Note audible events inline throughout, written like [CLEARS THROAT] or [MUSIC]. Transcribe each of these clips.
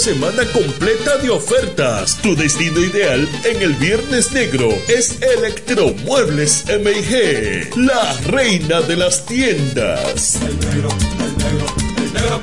Semana completa de ofertas. Tu destino ideal en el Viernes Negro es Electromuebles MIG, la reina de las tiendas. El negro, el negro, el negro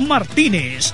Martínez.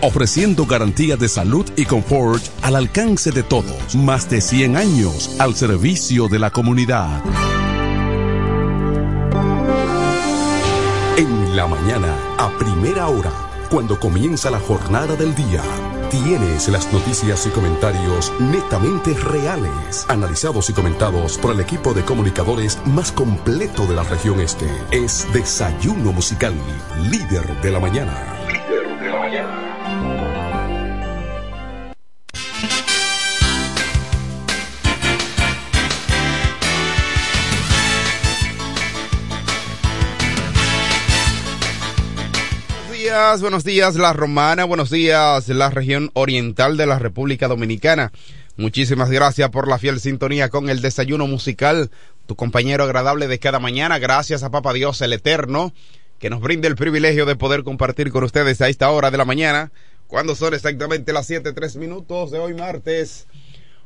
ofreciendo garantía de salud y confort al alcance de todos. Más de 100 años al servicio de la comunidad. En la mañana, a primera hora, cuando comienza la jornada del día. Tienes las noticias y comentarios netamente reales, analizados y comentados por el equipo de comunicadores más completo de la región este. Es Desayuno Musical, líder de la mañana. Líder de la mañana. Buenos días La Romana, buenos días la región oriental de la República Dominicana. Muchísimas gracias por la fiel sintonía con el desayuno musical, tu compañero agradable de cada mañana. Gracias a Papa Dios el Eterno, que nos brinde el privilegio de poder compartir con ustedes a esta hora de la mañana, cuando son exactamente las 7, tres minutos de hoy martes.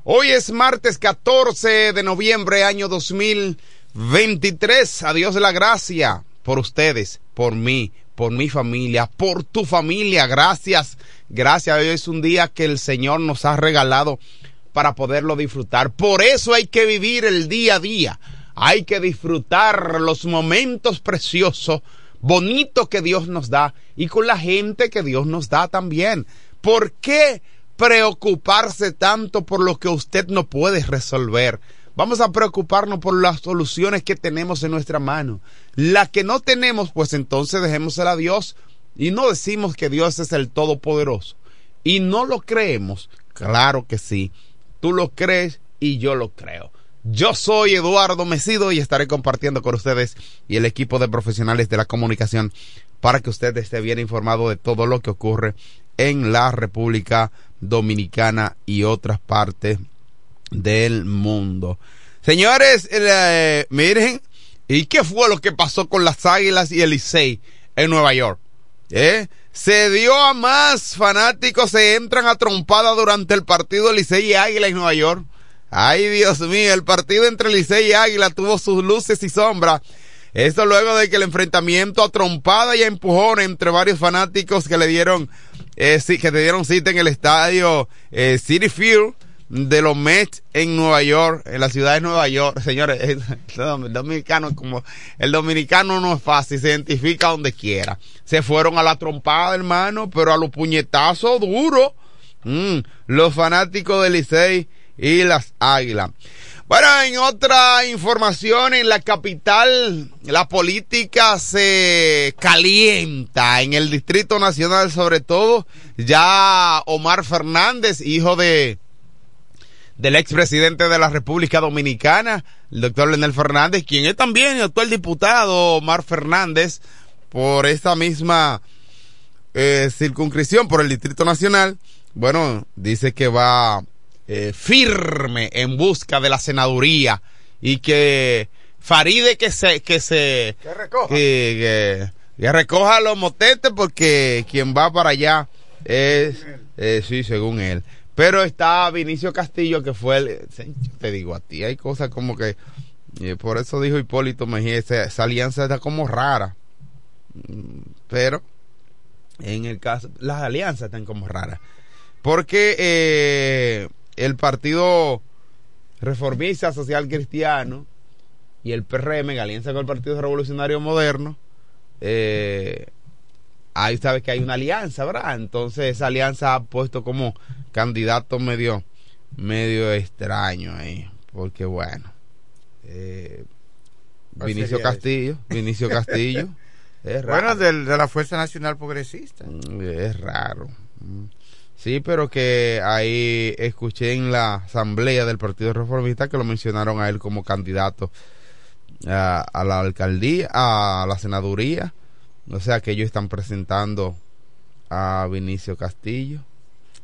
Hoy es martes 14 de noviembre, año 2023. Adiós de la gracia por ustedes, por mí, por mi familia, por tu familia. Gracias, gracias. Hoy es un día que el Señor nos ha regalado para poderlo disfrutar. Por eso hay que vivir el día a día. Hay que disfrutar los momentos preciosos, bonitos que Dios nos da y con la gente que Dios nos da también. ¿Por qué preocuparse tanto por lo que usted no puede resolver? Vamos a preocuparnos por las soluciones que tenemos en nuestra mano. La que no tenemos, pues entonces dejémosela a Dios y no decimos que Dios es el Todopoderoso. Y no lo creemos. Claro que sí. Tú lo crees y yo lo creo. Yo soy Eduardo Mesido y estaré compartiendo con ustedes y el equipo de profesionales de la comunicación para que usted esté bien informado de todo lo que ocurre en la República Dominicana y otras partes del mundo. Señores, eh, miren, ¿y qué fue lo que pasó con las Águilas y el Licey en Nueva York? ¿Eh? Se dio a más fanáticos, se entran a trompada durante el partido Licey y Águila en Nueva York. Ay, Dios mío, el partido entre Licey y Águila tuvo sus luces y sombras. Esto luego de que el enfrentamiento a trompada y a empujón entre varios fanáticos que le dieron, eh, que te dieron cita en el estadio eh, City Field de los Mets en Nueva York, en la ciudad de Nueva York. [LAUGHS] Señores, el dominicano como el dominicano no es fácil, se identifica donde quiera. Se fueron a la trompada, hermano, pero a los puñetazos duros. Mm, los fanáticos del Licey y las Águilas. Bueno, en otra información, en la capital, la política se calienta en el Distrito Nacional, sobre todo. Ya Omar Fernández, hijo de del expresidente de la República Dominicana, el doctor Leonel Fernández, quien es también el actual diputado Omar Fernández por esta misma eh, circunscripción, por el Distrito Nacional. Bueno, dice que va eh, firme en busca de la senaduría y que Faride que se que se que recoja, que, recoja los motetes porque quien va para allá es eh, sí según él pero está Vinicio Castillo, que fue el. Te digo a ti, hay cosas como que. por eso dijo Hipólito Mejía, esa, alianza está como rara. Pero, en el caso. Las alianzas están como raras. Porque eh, el Partido Reformista Social Cristiano y el PRM, en alianza con el Partido Revolucionario Moderno, eh, ahí sabes que hay una alianza, ¿verdad? Entonces esa alianza ha puesto como candidato medio, medio extraño ahí, porque bueno, eh, Vinicio Castillo, Vinicio [LAUGHS] Castillo, es raro. Bueno, de la Fuerza Nacional Progresista. Mm, es raro. Mm. Sí, pero que ahí escuché en la asamblea del Partido Reformista que lo mencionaron a él como candidato a, la alcaldía, a la senaduría o sea que ellos están presentando a Vinicio Castillo.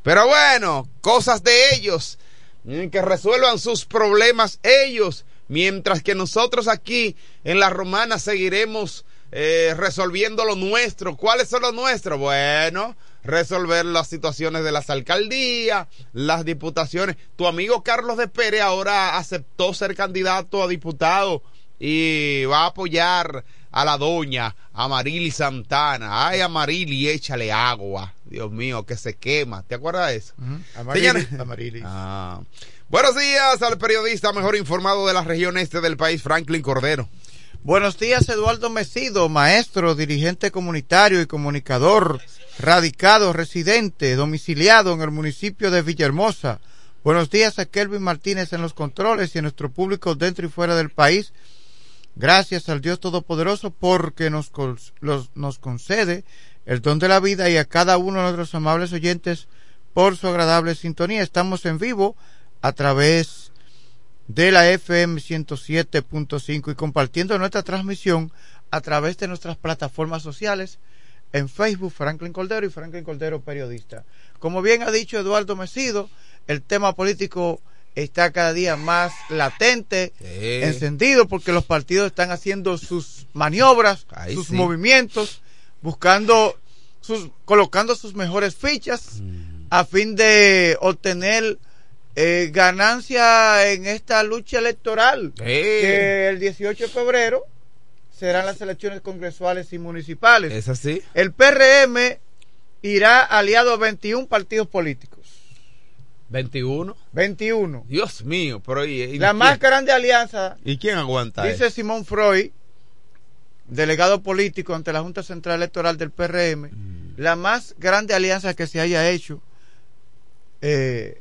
Pero bueno, cosas de ellos. Que resuelvan sus problemas ellos. Mientras que nosotros aquí en la romana seguiremos eh, resolviendo lo nuestro. ¿Cuáles son los nuestros? Bueno, resolver las situaciones de las alcaldías, las diputaciones. Tu amigo Carlos de Pérez ahora aceptó ser candidato a diputado y va a apoyar a la doña Amarili Santana. Ay, Amarili, échale agua. Dios mío, que se quema. ¿Te acuerdas de eso? Amarili, ah. Buenos días al periodista mejor informado de la región este del país, Franklin Cordero. Buenos días, Eduardo Mesido, maestro, dirigente comunitario y comunicador, radicado, residente, domiciliado en el municipio de Villahermosa. Buenos días a Kelvin Martínez en los controles y a nuestro público dentro y fuera del país Gracias al Dios Todopoderoso porque nos, nos concede el don de la vida y a cada uno de nuestros amables oyentes por su agradable sintonía. Estamos en vivo a través de la FM 107.5 y compartiendo nuestra transmisión a través de nuestras plataformas sociales en Facebook Franklin Coldero y Franklin Coldero Periodista. Como bien ha dicho Eduardo Mesido, el tema político está cada día más latente, encendido, porque los partidos están haciendo sus maniobras, sus movimientos, buscando, sus, colocando sus mejores fichas mm. a fin de obtener eh, ganancia en esta lucha electoral, que el 18 de febrero serán las elecciones congresuales y municipales. Es así. El PRM irá aliado a 21 partidos políticos. 21. 21. Dios mío, pero la más grande alianza. ¿Y quién aguanta? Dice Simón Freud, delegado político ante la Junta Central Electoral del PRM, mm. la más grande alianza que se haya hecho eh,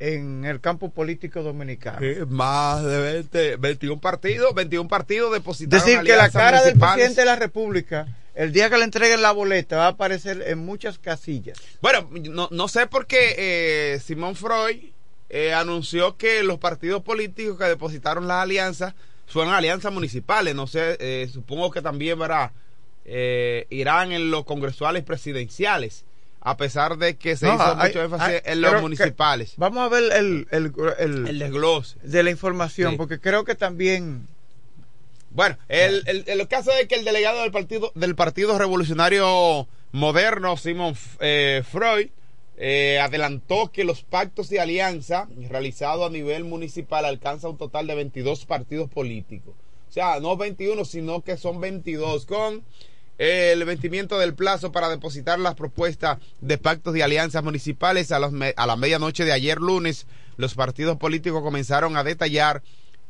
en el campo político dominicano. más de 20, 21 partidos, 21 partidos depositaron. Decir que la cara del presidente de la República el día que le entreguen la boleta va a aparecer en muchas casillas. Bueno, no, sé por qué eh, Simón Freud eh, anunció que los partidos políticos que depositaron las alianzas son alianzas municipales. No sé, eh, supongo que también verá, irán en los congresuales presidenciales. A pesar de que se hizo mucho énfasis en los municipales. vamos a ver el, el, el, desglose de la información, porque creo que también bueno, el, el, caso es que el delegado del Partido, del partido Revolucionario Moderno, Simon eh, Freud, eh, adelantó que los pactos de alianza realizados a nivel municipal alcanzan un total de 22 partidos políticos. O sea, no 21, sino que son 22 con el vencimiento del plazo para depositar las propuestas de pactos de alianzas municipales a, a la medianoche de ayer lunes. Los partidos políticos comenzaron a detallar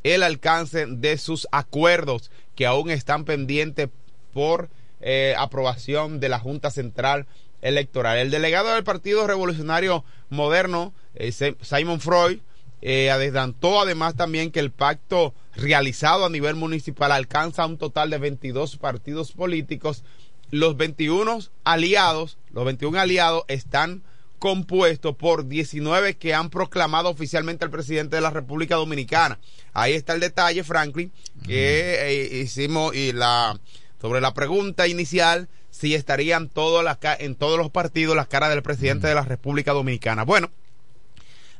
el alcance de sus acuerdos que aún están pendientes por eh, aprobación de la Junta Central Electoral. El delegado del Partido Revolucionario Moderno, eh, Simon Freud, eh, adelantó además también que el pacto realizado a nivel municipal alcanza un total de 22 partidos políticos. Los 21 aliados, los 21 aliados están compuestos por 19 que han proclamado oficialmente al presidente de la República Dominicana. Ahí está el detalle, Franklin, que eh, hicimos y la sobre la pregunta inicial si estarían todos las, en todos los partidos las caras del presidente de la República Dominicana. Bueno,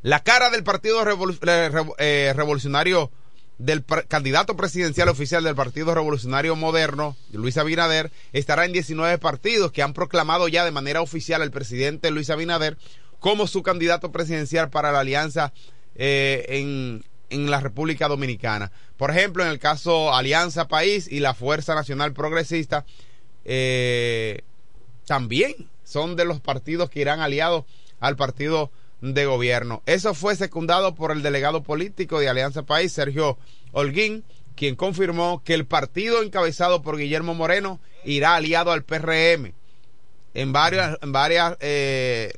la cara del Partido eh, Revolucionario, del candidato presidencial oficial del Partido Revolucionario Moderno, Luis Abinader, estará en 19 partidos que han proclamado ya de manera oficial al presidente Luis Abinader como su candidato presidencial para la alianza eh, en, en la República Dominicana. Por ejemplo, en el caso Alianza País y la Fuerza Nacional Progresista, eh, también son de los partidos que irán aliados al Partido de gobierno. Eso fue secundado por el delegado político de Alianza País, Sergio Holguín, quien confirmó que el partido encabezado por Guillermo Moreno irá aliado al PRM en varias, en varias eh,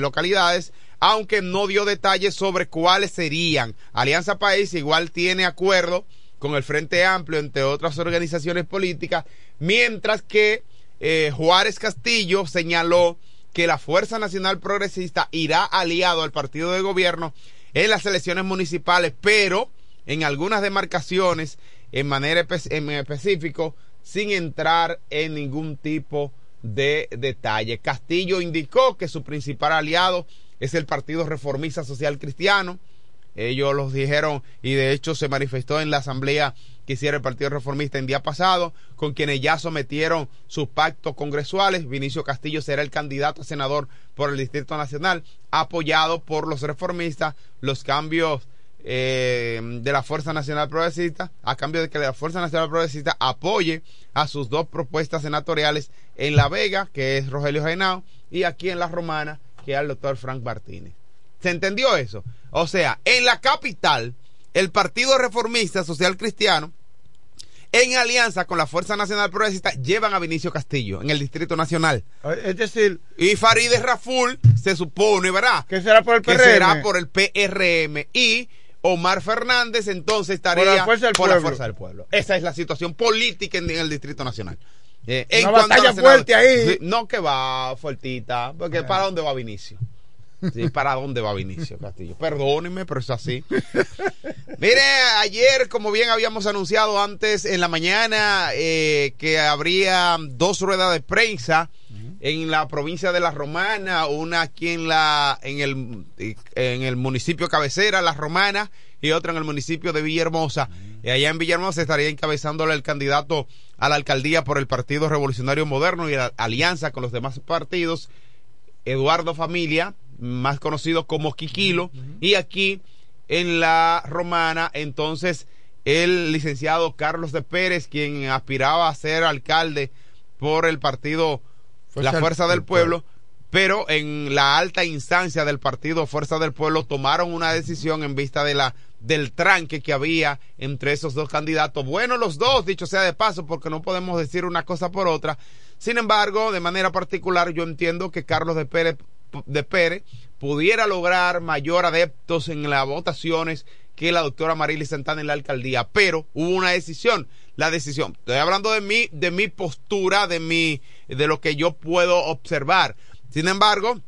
localidades, aunque no dio detalles sobre cuáles serían. Alianza País igual tiene acuerdo con el Frente Amplio, entre otras organizaciones políticas, mientras que eh, Juárez Castillo señaló que la Fuerza Nacional Progresista irá aliado al partido de gobierno en las elecciones municipales, pero en algunas demarcaciones en manera en específico sin entrar en ningún tipo de detalle. Castillo indicó que su principal aliado es el Partido Reformista Social Cristiano. Ellos los dijeron y de hecho se manifestó en la asamblea que hiciera el Partido Reformista en día pasado, con quienes ya sometieron sus pactos congresuales. Vinicio Castillo será el candidato a senador por el Distrito Nacional, apoyado por los reformistas, los cambios eh, de la Fuerza Nacional Progresista, a cambio de que la Fuerza Nacional Progresista apoye a sus dos propuestas senatoriales en La Vega, que es Rogelio Genao, y aquí en La Romana, que es el doctor Frank Martínez. ¿Se entendió eso? O sea, en la capital, el Partido Reformista Social Cristiano, en alianza con la Fuerza Nacional Progresista, llevan a Vinicio Castillo en el Distrito Nacional. Es decir, y Farideh Raful se supone, ¿verdad? Que será por el PRM. Que será por el PRM. Y Omar Fernández entonces estaría por la fuerza del, pueblo. La fuerza del pueblo. Esa es la situación política en, el Distrito Nacional. Eh, Una batalla fuerte ahí. [LAUGHS] No que va fuertita, porque ¿para dónde va Vinicio? Sí, ¿para dónde va Vinicio Castillo? Perdónenme, pero es así. Mire, ayer, como bien habíamos anunciado antes en la mañana, eh, que habría dos ruedas de prensa en la provincia de La Romana, una aquí en la en el en el municipio cabecera, La Romana, y otra en el municipio de Villahermosa. Y allá en Villahermosa estaría encabezándole el candidato a la alcaldía por el Partido Revolucionario Moderno y la alianza con los demás partidos, Eduardo Familia, más conocido como Quiquilo, y aquí en la romana, entonces el licenciado Carlos de Pérez, quien aspiraba a ser alcalde por el partido La Fuerza del Pueblo, pero en la alta instancia del partido Fuerza del Pueblo tomaron una decisión en vista de la del tranque que había entre esos dos candidatos. Bueno, los dos, dicho sea de paso, porque no podemos decir una cosa por otra. Sin embargo, de manera particular, yo entiendo que Carlos de Pérez de Pérez pudiera lograr mayor adeptos en las votaciones que la doctora Marily Santana en la alcaldía, pero hubo una decisión, la decisión, estoy hablando de mí, de mi postura, de mi, de lo que yo puedo observar. Sin embargo,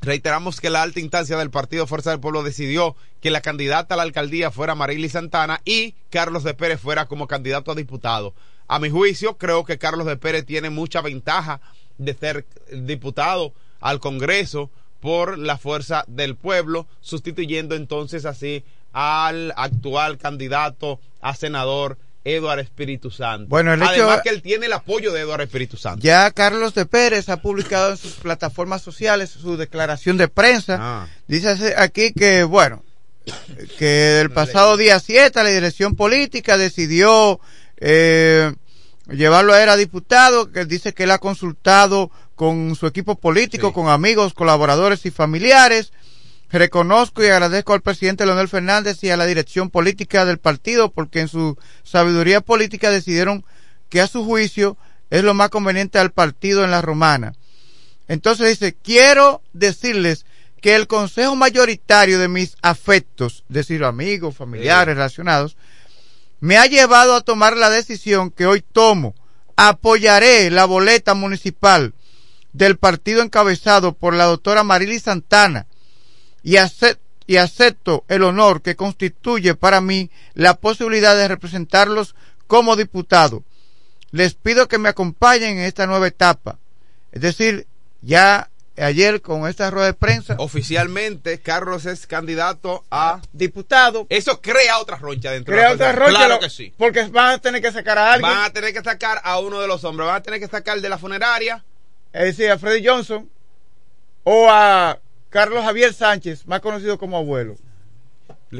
reiteramos que la alta instancia del Partido Fuerza del Pueblo decidió que la candidata a la alcaldía fuera Marily Santana y Carlos de Pérez fuera como candidato a diputado. A mi juicio, creo que Carlos de Pérez tiene mucha ventaja de ser diputado al Congreso por la fuerza del pueblo, sustituyendo entonces así al actual candidato a senador Eduardo Espíritu Santo. Bueno, el Además que él tiene el apoyo de Eduardo Espíritu Santo. Ya Carlos de Pérez ha publicado en sus plataformas sociales su declaración de prensa. Ah. Dice aquí que, bueno, que el pasado día 7 la dirección política decidió eh, llevarlo a era diputado, que dice que él ha consultado con su equipo político, con amigos, colaboradores y familiares. Reconozco y agradezco al presidente Leonel Fernández y a la dirección política del partido porque en su sabiduría política decidieron que a su juicio es lo más conveniente al partido en la romana. Entonces dice, quiero decirles que el consejo mayoritario de mis afectos, es decir, amigos, familiares, relacionados, me ha llevado a tomar la decisión que hoy tomo. Apoyaré la boleta municipal del partido encabezado por la doctora Marily Santana y, y acepto el honor que constituye para mí la posibilidad de representarlos como diputado. Les pido que me acompañen en esta nueva etapa. Es decir, ya ayer con esta rueda de prensa. Oficialmente, Carlos es candidato a diputado. Eso crea otra roncha dentro crea de la otra roncha. Claro que sí. Porque van a tener que sacar a alguien. Van a tener que sacar a uno de los hombres. Van a tener que sacar de la funeraria. Es decir, a Freddy Johnson o a Carlos Javier Sánchez, más conocido como abuelo.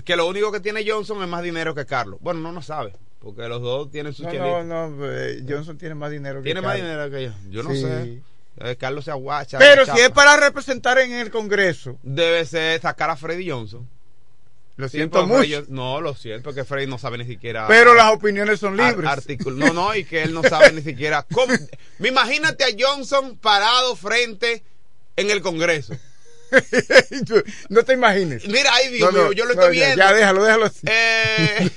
Que lo único que tiene Johnson es más dinero que Carlos. Bueno, no no sabe. Porque los dos tienen sus No, no, no, eh, Johnson tiene más dinero que Tiene más dinero que yo. Yo no sé. Eh, Carlos se aguacha. Pero si es para representar en el Congreso. Debe ser sacar a Freddy Johnson. Lo siento mucho. no, lo siento, porque Freddy no sabe ni siquiera. Pero las opiniones son libres. no, no, y que él no sabe ni siquiera cómo. [LAUGHS] Imagínate a Johnson parado frente en el Congreso. [LAUGHS] no te imagines. Mira, ay Dios mío, yo lo estoy viendo. Ya, déjalo, déjalo así. Eh...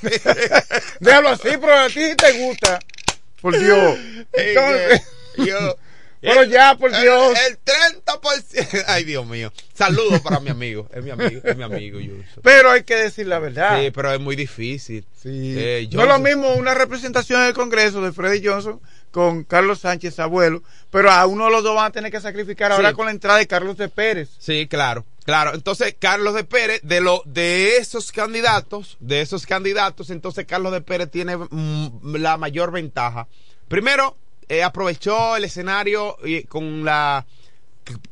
[LAUGHS] déjalo así, pero a ti te gusta. Por Dios. Entonces, yo. Pero ya, por Dios. El, 30%. [LAUGHS] Ay, Dios mío. Saludos para mi amigo. Es mi amigo, es mi amigo. Pero hay que decir la verdad. Sí, pero es muy difícil. Sí. Eh, no es lo mismo una representación en el Congreso de Freddy Johnson con Carlos Sánchez, abuelo, pero a uno de los dos van a tener que sacrificar ahora con la entrada de Carlos de Pérez. Sí, claro, claro. Entonces, Carlos de Pérez, de lo, de esos candidatos, de esos candidatos, entonces Carlos de Pérez tiene mm, la mayor ventaja. Primero, eh, aprovechó el escenario y, con la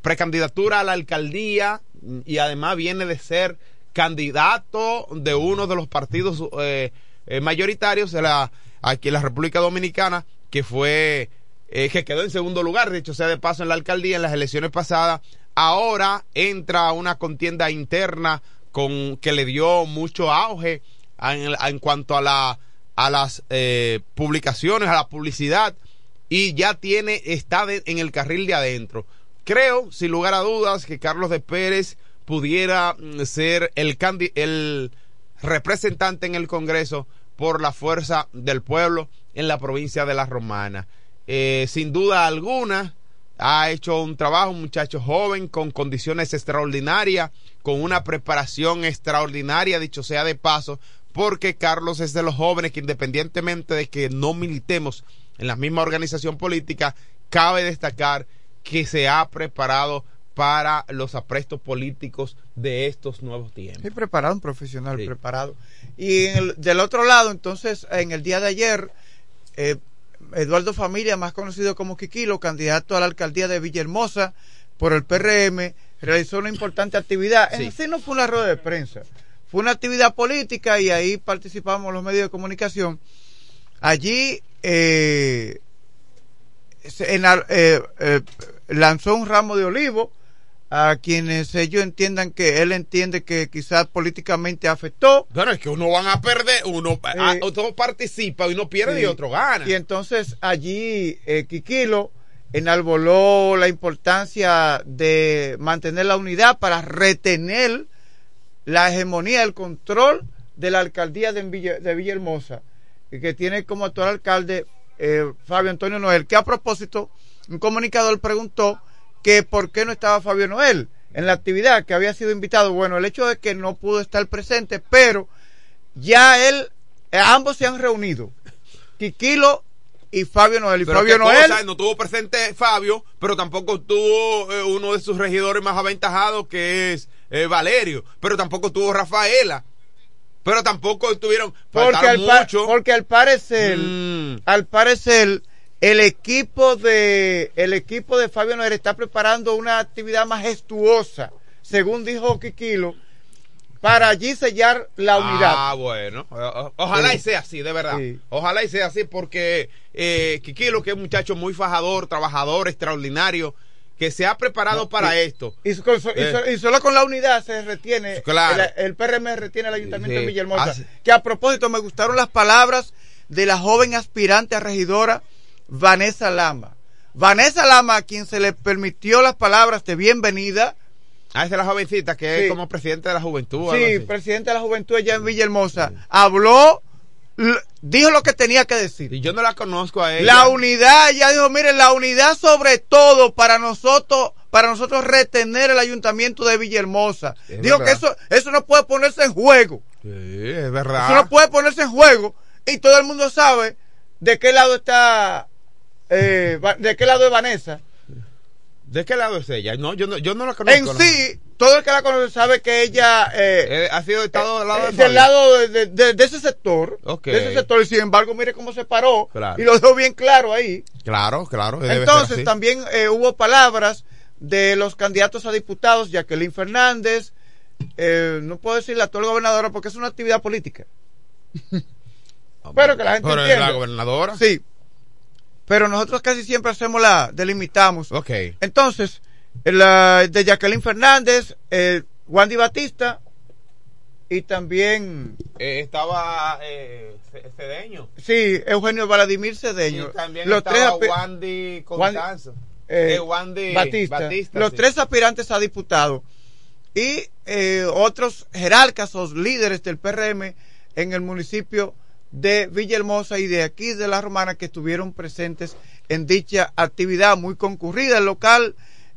precandidatura a la alcaldía y además viene de ser candidato de uno de los partidos eh, eh, mayoritarios de la, aquí en la República Dominicana que fue, que quedó en segundo lugar, de hecho sea de paso en la alcaldía en las elecciones pasadas, ahora entra una contienda interna con que le dio mucho auge en, en cuanto a la a las publicaciones, a la publicidad y ya tiene está en el carril de adentro. Creo, sin lugar a dudas, que Carlos de Pérez pudiera mm, ser el, el representante en el Congreso por la fuerza del pueblo en la provincia de La Romana. Eh, sin duda alguna, ha hecho un trabajo, un muchacho joven, con condiciones extraordinarias, con una preparación extraordinaria, dicho sea de paso, porque Carlos es de los jóvenes que independientemente de que no militemos en la misma organización política, cabe destacar que se ha preparado para los aprestos políticos de estos nuevos tiempos. Sí, preparado, un profesional preparado. Y del otro lado, entonces, en el día de ayer, eh, Eduardo Familia, más conocido como Quiquilo, candidato a la alcaldía de Villahermosa por el PRM, realizó una importante actividad. En sí no fue una rueda de prensa, fue una actividad política y ahí participamos los medios de comunicación. Allí eh, eh, lanzó un ramo de olivo a quienes ellos entiendan que él entiende que quizás políticamente afectó. Bueno, es que uno van a perder, uno, ah, eh, participa, uno pierde y otro gana. Y entonces allí eh, Quiquilo enalboló la importancia de mantener la unidad para retener la hegemonía, el control de la alcaldía de, de Villahermosa, que tiene como actual alcalde eh, Fabio Antonio Noel, que a propósito, un comunicador preguntó que por qué no estaba Fabio Noel en la actividad que había sido invitado. Bueno, el hecho de que no pudo estar presente, pero ya él, eh, ambos se han reunido. Quiquilo y Fabio Noel. Y Fabio Noel. no tuvo presente Fabio, pero tampoco tuvo eh, uno de sus regidores más aventajados, que es eh, Valerio. Pero tampoco tuvo Rafaela. Pero tampoco estuvieron. Porque al, porque al parecer, mm. al parecer, el equipo de el equipo de Fabio Noel está preparando una actividad majestuosa, según dijo Quiquilo, para allí sellar la unidad. Ah, bueno. ojalá y sea así, de verdad. Ojalá y sea así porque eh, Kikilo, que es un muchacho muy fajador, trabajador, extraordinario, que se ha preparado para esto. Y, eh. solo con la unidad se retiene, el, PRM retiene el Ayuntamiento de Villahermosa. Que a propósito, me gustaron las palabras de la joven aspirante a regidora, Vanessa Lama. Vanessa Lama, a quien se le permitió las palabras de bienvenida, Ah, es de la jovencita que es como presidente de la juventud. Sí, presidente de la juventud allá en Villahermosa. Habló, dijo lo que tenía que decir. Y yo no la conozco a ella. La unidad, ella dijo, miren, la unidad sobre todo para nosotros, para nosotros retener el ayuntamiento de Villahermosa. dijo que eso, eso no puede ponerse en juego. Sí, es verdad. Eso no puede ponerse en juego. Y todo el mundo sabe de qué lado está, eh, de qué lado es Vanessa. ¿De qué lado es ella? No, yo no, yo no la conozco. En sí, todo el que la conoce sabe que ella eh, eh, ha sido estado del lado, de del lado de, ese sector. De ese sector. Y sin embargo, mire cómo se paró. Y lo dejó bien claro ahí. Claro, claro. Entonces, también eh, hubo palabras de los candidatos a diputados, Jacqueline Fernández. no puedo decir la actual gobernadora porque es una actividad política. [LAUGHS] Pero que la gente Pero entienda. la gobernadora. Sí, pero nosotros casi siempre hacemos la, delimitamos. Ok. Entonces, la de Jacqueline Fernández, eh, Wandy Batista y también... Eh, estaba eh, Cedeño. Sí, Eugenio Vladimir Cedeño. Y también los estaba tres Wandy Constanzo. Eh, Batista. los tres aspirantes a diputado. Y otros jerarcas o líderes del PRM en el municipio de Villahermosa y de aquí de La Romana que estuvieron presentes en dicha actividad muy concurrida. El local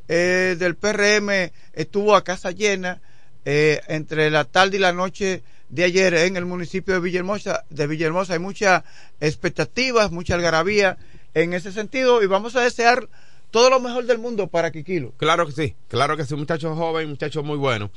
eh, del PRM estuvo a casa llena eh, entre la tarde y la noche de ayer en el municipio de Villahermosa. De Villahermosa hay muchas expectativas, mucha algarabía en ese sentido y vamos a desear todo lo mejor del mundo para Kikilo. Claro que sí, claro que sí, muchacho joven, muchacho muy bueno.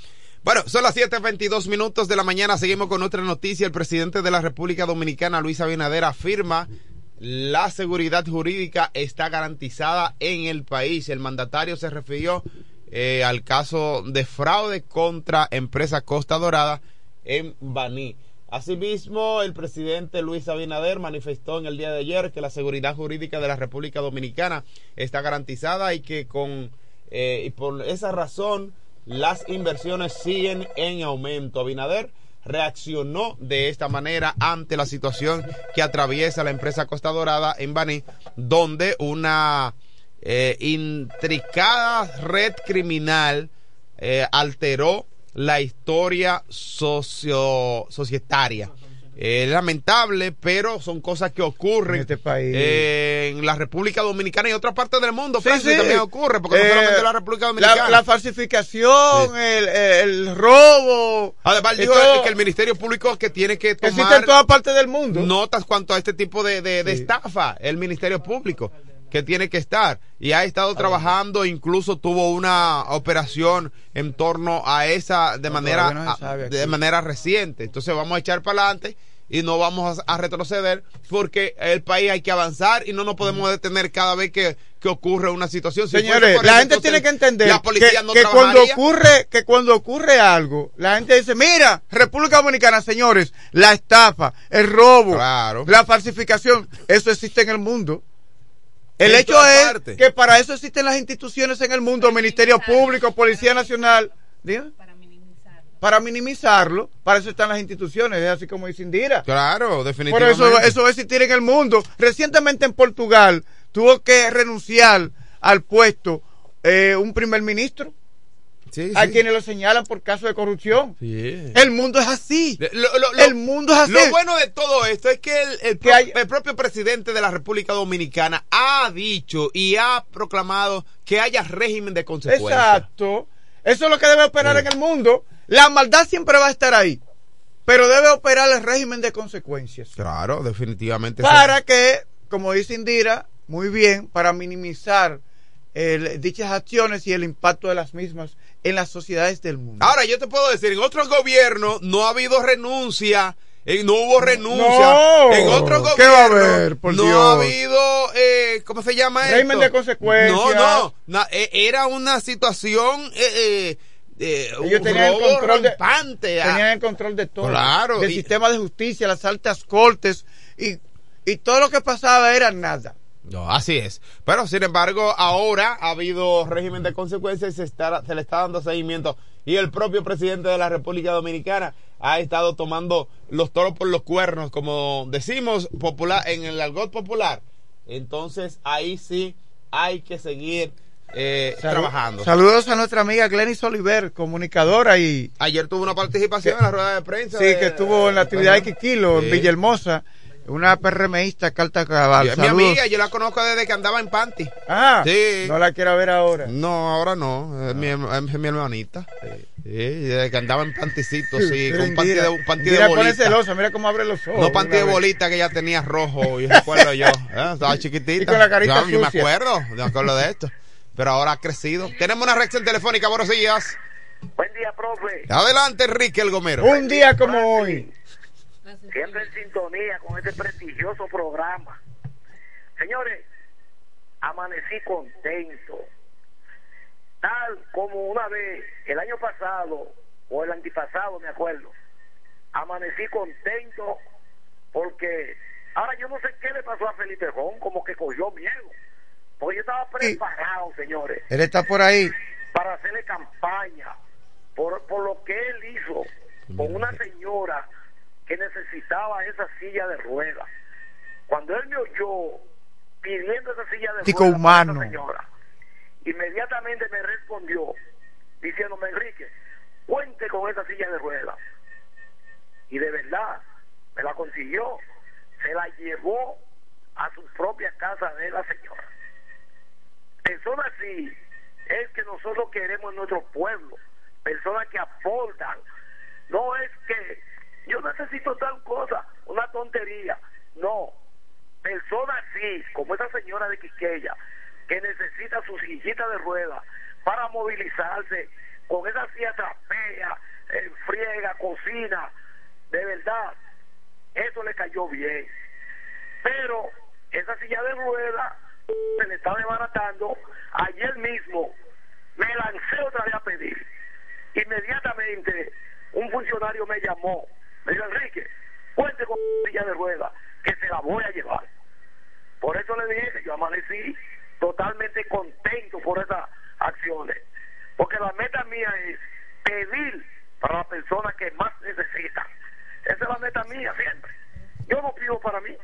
Bueno, son las 7.22 minutos de la mañana. Seguimos con otra noticia. El presidente de la República Dominicana, Luis Abinader, afirma la seguridad jurídica está garantizada en el país. El mandatario se refirió eh, al caso de fraude contra empresa Costa Dorada en Baní. Asimismo, el presidente Luis Abinader manifestó en el día de ayer que la seguridad jurídica de la República Dominicana está garantizada y que con eh, y por esa razón las inversiones siguen en aumento. Abinader reaccionó de esta manera ante la situación que atraviesa la empresa Costa Dorada en Baní, donde una eh, intricada red criminal eh, alteró la historia socio societaria es lamentable, pero son cosas que ocurren en este país. Eh, en la República Dominicana y otras partes del mundo. Sí, también ocurre, porque no eh, solamente en la República Dominicana. La, falsificación, el, robo. Además, dijo que el Ministerio Público que tiene que tomar. Existe en todas partes del mundo. Notas cuanto a este tipo de, de estafa, el Ministerio Público que tiene que estar y ha estado trabajando, incluso tuvo una operación en torno a esa de manera de manera reciente. Entonces vamos a echar para adelante y no vamos a, retroceder porque el país hay que avanzar y no nos podemos detener cada vez que, que ocurre una situación. Señores, la gente tiene que entender que, cuando ocurre que cuando ocurre algo, la gente dice, mira, República Dominicana, señores, la estafa, el robo, la falsificación, eso existe en el mundo. El hecho es que para eso existen las instituciones en el mundo, Ministerio Público, Policía Nacional. Para minimizarlo. Para minimizarlo, para eso están las instituciones, es así como dice Indira. Claro, definitivamente. Por eso eso existir en el mundo. Recientemente en Portugal tuvo que renunciar al puesto eh, un primer ministro hay quienes lo señalan por caso de corrupción. El mundo es así. el mundo es así. Lo bueno de todo esto es que el, el, propio presidente de la República Dominicana ha dicho y ha proclamado que haya régimen de consecuencias. Exacto. Eso es lo que debe operar en el mundo. La maldad siempre va a estar ahí. Pero debe operar el régimen de consecuencias. Claro, definitivamente. Para que, como dice Indira, muy bien, para minimizar dichas acciones y el impacto de las mismas en las sociedades del mundo. Ahora, yo te puedo decir, en otros gobiernos no ha habido renuncia. no hubo renuncia. en otros gobiernos no ha habido, eh, ¿cómo se llama Régimen de consecuencias. No, no. E, era una situación eh, eh, eh, Ellos tenían el control de- rampante, ah. Tenían el control de todo. Claro, Del y- sistema de justicia, las altas cortes y, y todo lo que pasaba era nada. No, así es. Pero sin embargo, ahora ha habido régimen de consecuencias y se, está, se le está dando seguimiento. Y el propio presidente de la República Dominicana ha estado tomando los toros por los cuernos, como decimos popular en el argot popular. Entonces ahí sí hay que seguir eh, trabajando. Saludos a nuestra amiga Glenis Oliver, comunicadora y Ayer tuvo una participación en la rueda de prensa. sí, de- que estuvo en la actividad de Quiquilo, en Sí. Villahermosa, una PRMista carta cabal. Es mi amiga, yo la conozco desde que andaba en Panty. Ah, Sí. no la quiero ver ahora. No, ahora no. Es, mi, es mi hermanita. Sí, desde que andaba en panticito, sí, [LAUGHS] con un panty de, un panty de Mira, pone bolita. celosa, mira cómo abre los ojos. No panty de bolita que ya tenía rojo, y recuerdo yo. [LAUGHS] ¿eh? Estaba chiquitita. Y con la carita yo, yo me acuerdo, me acuerdo de esto. Pero ahora ha crecido. Tenemos una reacción telefónica, buenos días. Buen día, profe. Adelante, Enrique el Gomero. Un día como hoy. Siempre en sintonía con este prestigioso programa. Señores, amanecí contento. Tal como una vez, el año pasado, o el antipasado, me acuerdo, amanecí contento porque ahora yo no sé qué le pasó a Felipe Ron, como que cogió miedo. Porque yo estaba preparado, señores Él está por ahí. para hacerle campaña por, por lo que él hizo con una señora que necesitaba esa silla de ruedas. Cuando él me oyó pidiendo esa silla de Tico ruedas para humano. esa señora, inmediatamente me respondió diciéndome, Enrique, cuente con esa silla de ruedas. Y de verdad, me la consiguió, se la llevó a su propia casa de la señora. Personas así es que nosotros queremos en nuestro pueblo, personas que aportan. No es que yo necesito tal cosa, una tontería. No, personas así, como esa señora de Quiqueya, que necesita su sillita de ruedas para movilizarse, con esa silla trapea, eh, friega, cocina, de verdad, eso le cayó bien. Pero esa silla de ruedas se le está desbaratando. Ayer mismo me lancé otra vez a pedir. Inmediatamente un funcionario me llamó. Me dijo, Enrique, cuente con la silla de ruedas, que se la voy a llevar. Por eso le dije que yo amanecí totalmente contento por esas acciones. Porque la meta mía es pedir para las personas que más necesitan. Esa es la meta mía siempre. Yo no pido para mí,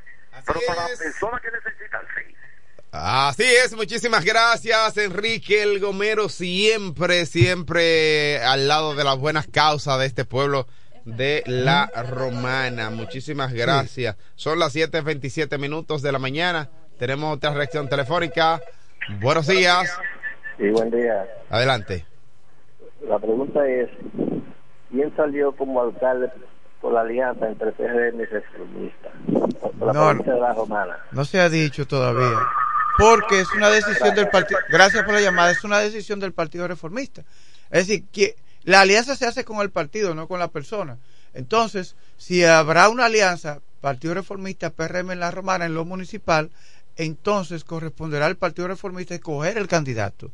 pero para las personas que necesitan, sí. Así es, muchísimas gracias Enrique el Gomero, siempre, siempre al lado de las buenas causas de este pueblo de la Romana. Muchísimas gracias. Son las 7.27 minutos de la mañana. Tenemos otra reacción telefónica. Buenos días. Sí, buen día. Adelante. La pregunta es, ¿quién salió como alcalde por la alianza entre PRM y Reformista? Por la No, de la Romana. No se ha dicho todavía. Porque es una decisión del partido. Gracias por la llamada. Es una decisión del Partido Reformista. Es decir, que la alianza se hace con el partido, no con la persona. Entonces, si habrá una alianza, Partido Reformista, PRM en la Romana, en lo municipal, entonces corresponderá al Partido Reformista escoger el candidato.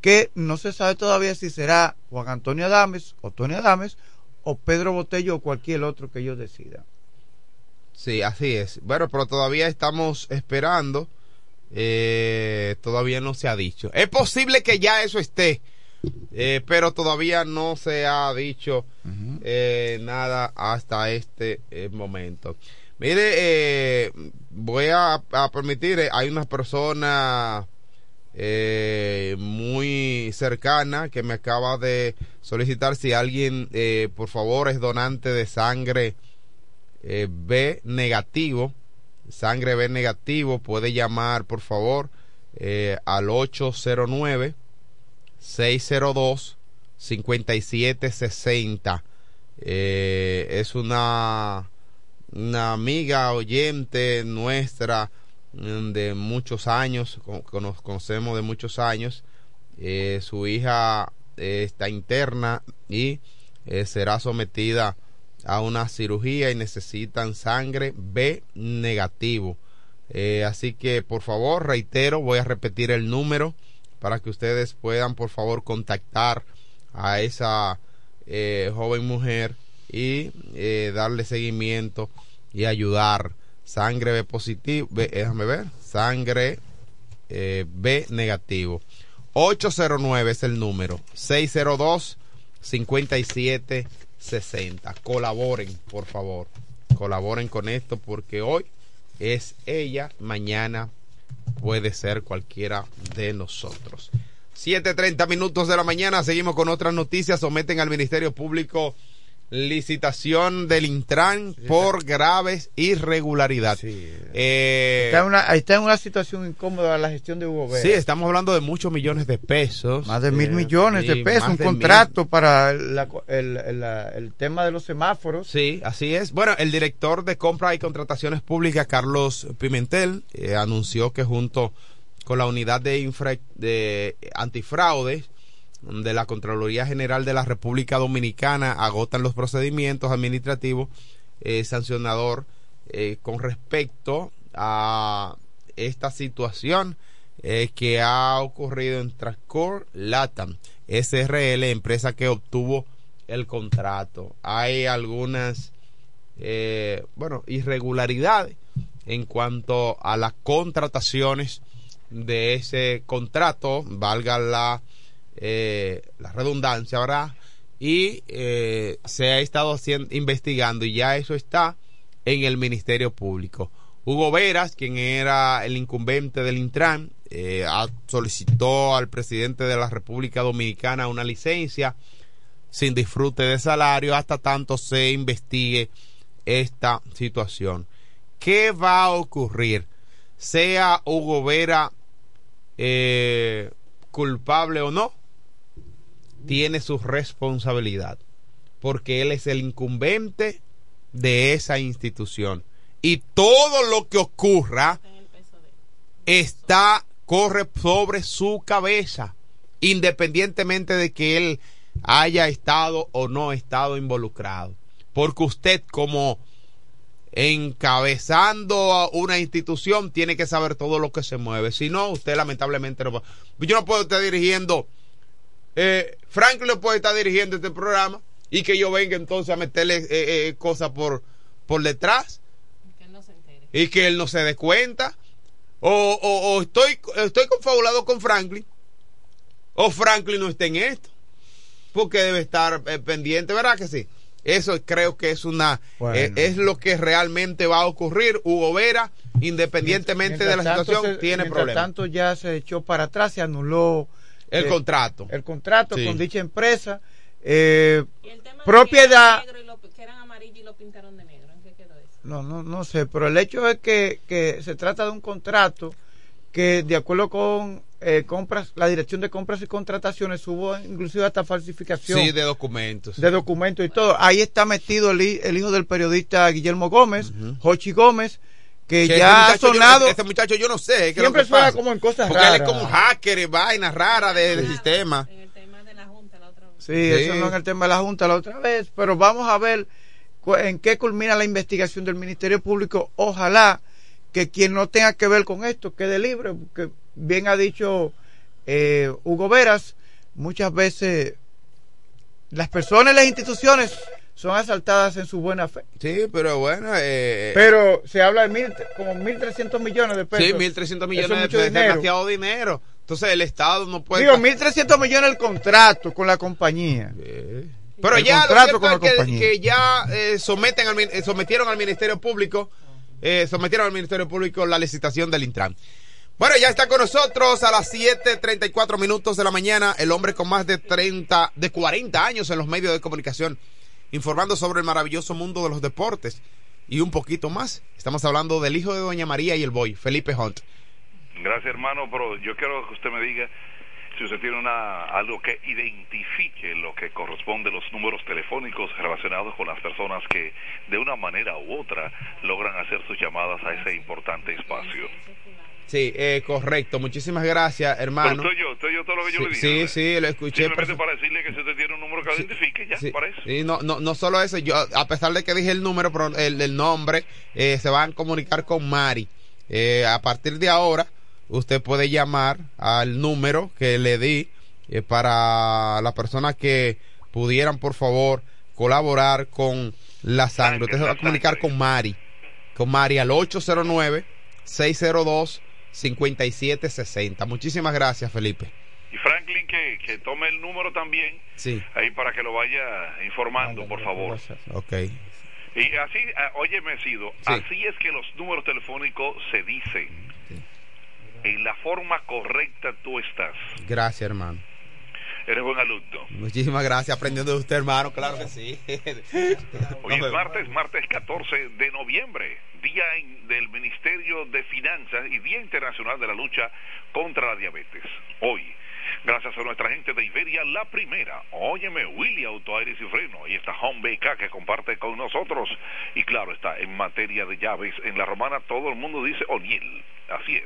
Que no se sabe todavía si será Juan Antonio Adames, o Tony Adames, o Pedro Botello, o cualquier otro que ellos decidan. Sí, así es. Bueno, pero todavía estamos esperando. Eh, todavía no se ha dicho. Es posible que ya eso esté, eh, pero todavía no se ha dicho eh, nada hasta este eh, momento. Mire, eh, voy a, a permitir, eh, hay una persona eh, muy cercana que me acaba de solicitar si alguien, eh, por favor, es donante de sangre B negativo, sangre B negativo, puede llamar por favor al 809 602 5760. Eh, es una una amiga oyente nuestra mm, de muchos años, que nos conocemos de muchos años. Eh, su hija eh, está interna y eh, será sometida a una cirugía y necesitan sangre B negativo. Así que por favor, reitero, voy a repetir el número para que ustedes puedan por favor contactar a esa eh, joven mujer y eh, darle seguimiento y ayudar. Sangre B positivo, déjame ver, sangre eh, B negativo. 809 es el número, 602 5760. Colaboren, por favor. Colaboren con esto porque hoy es ella, mañana puede ser cualquiera de nosotros. 7.30 minutos de la mañana, seguimos con otras noticias. Someten al Ministerio Público licitación del Intran por graves irregularidades. Eh, está, una, está en una situación incómoda la gestión de Hugo Vera. Sí, estamos hablando de muchos millones de pesos. Más de mil millones de pesos, un contrato para el, tema de los semáforos. Sí, así es. Bueno, el director de compra y contrataciones públicas, Carlos Pimentel, eh, anunció que junto con la unidad de, infra, de antifraudes, de la Contraloría General de la República Dominicana agotan los procedimientos administrativos eh, sancionador eh, con respecto a esta situación eh, que ha ocurrido en Transcore Latam SRL, empresa que obtuvo el contrato. Hay algunas, bueno, irregularidades en cuanto a las contrataciones de ese contrato, valga la eh, la redundancia, ¿verdad? Y eh, se ha estado investigando y ya eso está en el Ministerio Público. Hugo Veras, quien era el incumbente del Intran, eh, solicitó al presidente de la República Dominicana una licencia sin disfrute de salario hasta tanto se investigue esta situación. ¿Qué va a ocurrir? Sea Hugo Vera eh, culpable o no, tiene su responsabilidad, porque él es el incumbente de esa institución. Y todo lo que ocurra está, corre sobre su cabeza, independientemente de que él haya estado o no estado involucrado. Porque usted como encabezando una institución tiene que saber todo lo que se mueve. Si no, usted lamentablemente no Yo no puedo estar dirigiendo eh, Franklin puede estar dirigiendo este programa y que yo venga entonces a meterle eh, eh, cosas por, por detrás y que él no se dé cuenta. O, o, estoy, estoy confabulado con Franklin o Franklin no está en esto porque debe estar eh, pendiente, ¿verdad que sí? Eso creo que es una es lo que realmente va a ocurrir. Hugo Vera, independientemente de la situación, tiene problemas. tanto ya se echó para atrás, se anuló el eh, contrato. El contrato con dicha empresa. Eh, propiedad. No, no, no sé, pero el hecho es que, que se trata de un contrato que de acuerdo con eh, compras, la dirección de compras y contrataciones hubo inclusive hasta falsificación. Sí, de documentos. De documentos y todo. Ahí está metido el, hijo del periodista Guillermo Gómez, Jochi Gómez, que, ya ha sonado. este muchacho yo no sé. siempre suena como en cosas Porque él es como un hacker, vainas raras del sistema. En el tema de la Junta la otra vez. Sí, eso no en el tema de la Junta la otra vez. Pero vamos a ver en qué culmina la investigación del Ministerio Público. Ojalá que quien no tenga que ver con esto quede libre. Porque bien ha dicho eh, Hugo Veras, muchas veces las personas y las instituciones son asaltadas en su buena fe. Sí, pero bueno. Eh, pero se habla de mil, como 1.300 millones de pesos. Sí, 1.300 millones de pesos. Es demasiado dinero. Entonces el Estado no puede. Digo, 1.300 millones el contrato con la compañía. Pero ya lo con es que, ya eh, someten al, eh, sometieron al Ministerio Público, eh, sometieron al Ministerio Público la licitación del Intran. Bueno, ya está con nosotros a las 7:34 minutos de la mañana el hombre con más de 30, de 40 años en los medios de comunicación informando sobre el maravilloso mundo de los deportes y un poquito más. Estamos hablando del hijo de Doña María y el boy, Felipe Hunt. Gracias, hermano, pero yo quiero que usted me diga si usted tiene una, algo que identifique lo que corresponde a los números telefónicos relacionados con las personas que de una manera u otra logran hacer sus llamadas a ese importante espacio. Sí, eh, correcto. Muchísimas gracias, hermano. Pero estoy yo, estoy yo todo lo que yo sí, le dije. Sí, sí, lo escuché. Simplemente para decirle que si usted tiene un número que identifique, ya, sí, para eso. Sí, no, no, no solo eso, yo, a pesar de que dije el número, pero el, el nombre, eh, se van a comunicar con Mari. Eh, a partir de ahora, usted puede llamar al número que le di eh, para las personas que pudieran, por favor, colaborar con la sangre. Usted se va a comunicar con Mari, con Mari al 809-602-5760. Muchísimas gracias, Felipe. Y Franklin, que, que tome el número también, Sí. ahí para que lo vaya informando, por favor. Ok. Y así, ah, oye, Sido, Sí. así es que los números telefónicos se dicen. En la forma correcta tú estás. Gracias, hermano. Eres buen alumno. Muchísimas gracias. Aprendiendo de usted, hermano. Claro que sí. [LAUGHS] Hoy es martes, martes 14 de noviembre, día en- del Ministerio de Finanzas y Día Internacional de la Lucha contra la Diabetes. Hoy, gracias a nuestra gente de Iberia, la primera. Óyeme, Willy Auto Aires y Freno. Y está Home BK que comparte con nosotros. Y claro, está en materia de llaves. En la romana todo el mundo dice O'Neill. Así es.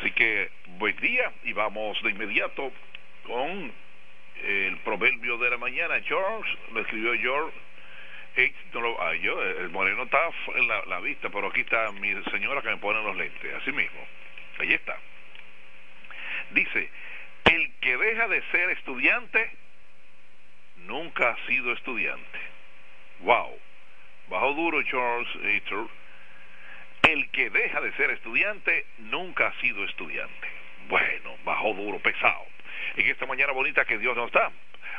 Así que, buen día y vamos de inmediato con el proverbio de la mañana. George, lo escribió George H. no ah, el moreno está en la, vista, pero aquí está mi señora que me pone los lentes, así mismo. Ahí está. Dice, el que deja de ser estudiante nunca ha sido estudiante. Wow. Bajo duro Charles. El que deja de ser estudiante nunca ha sido estudiante. Bueno, bajo duro, pesado. En esta mañana bonita que Dios nos da.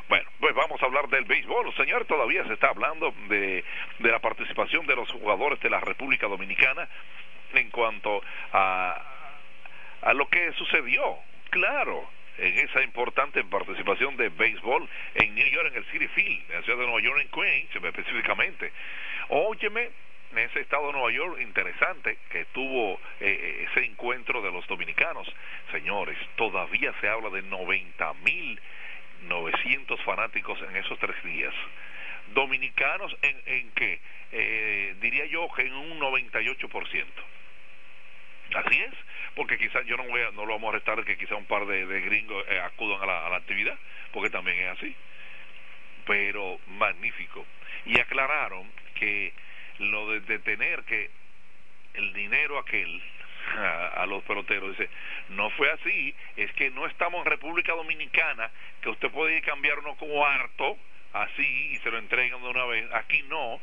Bueno, pues vamos a hablar del béisbol. Señor, todavía se está hablando de, de la participación de los jugadores de la República Dominicana en cuanto a, a lo que sucedió. Claro, en esa importante participación de béisbol en New York, en el City Field, en la ciudad de Nueva York, en Queens, específicamente. Óyeme, en ese estado de Nueva York, interesante que tuvo eh, ese encuentro de los dominicanos. Señores, todavía se habla de 90 mil 900 fanáticos en esos tres días. Dominicanos en, en que, eh, diría yo que en un 98%. Así es, porque quizás yo no voy a, no lo vamos a restar que quizás un par de, de gringos eh, acudan a la, a la actividad, porque también es así. Pero magnífico. Y aclararon que lo de, de tener que el dinero aquel a, los peloteros dice no fue así es que no estamos en República Dominicana que usted puede ir a cambiar así y se lo entregan de una vez. Aquí no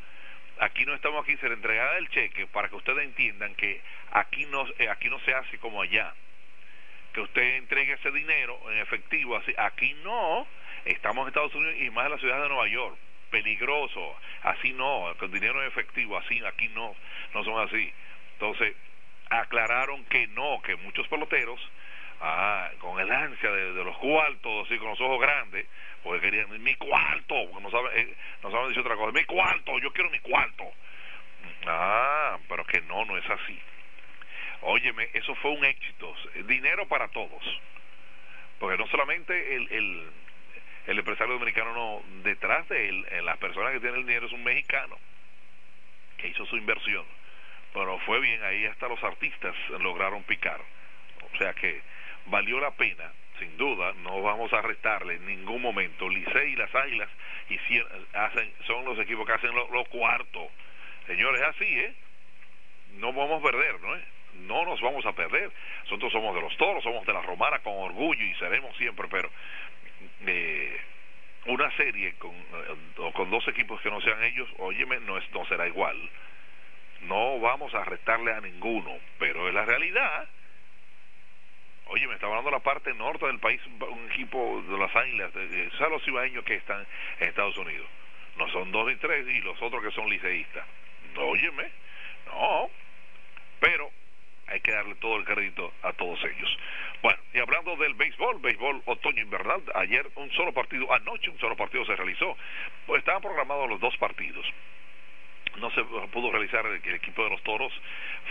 aquí no estamos aquí se le entregará el cheque para que ustedes entiendan que aquí no eh, aquí no se hace como allá. Que usted entregue ese dinero en efectivo así aquí no. Estamos en Estados Unidos y más en la ciudad de Nueva York peligroso. Así no con dinero en efectivo así aquí no no son así. Entonces aclararon que no que muchos peloteros ah, con el ansia de, de los cuartos así con los ojos grandes porque querían mi cuarto porque no saben eh, no saben decir otra cosa mi cuarto yo quiero mi cuarto ah pero que no no es así. Óyeme eso fue un éxito. Dinero para todos. Porque no solamente el, el el empresario dominicano no detrás de él las personas que tienen el dinero es un mexicano que hizo su inversión. Pero fue bien ahí hasta los artistas lograron picar. O sea que valió la pena sin duda no vamos a restarle en ningún momento. Licey y las Águilas hacen, son los equipos que hacen los lo cuartos señores así eh no vamos a perder no eh? no nos vamos a perder. Nosotros somos de los toros somos de la romana con orgullo y seremos siempre pero eh, una serie con, eh, con dos equipos que no sean ellos, óyeme, no, es, no será igual. No vamos a restarle a ninguno, pero es la realidad. Oye, me está hablando la parte norte del país, un equipo de las Águilas, de, de, ¿sabes los cibaeños que están en Estados Unidos? No son dos y tres, y los otros que son liceístas. Óyeme, no, pero hay que darle todo el crédito a todos ellos. Bueno, y hablando del béisbol, béisbol otoño-invernal, ayer un solo partido, anoche un solo partido se realizó, pues estaban programados los dos partidos. No se pudo realizar el, equipo de los toros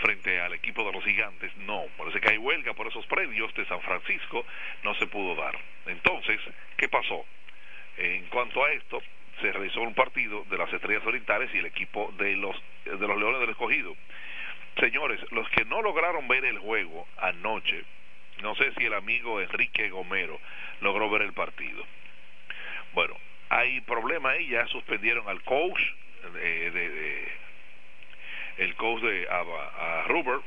frente al equipo de los gigantes, no, parece que hay huelga por esos predios de San Francisco, no se pudo dar. Entonces, ¿qué pasó? En cuanto a esto, se realizó un partido de las Estrellas Orientales y el equipo de los, de los Leones del Escogido. Señores, los que no lograron ver el juego anoche, no sé si el amigo Enrique Gomero logró ver el partido. Bueno, hay problema ahí, ya suspendieron al coach, de, de, de el coach de a, a Ruber,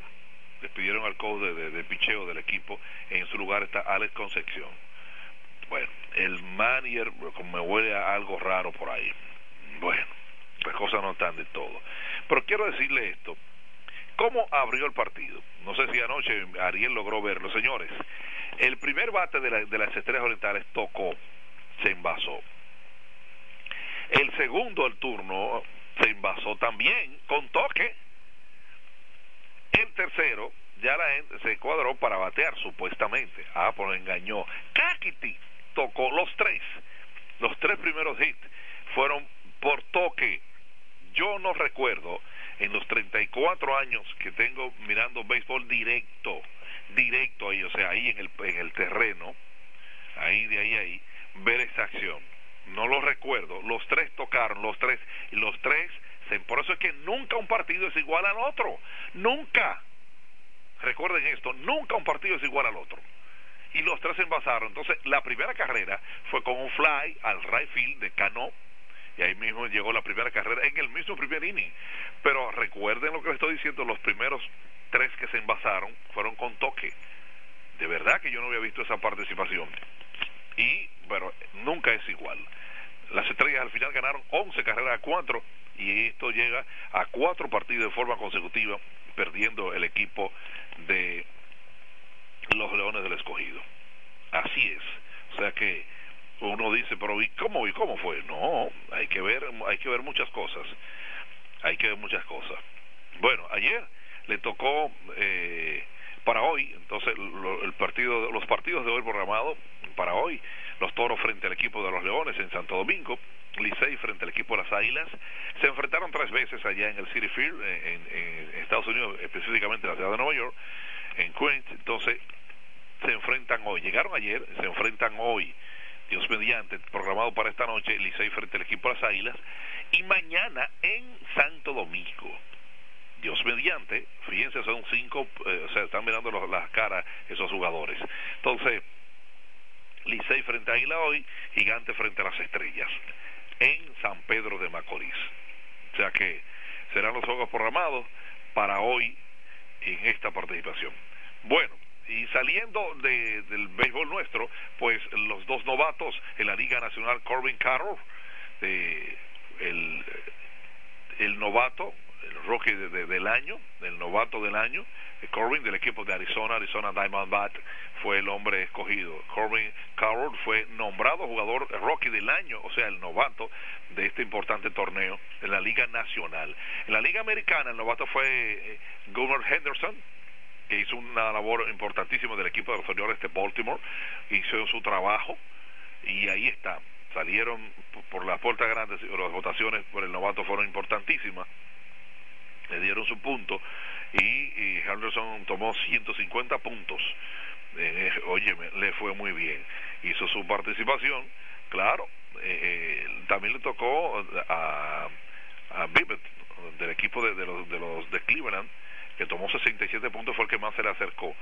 despidieron al coach de, picheo del equipo, en su lugar está Alex Concepción. Bueno, el manager, me huele a algo raro por ahí. Bueno, las cosas no están de todo. Pero quiero decirle esto. ¿Cómo abrió el partido? No sé si anoche Ariel logró verlo. Señores, el primer bate de, de las estrellas orientales tocó, se envasó. El segundo del turno se envasó también con toque. El tercero ya la gente se cuadró para batear supuestamente. Ah, pero engañó. Kakiti tocó los tres. Los tres primeros hits fueron por toque. Yo no recuerdo en los 34 años que tengo mirando béisbol directo, directo ahí, o sea, ahí en el, en el terreno, ahí, de ahí, ahí, ver esa acción. No lo recuerdo. Los tres tocaron, los tres, los tres, por eso es que nunca un partido es igual al otro. Nunca. Recuerden esto, nunca un partido es igual al otro. Y los tres se envasaron. Entonces, la primera carrera fue con un fly al right field de Cano. Y ahí mismo llegó la primera carrera en el mismo primer inning. Pero recuerden lo que les estoy diciendo, los primeros tres que se envasaron fueron con toque. De verdad que yo no había visto esa participación. Y, pero nunca es igual. Las estrellas al final ganaron 11 carreras a 4 y esto llega a cuatro partidos de forma consecutiva perdiendo el equipo de los Leones del Escogido. Así es. O sea que uno dice, pero ¿y cómo y cómo fue? No, hay que ver, hay que ver muchas cosas. Hay que ver muchas cosas. Bueno, ayer le tocó eh, para hoy, entonces el partido, los partidos de hoy programados para hoy, los Toros frente al equipo de los Leones en Santo Domingo, Licey frente al equipo de las Águilas, se enfrentaron tres veces allá en el City Field, en, Estados Unidos, específicamente en la ciudad de Nueva York, en Queens, entonces se enfrentan hoy, llegaron ayer, se enfrentan hoy, Dios mediante, programado para esta noche, Licey frente al equipo de las Águilas, y mañana en Santo Domingo. Dios mediante, fíjense, son cinco, eh, o sea, están mirando las caras esos jugadores. Entonces, Licey frente a Águila hoy, Gigante frente a las Estrellas, en San Pedro de Macorís. O sea que serán los juegos programados para hoy en esta participación. Bueno, y saliendo del béisbol nuestro, pues los dos novatos en la Liga Nacional, Corbin Carroll, eh, el, el novato el rookie del año, el novato del año, eh, Corbin del equipo de Arizona, Arizona Diamondback fue el hombre escogido. Corbin Carroll fue nombrado jugador rookie del año, o sea, el novato de este importante torneo en la Liga Nacional. En la Liga Americana el novato fue eh, Gunnar Henderson, que hizo una labor importantísima del equipo de los señores de Baltimore, hizo su trabajo y ahí está. Salieron por las puertas grandes, las votaciones por el novato fueron importantísimas le dieron su punto y, Henderson tomó 150 puntos. Eh, oye, le fue muy bien. Hizo su participación, claro. Eh, eh, también le tocó a, a del equipo de, los, de los de Cleveland, que tomó 67 puntos, fue el que más se le acercó.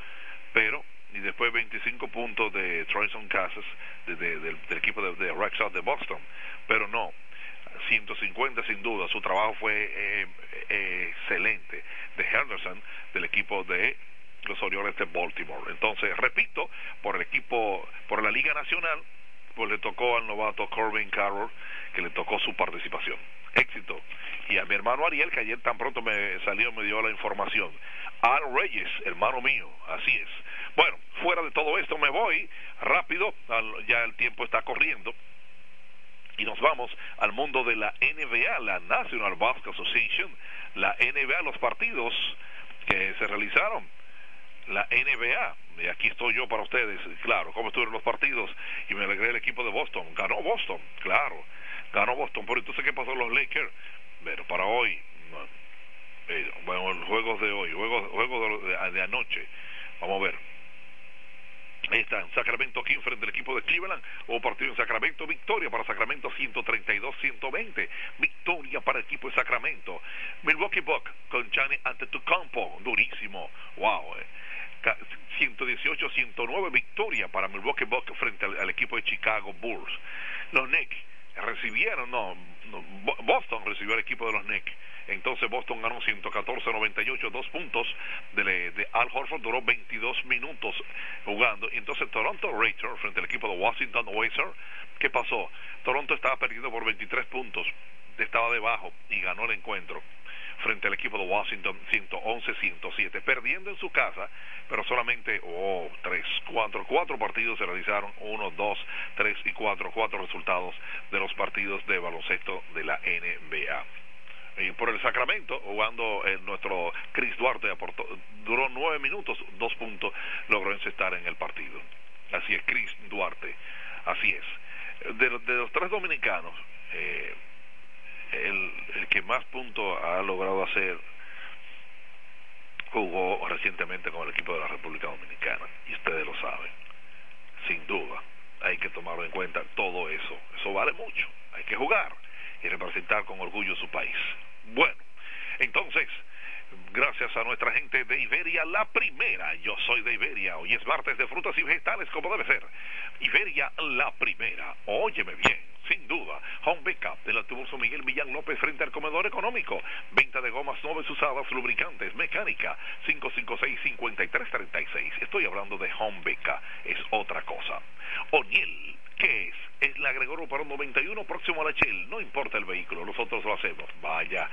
Pero, y después 25 puntos de Troyson Casas, del, equipo de, de Red Sox de Boston. Pero no, 150 sin duda. Su trabajo fue eh, eh, excelente de Henderson del equipo de los Orioles de Baltimore. Entonces, repito, por el equipo, por la Liga Nacional, pues le tocó al novato Corbin Carroll, que le tocó su participación. Éxito. Y a mi hermano Ariel, que ayer tan pronto me salió, me dio la información. Al Reyes, hermano mío, así es. Bueno, fuera de todo esto me voy rápido, ya el tiempo está corriendo. Y nos vamos al mundo de la NBA, la National Basketball Association, la NBA, los partidos que se realizaron, la NBA. Y aquí estoy yo para ustedes, claro, cómo estuvieron los partidos. Y me alegré el equipo de Boston. Ganó Boston, claro. Ganó Boston. Pero entonces, ¿qué pasó los Lakers? Pero para hoy, eh, bueno, juegos de hoy, juegos, juegos de, de anoche. Vamos a ver. Ahí está, en Sacramento King frente al equipo de Cleveland. Hubo partido en Sacramento, victoria para Sacramento 132-120. Victoria para el equipo de Sacramento. Milwaukee Buck con Chani ante tu campo, durísimo. Wow. 118-109 victoria para Milwaukee Buck frente al, equipo de Chicago Bulls. Los Knicks recibieron, no, Boston recibió al equipo de los Knicks. Entonces Boston ganó 114-98, dos puntos de, de, Al Horford, duró 22 minutos jugando. Y entonces Toronto Raptors frente al equipo de Washington Wizards, ¿qué pasó? Toronto estaba perdiendo por 23 puntos, estaba debajo y ganó el encuentro frente al equipo de Washington 111-107, perdiendo en su casa, pero solamente, oh, tres, cuatro, cuatro partidos se realizaron, uno, dos, tres y cuatro, cuatro resultados de los partidos de baloncesto de la NBA. Y por el Sacramento, jugando nuestro Chris Duarte, aportó, duró nueve minutos, dos puntos, logró encestar en el partido. Así es, Chris Duarte, así es. De, de los tres dominicanos, eh, el, que más puntos ha logrado hacer jugó recientemente con el equipo de la República Dominicana y ustedes lo saben. Sin duda hay que tomarlo en cuenta todo eso. Eso vale mucho hay que jugar y representar con orgullo su país. Bueno entonces gracias a nuestra gente de Iberia, la primera. Yo soy de Iberia. Hoy es martes de frutas y vegetales, como debe ser. Iberia, la primera. Óyeme bien sin duda. Home Backup del autobús Miguel Millán López frente al comedor económico. Venta de gomas nuevas usadas, lubricantes, mecánica. 556-5336. Estoy hablando de Home Backup. Es otra cosa. O'Neill, ¿qué es? Es la Gregorio para 91 próximo a la Shell. No importa el vehículo, nosotros lo hacemos. Vaya,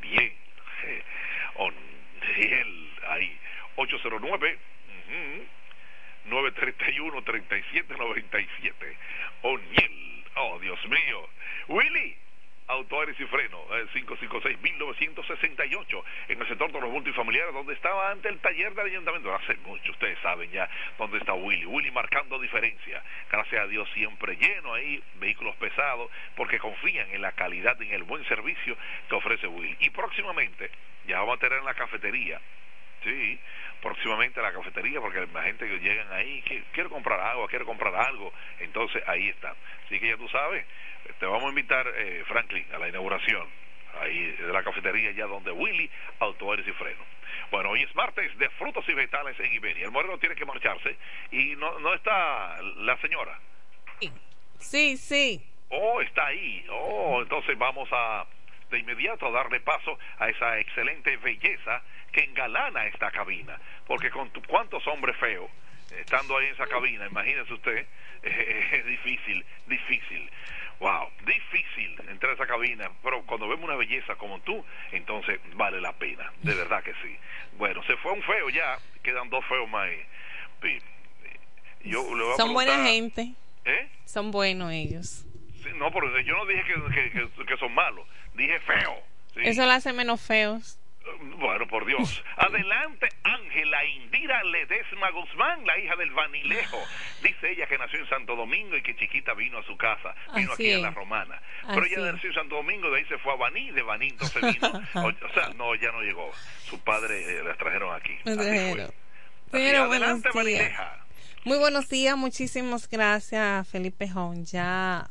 bien. O'Neill, ahí. 809. 931-3797. O'Neill Oh, Dios mío. Willy, Auto y Freno, 556-1968, eh, en el sector de los multifamiliares, donde estaba ante el taller del ayuntamiento. Hace mucho, ustedes saben ya dónde está Willy. Willy marcando diferencia. Gracias a Dios, siempre lleno ahí, vehículos pesados, porque confían en la calidad y en el buen servicio que ofrece Willy. Y próximamente, ya vamos a tener en la cafetería, sí, próximamente a la cafetería porque la gente que llegan ahí, quiero comprar agua, quiero comprar algo, entonces ahí está. Así que ya tú sabes, te vamos a invitar, eh, Franklin, a la inauguración, ahí de la cafetería ya donde Willy, Autoaires y Freno. Bueno, hoy es martes de frutos y vegetales en Iberia. El moreno tiene que marcharse y no, no está la señora. Sí, sí. Oh, está ahí. Oh, entonces vamos a de inmediato a darle paso a esa excelente belleza que engalana esta cabina. Porque con cuántos hombres feos estando ahí en esa cabina, imagínese usted, [LAUGHS] es difícil, difícil. Wow, difícil entrar a esa cabina, pero cuando vemos una belleza como tú, entonces vale la pena, de verdad que sí. Bueno, se fue un feo ya, quedan dos feos más. Yo, Son buena gente. ¿Eh? Son buenos ellos. no, pero yo no dije que, que, son malos, dije feo. Eso lo hace menos feos. Bueno, por Dios. Adelante, Ángela Indira Ledesma Guzmán, la hija del Vanilejo. Dice ella que nació en Santo Domingo y que chiquita vino a su casa, vino aquí a la Romana. Pero ella nació en Santo Domingo, de ahí se fue a Baní, de Baní entonces vino. [LAUGHS] o, sea, no, ya no llegó. Su padre eh, la trajeron aquí. Pero adelante, Muy buenos días, muchísimas gracias, Felipe Jón. Ya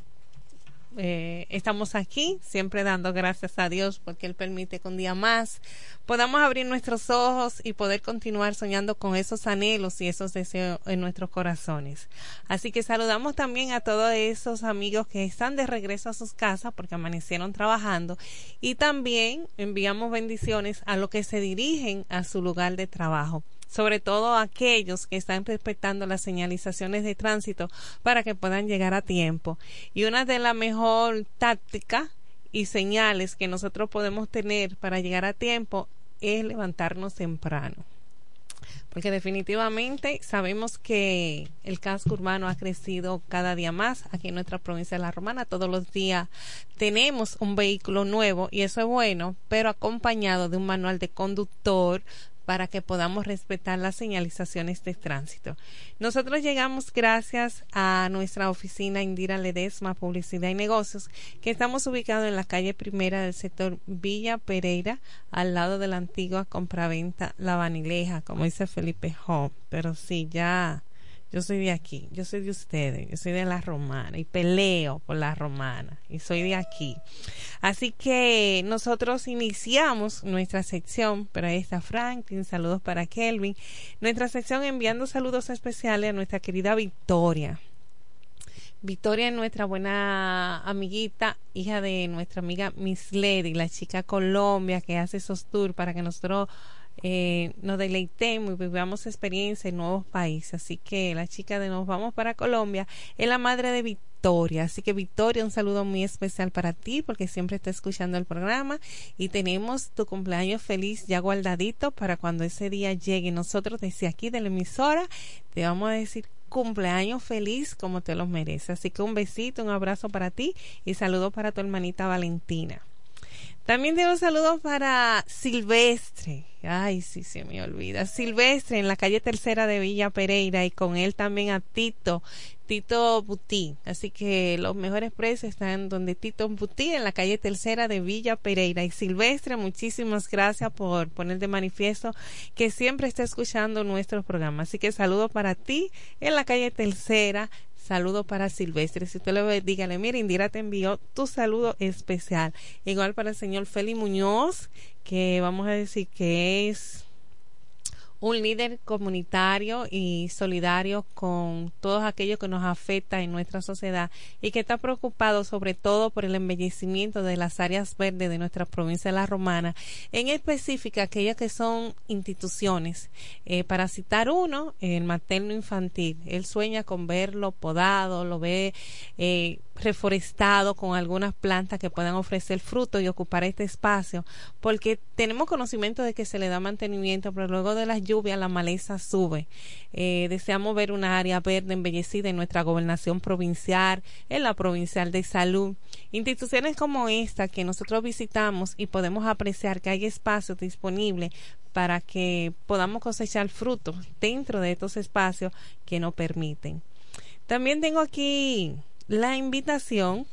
eh, estamos aquí, siempre dando gracias a Dios porque Él permite que un día más podamos abrir nuestros ojos y poder continuar soñando con esos anhelos y esos deseos en nuestros corazones. Así que saludamos también a todos esos amigos que están de regreso a sus casas porque amanecieron trabajando y también enviamos bendiciones a los que se dirigen a su lugar de trabajo sobre todo aquellos que están respetando las señalizaciones de tránsito para que puedan llegar a tiempo. Y una de las mejor tácticas y señales que nosotros podemos tener para llegar a tiempo es levantarnos temprano. Porque definitivamente sabemos que el casco urbano ha crecido cada día más aquí en nuestra provincia de La Romana. Todos los días tenemos un vehículo nuevo y eso es bueno, pero acompañado de un manual de conductor, para que podamos respetar las señalizaciones de tránsito. Nosotros llegamos gracias a nuestra oficina Indira Ledesma, Publicidad y Negocios, que estamos ubicados en la calle primera del sector Villa Pereira, al lado de la antigua compraventa La Vanileja, como dice Felipe Hall. Pero sí, ya yo soy de aquí, yo soy de ustedes, yo soy de la romana y peleo por la romana y soy de aquí. Así que nosotros iniciamos nuestra sección, pero ahí está Franklin, saludos para Kelvin, nuestra sección enviando saludos especiales a nuestra querida Victoria. Victoria es nuestra buena amiguita, hija de nuestra amiga Miss Lady, la chica Colombia que hace esos tours para que nosotros eh, nos deleitemos y vivamos experiencia en nuevos países. Así que la chica de Nos Vamos para Colombia es la madre de Victoria. Así que Victoria, un saludo muy especial para ti porque siempre está escuchando el programa y tenemos tu cumpleaños feliz ya guardadito para cuando ese día llegue. Nosotros desde aquí de la emisora te vamos a decir cumpleaños feliz como te los mereces. Así que un besito, un abrazo para ti y saludos para tu hermanita Valentina. También tengo saludos para Silvestre. Ay, sí, se me olvida. Silvestre en la calle tercera de Villa Pereira y con él también a Tito, Tito Butí. Así que los mejores precios están donde Tito Butí en la calle tercera de Villa Pereira. Y Silvestre, muchísimas gracias por poner de manifiesto que siempre está escuchando nuestro programa. Así que saludos para ti en la calle tercera Saludo para Silvestre. Si usted le ve, dígale, mira, Indira te envió tu saludo especial. Igual para el señor Feli Muñoz, que vamos a decir que es un líder comunitario y solidario con todos aquellos que nos afecta en nuestra sociedad y que está preocupado sobre todo por el embellecimiento de las áreas verdes de nuestra provincia de La Romana, en específica aquellas que son instituciones. Eh, para citar uno, el materno infantil, él sueña con verlo podado, lo ve eh, reforestado con algunas plantas que puedan ofrecer fruto y ocupar este espacio, porque tenemos conocimiento de que se le da mantenimiento, pero luego de las lluvias la maleza sube. Eh, deseamos ver una área verde embellecida en nuestra gobernación provincial, en la provincial de salud. Instituciones como esta que nosotros visitamos y podemos apreciar que hay espacios disponibles para que podamos cosechar frutos dentro de estos espacios que nos permiten. También tengo aquí la invitación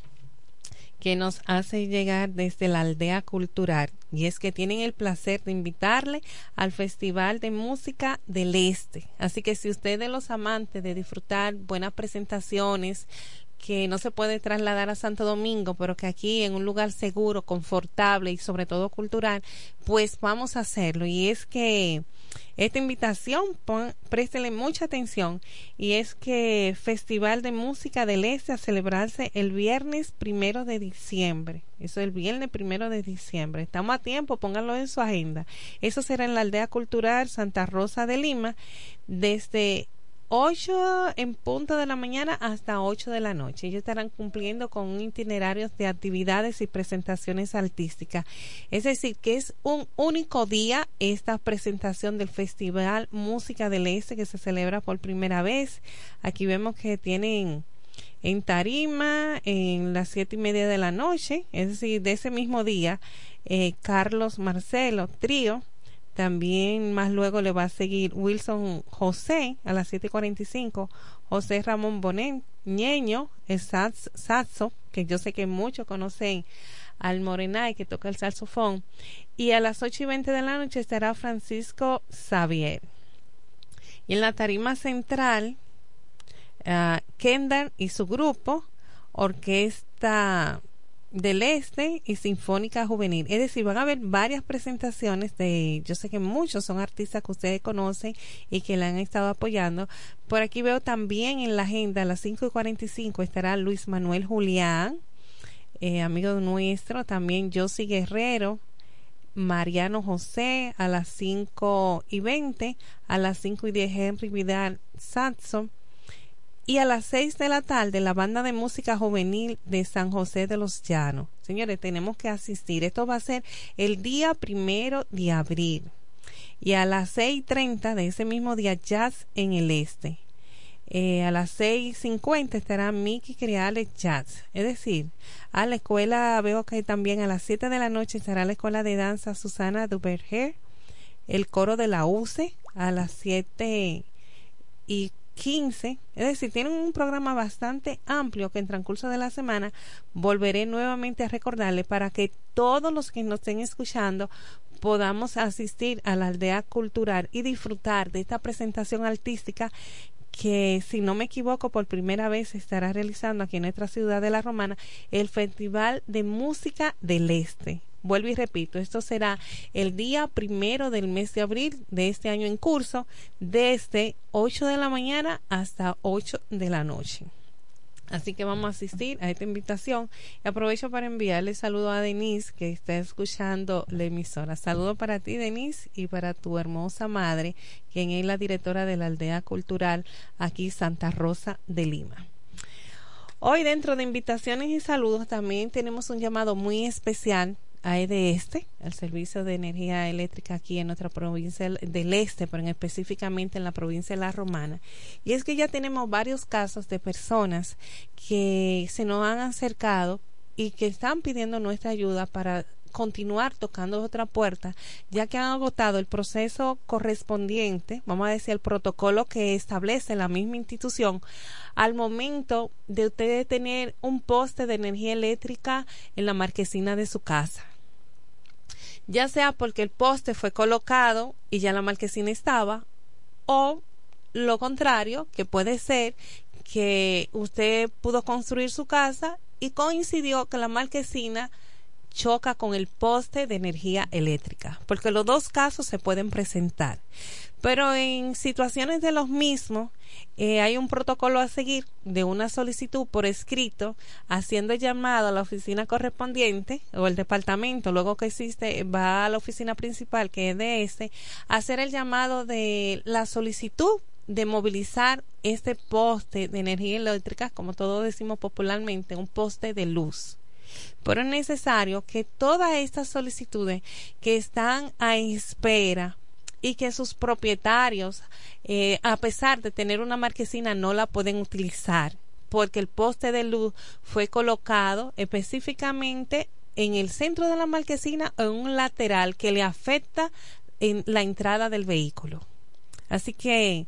que nos hace llegar desde la aldea cultural y es que tienen el placer de invitarle al Festival de Música del Este. Así que si usted es los amantes de disfrutar buenas presentaciones, que no se puede trasladar a Santo Domingo, pero que aquí en un lugar seguro, confortable y sobre todo cultural, pues vamos a hacerlo. Y es que esta invitación, préstele mucha atención, y es que Festival de Música del Este a celebrarse el viernes primero de diciembre. Eso es el viernes primero de diciembre. Estamos a tiempo, pónganlo en su agenda. Eso será en la aldea cultural Santa Rosa de Lima, desde 8 en punto de la mañana hasta 8 de la noche. Ellos estarán cumpliendo con un itinerario de actividades y presentaciones artísticas. Es decir, que es un único día esta presentación del Festival Música del Este que se celebra por primera vez. Aquí vemos que tienen en Tarima en las siete y media de la noche, es decir, de ese mismo día, eh, Carlos Marcelo Trío también más luego le va a seguir Wilson José a las 7.45, José Ramón Bonet, Ñeño, el saxo, que yo sé que muchos conocen al Morenay que toca el saxofón, y a las 8 y 20 de la noche estará Francisco Xavier. Y en la tarima central, uh, Kendall y su grupo, Orquesta del Este y Sinfónica Juvenil. Es decir, van a haber varias presentaciones de, yo sé que muchos son artistas que ustedes conocen y que la han estado apoyando. Por aquí veo también en la agenda a las 5 y 45 estará Luis Manuel Julián, eh, amigo nuestro, también Josie Guerrero, Mariano José a las 5 y 20, a las 5 y 10 Henry Vidal Saxon, y a las seis de la tarde la banda de música juvenil de San José de los Llanos. Señores, tenemos que asistir. Esto va a ser el día primero de abril. Y a las seis treinta de ese mismo día, Jazz en el Este. Eh, a las seis cincuenta estará Mickey Creales Jazz. Es decir, a la escuela, veo que también a las siete de la noche estará la escuela de danza Susana Duberger, el coro de la UCE a las siete y 15, es decir, tienen un programa bastante amplio que en transcurso de la semana volveré nuevamente a recordarle para que todos los que nos estén escuchando podamos asistir a la aldea cultural y disfrutar de esta presentación artística que si no me equivoco por primera vez se estará realizando aquí en nuestra ciudad de la Romana el Festival de Música del Este. Vuelvo y repito, esto será el día primero del mes de abril de este año en curso, desde 8 de la mañana hasta 8 de la noche. Así que vamos a asistir a esta invitación. Y aprovecho para enviarle saludo a Denise, que está escuchando la emisora. Saludo para ti, Denise, y para tu hermosa madre, quien es la directora de la aldea cultural aquí, Santa Rosa de Lima. Hoy, dentro de invitaciones y saludos, también tenemos un llamado muy especial a Este, el servicio de energía eléctrica aquí en nuestra provincia del Este, pero específicamente en la provincia de La Romana. Y es que ya tenemos varios casos de personas que se nos han acercado y que están pidiendo nuestra ayuda para continuar tocando otra puerta, ya que han agotado el proceso correspondiente, vamos a decir, el protocolo que establece la misma institución al momento de usted tener un poste de energía eléctrica en la marquesina de su casa. Ya sea porque el poste fue colocado y ya la marquesina estaba, o lo contrario, que puede ser que usted pudo construir su casa y coincidió que la marquesina choca con el poste de energía eléctrica, porque los dos casos se pueden presentar. Pero en situaciones de los mismos, eh, hay un protocolo a seguir de una solicitud por escrito, haciendo llamado a la oficina correspondiente o el departamento, luego que existe, va a la oficina principal que es de este, hacer el llamado de la solicitud de movilizar este poste de energía eléctrica, como todos decimos popularmente, un poste de luz. Pero es necesario que todas estas solicitudes que están a espera y que sus propietarios, eh, a pesar de tener una marquesina, no la pueden utilizar porque el poste de luz fue colocado específicamente en el centro de la marquesina o en un lateral que le afecta en la entrada del vehículo. Así que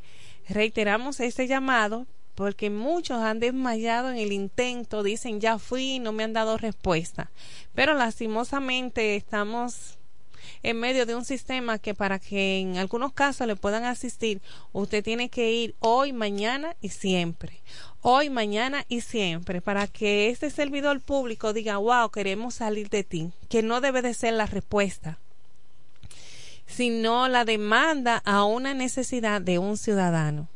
reiteramos este llamado porque muchos han desmayado en el intento, dicen ya fui, no me han dado respuesta. Pero lastimosamente estamos en medio de un sistema que para que en algunos casos le puedan asistir, usted tiene que ir hoy, mañana y siempre. Hoy, mañana y siempre, para que este servidor público diga, wow, queremos salir de ti, que no debe de ser la respuesta, sino la demanda a una necesidad de un ciudadano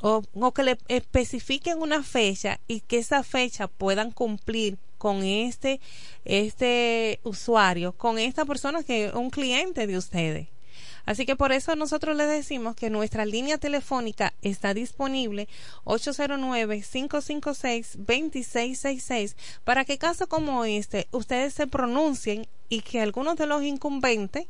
o, que le especifiquen una fecha y que esa fecha puedan cumplir con este este usuario, con esta persona que es un cliente de ustedes. Así que por eso nosotros les decimos que nuestra línea telefónica está disponible 809-556-2666 para que casos como este ustedes se pronuncien y que algunos de los incumbentes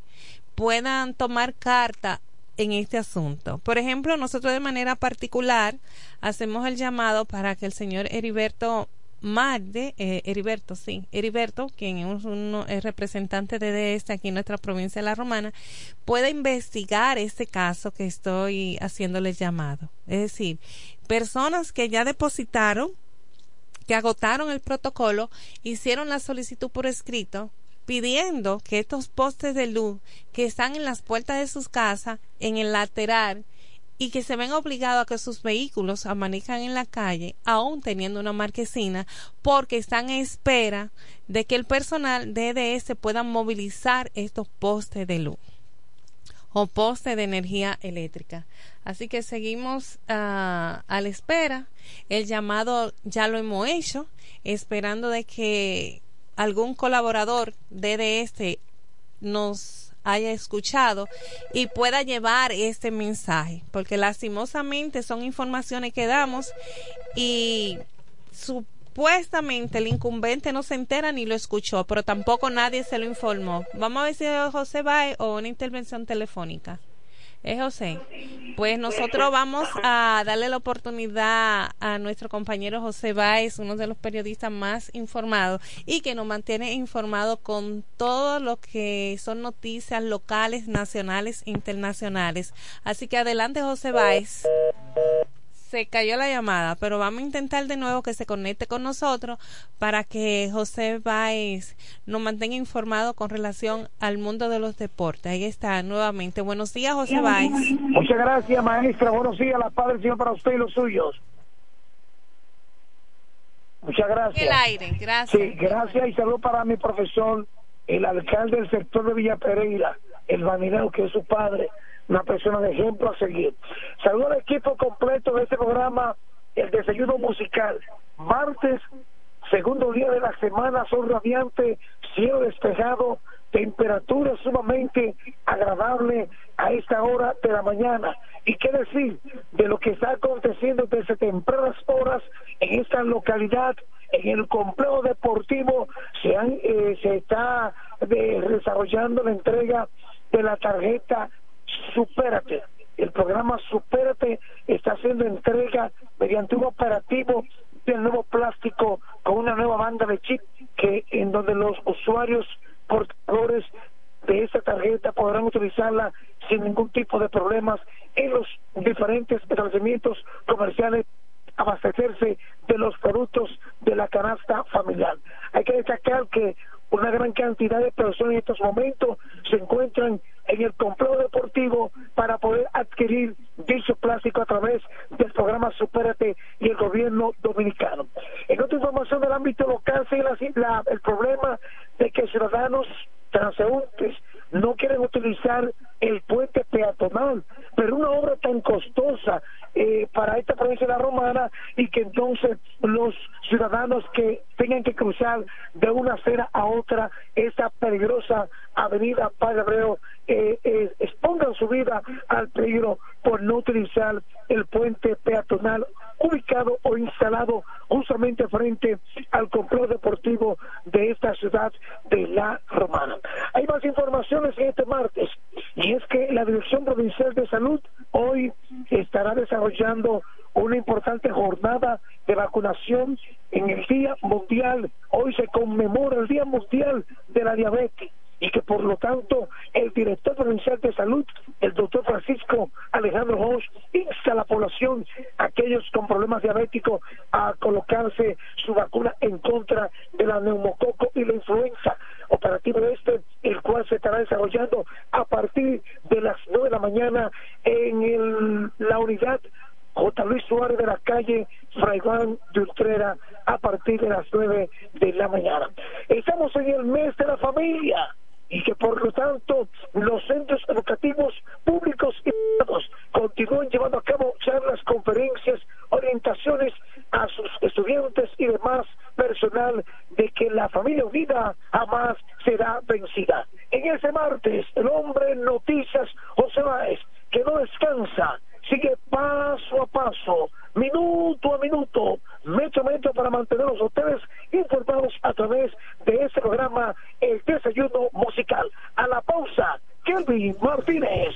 puedan tomar carta en este asunto. Por ejemplo, nosotros de manera particular hacemos el llamado para que el señor Heriberto Marde, eh, Heriberto, sí, Heriberto, quien es, uno, es representante de este aquí en nuestra provincia de La Romana, pueda investigar este caso que estoy haciéndole llamado. Es decir, personas que ya depositaron, que agotaron el protocolo, hicieron la solicitud por escrito, pidiendo que estos postes de luz que están en las puertas de sus casas, en el lateral, y que se ven obligados a que sus vehículos amanezcan en la calle, aún teniendo una marquesina, porque están en espera de que el personal de EDS pueda movilizar estos postes de luz o postes de energía eléctrica. Así que seguimos ah, a la espera. El llamado ya lo hemos hecho, esperando de que algún colaborador de este nos haya escuchado y pueda llevar este mensaje, porque lastimosamente son informaciones que damos y supuestamente el incumbente no se entera ni lo escuchó, pero tampoco nadie se lo informó. Vamos a ver si José va o una intervención telefónica. Es José. Pues nosotros vamos a darle la oportunidad a nuestro compañero José Báez, uno de los periodistas más informados y que nos mantiene informados con todo lo que son noticias locales, nacionales e internacionales. Así que adelante José Báez se cayó la llamada, pero vamos a intentar de nuevo que se conecte con nosotros para que José Báez nos mantenga informado con relación al mundo de los deportes. Ahí está nuevamente. Buenos días, José Báez. Muchas gracias, maestra. Buenos días, la Padre Señor para usted y los suyos. Muchas gracias. El aire, gracias. Sí, gracias y saludo para mi profesor, el alcalde del sector de Villa Pereira, el Vanideo, que es su padre una persona de ejemplo a seguir. Saludo al equipo completo de este programa el desayuno musical. Martes, segundo día de la semana, sol radiante, cielo despejado, temperatura sumamente agradable a esta hora de la mañana. ¿Y qué decir de lo que está aconteciendo desde tempranas horas en esta localidad? En el complejo deportivo se, eh, se está eh, desarrollando la entrega de la tarjeta Supérate. El programa Supérate está haciendo entrega mediante un operativo del nuevo plástico con una nueva banda de chip que en donde los usuarios portadores de esa tarjeta podrán utilizarla sin ningún tipo de problemas en los diferentes establecimientos comerciales abastecerse de los productos de la canasta familiar. Hay que destacar que una gran cantidad de personas en estos momentos se encuentran en el complejo deportivo para poder adquirir dicho plástico a través del programa Supérate y el gobierno dominicano. En otra información del ámbito local sigue el problema de que ciudadanos transeúntes no quieren utilizar el puente peatonal, pero una obra tan costosa eh, para esta provincia de la Romana y que entonces los ciudadanos que tengan que cruzar de una acera a otra esa peligrosa avenida Padre Abreu eh, eh, expongan su vida al peligro por no utilizar el puente peatonal ubicado o instalado justamente frente al complejo deportivo de esta ciudad de La Romana. Hay más informaciones este martes y es que la Dirección Provincial de Salud hoy estará desarrollando una importante jornada de vacunación en el Día Mundial. Hoy se conmemora el Día Mundial de la Diabetes y que por lo tanto el director provincial de salud, el doctor Francisco Alejandro Hoss, insta a la población, aquellos con problemas diabéticos, a colocarse su vacuna en contra de la neumococo y la influenza. Operativo este, el cual se estará desarrollando a partir de las nueve de la mañana en la unidad J. Luis Suárez de la calle Fray Juan de Utrera a partir de las nueve de la mañana. Estamos en el mes de la familia y que por lo tanto los centros educativos públicos y privados continúen llevando a cabo charlas, conferencias, orientaciones a sus estudiantes y demás personal de que la familia unida jamás será vencida. En ese martes, el hombre Noticias José Báez, que no descansa, sigue paso a paso, minuto a minuto, metro a metro para mantenerlos ustedes informados a través de este programa El Desayuno Musical. A la pausa, Kelvin Martínez.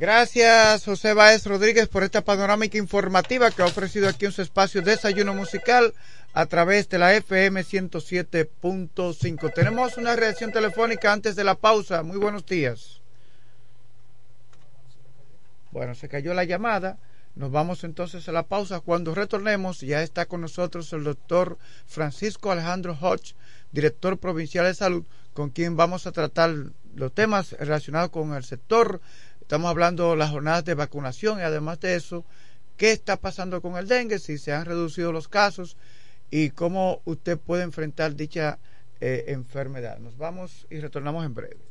Gracias, José Báez Rodríguez, por esta panorámica informativa que ha ofrecido aquí en su espacio Desayuno Musical a través de la FM 107.5. Tenemos una reacción telefónica antes de la pausa. Muy buenos días. Bueno, se cayó la llamada. Nos vamos entonces a la pausa. Cuando retornemos, ya está con nosotros el doctor Francisco Alejandro Hodge, director provincial de salud, con quien vamos a tratar los temas relacionados con el sector. Estamos hablando de las jornadas de vacunación y además de eso, qué está pasando con el dengue, si se han reducido los casos y cómo usted puede enfrentar dicha eh, enfermedad. Nos vamos y retornamos en breve.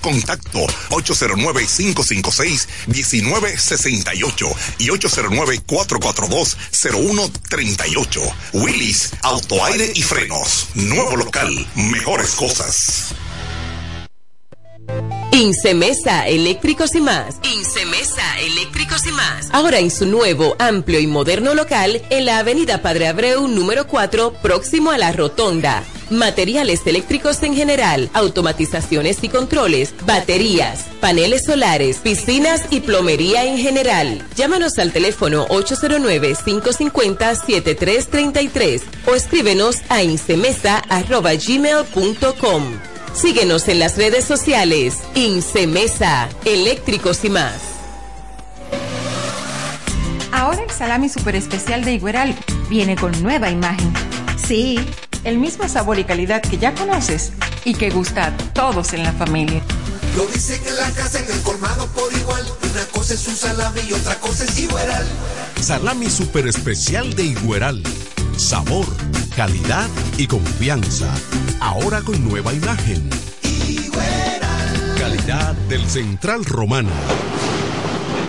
Contacto 809-556-1968 y 809-442-0138. Willis, autoaire y frenos. Nuevo local, mejores cosas. Incemesa Eléctricos y más. Incemesa Eléctricos y más. Ahora en su nuevo, amplio y moderno local en la Avenida Padre Abreu número 4, próximo a la Rotonda. Materiales eléctricos en general, automatizaciones y controles, baterías, paneles solares, piscinas y plomería en general. Llámanos al teléfono 809-550-7333 o escríbenos a incemesa.gmail.com. Síguenos en las redes sociales. Incemesa, eléctricos y más. Ahora el salami super especial de Igueral viene con nueva imagen. Sí, el mismo sabor y calidad que ya conoces y que gusta a todos en la familia. Lo dice que la casa, en el colmado por igual. Una cosa es un salami y otra cosa es Igueral. Salami super especial de Igueral. Sabor, calidad y confianza. Ahora con nueva imagen. Calidad del Central Romano.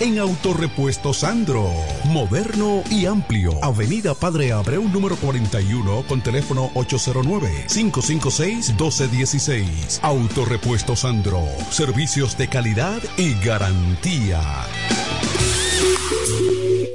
en Autorepuesto Sandro. Moderno y amplio. Avenida Padre Abreu número 41 con teléfono 809-556-1216. Autorepuesto Sandro. Servicios de calidad y garantía.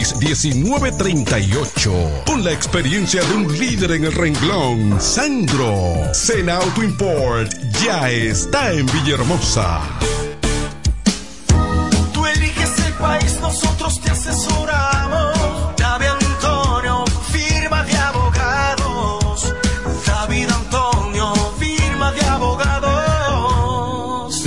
809-866. 1938. Con la experiencia de un líder en el renglón, Sandro. Sena Auto Import ya está en Villahermosa. Tú eliges el país, nosotros te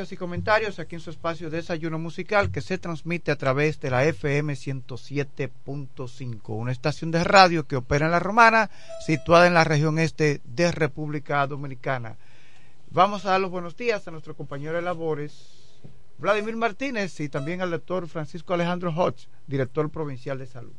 Y comentarios aquí en su espacio Desayuno Musical que se transmite a través de la FM 107.5, una estación de radio que opera en La Romana, situada en la región este de República Dominicana. Vamos a dar los buenos días a nuestro compañero de labores, Vladimir Martínez, y también al doctor Francisco Alejandro Hodge, director provincial de salud.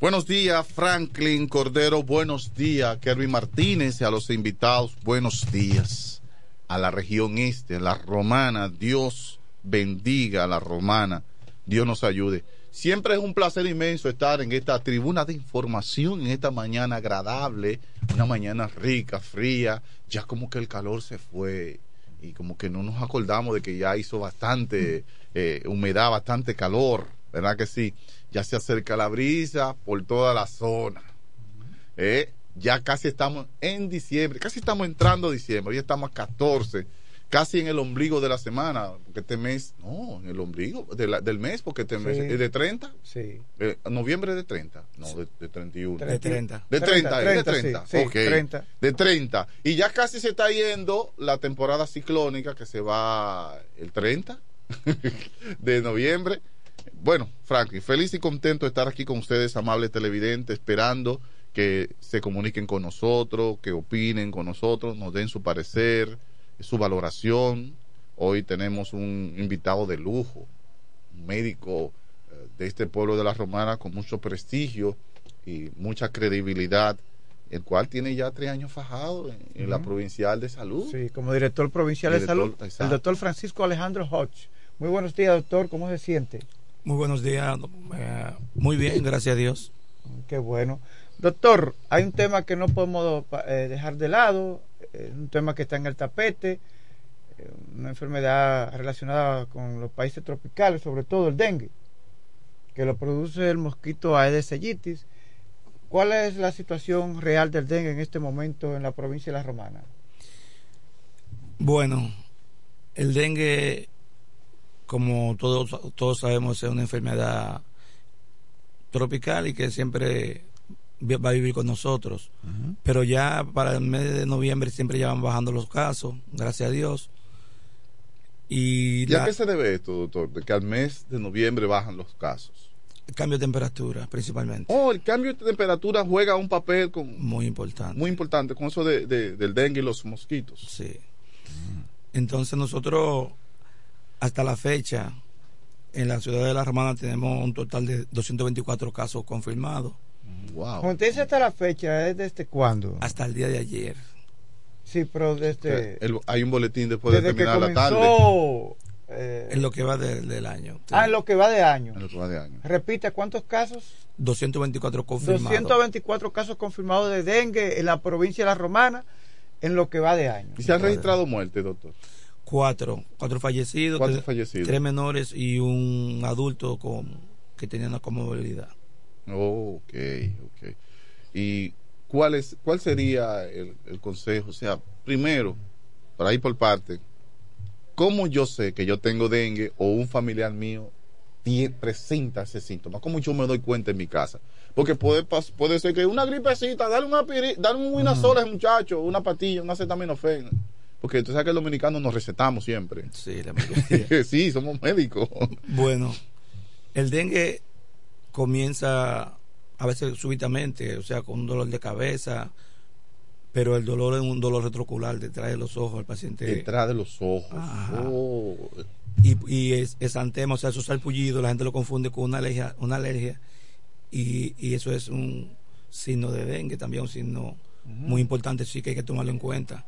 Buenos días, Franklin Cordero. Buenos días, Kervin Martínez. Y a los invitados, buenos días. A la región este, la romana. Dios bendiga a la romana. Dios nos ayude. Siempre es un placer inmenso estar en esta tribuna de información, en esta mañana agradable, una mañana rica, fría. Ya como que el calor se fue y como que no nos acordamos de que ya hizo bastante eh, humedad, bastante calor ¿verdad que sí? Ya se acerca la brisa por toda la zona. ¿eh? Ya casi estamos en diciembre, casi estamos entrando a diciembre, ya estamos a 14 casi en el ombligo de la semana, porque este mes, no, en el ombligo de la- del mes, porque este mes Sí. es de 30. Sí. Eh, noviembre de 30, no, de, de 31. De 30. De 30, es de 30, 30. sí, sí, ok. 30. De 30. Y ya casi se está yendo la temporada ciclónica que se va el 30 [LAUGHS] de noviembre. Bueno, Franklin, feliz y contento de estar aquí con ustedes, amables televidentes, esperando que se comuniquen con nosotros, que opinen con nosotros, nos den su parecer, su valoración. Hoy tenemos un invitado de lujo, un médico eh, de este pueblo de la Romana con mucho prestigio y mucha credibilidad, el cual tiene ya tres años fajado en, en la provincial de salud. Sí, como director provincial de salud, exacto. el doctor Francisco Alejandro Hodge. Muy buenos días, doctor. ¿Cómo se siente? Muy buenos días. eh, muy bien, gracias a Dios. Qué bueno. Doctor, hay un tema que no podemos eh, dejar de lado, eh, un tema que está en el tapete, eh, una enfermedad relacionada con los países tropicales, sobre todo el dengue, que lo produce el mosquito Aedes aegypti. ¿Cuál es la situación real del dengue en este momento en la provincia de La Romana? Bueno, el dengue, como todos, todos sabemos, es una enfermedad tropical y que siempre va a vivir con nosotros. Pero ya para el mes de noviembre siempre ya van bajando los casos, gracias a Dios. Y ¿Y a la- qué se debe esto, doctor? De que al mes de noviembre bajan los casos. el cambio de temperatura principalmente. Oh, el cambio de temperatura juega un papel con, muy importante. Muy importante con eso de, de- del dengue y los mosquitos. Sí. Entonces nosotros, hasta la fecha, en la ciudad de La Romana tenemos un total de 224 casos confirmados. Wow. Dice hasta la fecha, ¿es desde cuándo? Hasta el día de ayer. Sí, pero desde... El- hay un boletín después de desde que terminar la tarde. comenzó... eh, En lo que va de- del año. ah, en lo que va de año. En lo que va de año. Repita, ¿cuántos casos? 224 confirmados. 224 casos confirmados de dengue en la provincia de La Romana en lo que va de año. ¿Y se han registrado muertes, doctor? Cuatro. Cuatro fallecidos. Cuatro tres- fallecidos. Tres menores y un adulto con, que tenía una comorbilidad. Oh, ok, ok. ¿Y cuál, es, cuál sería el, el consejo? O sea, primero, para ir por parte, ¿cómo yo sé que yo tengo dengue o un familiar mío presenta ese síntoma? ¿Cómo yo me doy cuenta en mi casa? Porque puede, puede ser que una gripecita, darle una piri- darle un Winazol a ese muchacho, una patilla, una acetaminofén. Porque tú sabes que los dominicanos nos recetamos siempre. Sí, la [LAUGHS] mayoría. sí, somos médicos. Bueno, el dengue comienza a veces súbitamente, o sea, con un dolor de cabeza, pero el dolor es un dolor retrocular detrás de los ojos. El paciente Detrás de los ojos. Oh. y, y es, es antema, o sea, esos salpullidos, la gente lo confunde con una alergia, una alergia y, y eso es un signo de dengue, también un signo muy importante, sí que hay que tomarlo en cuenta.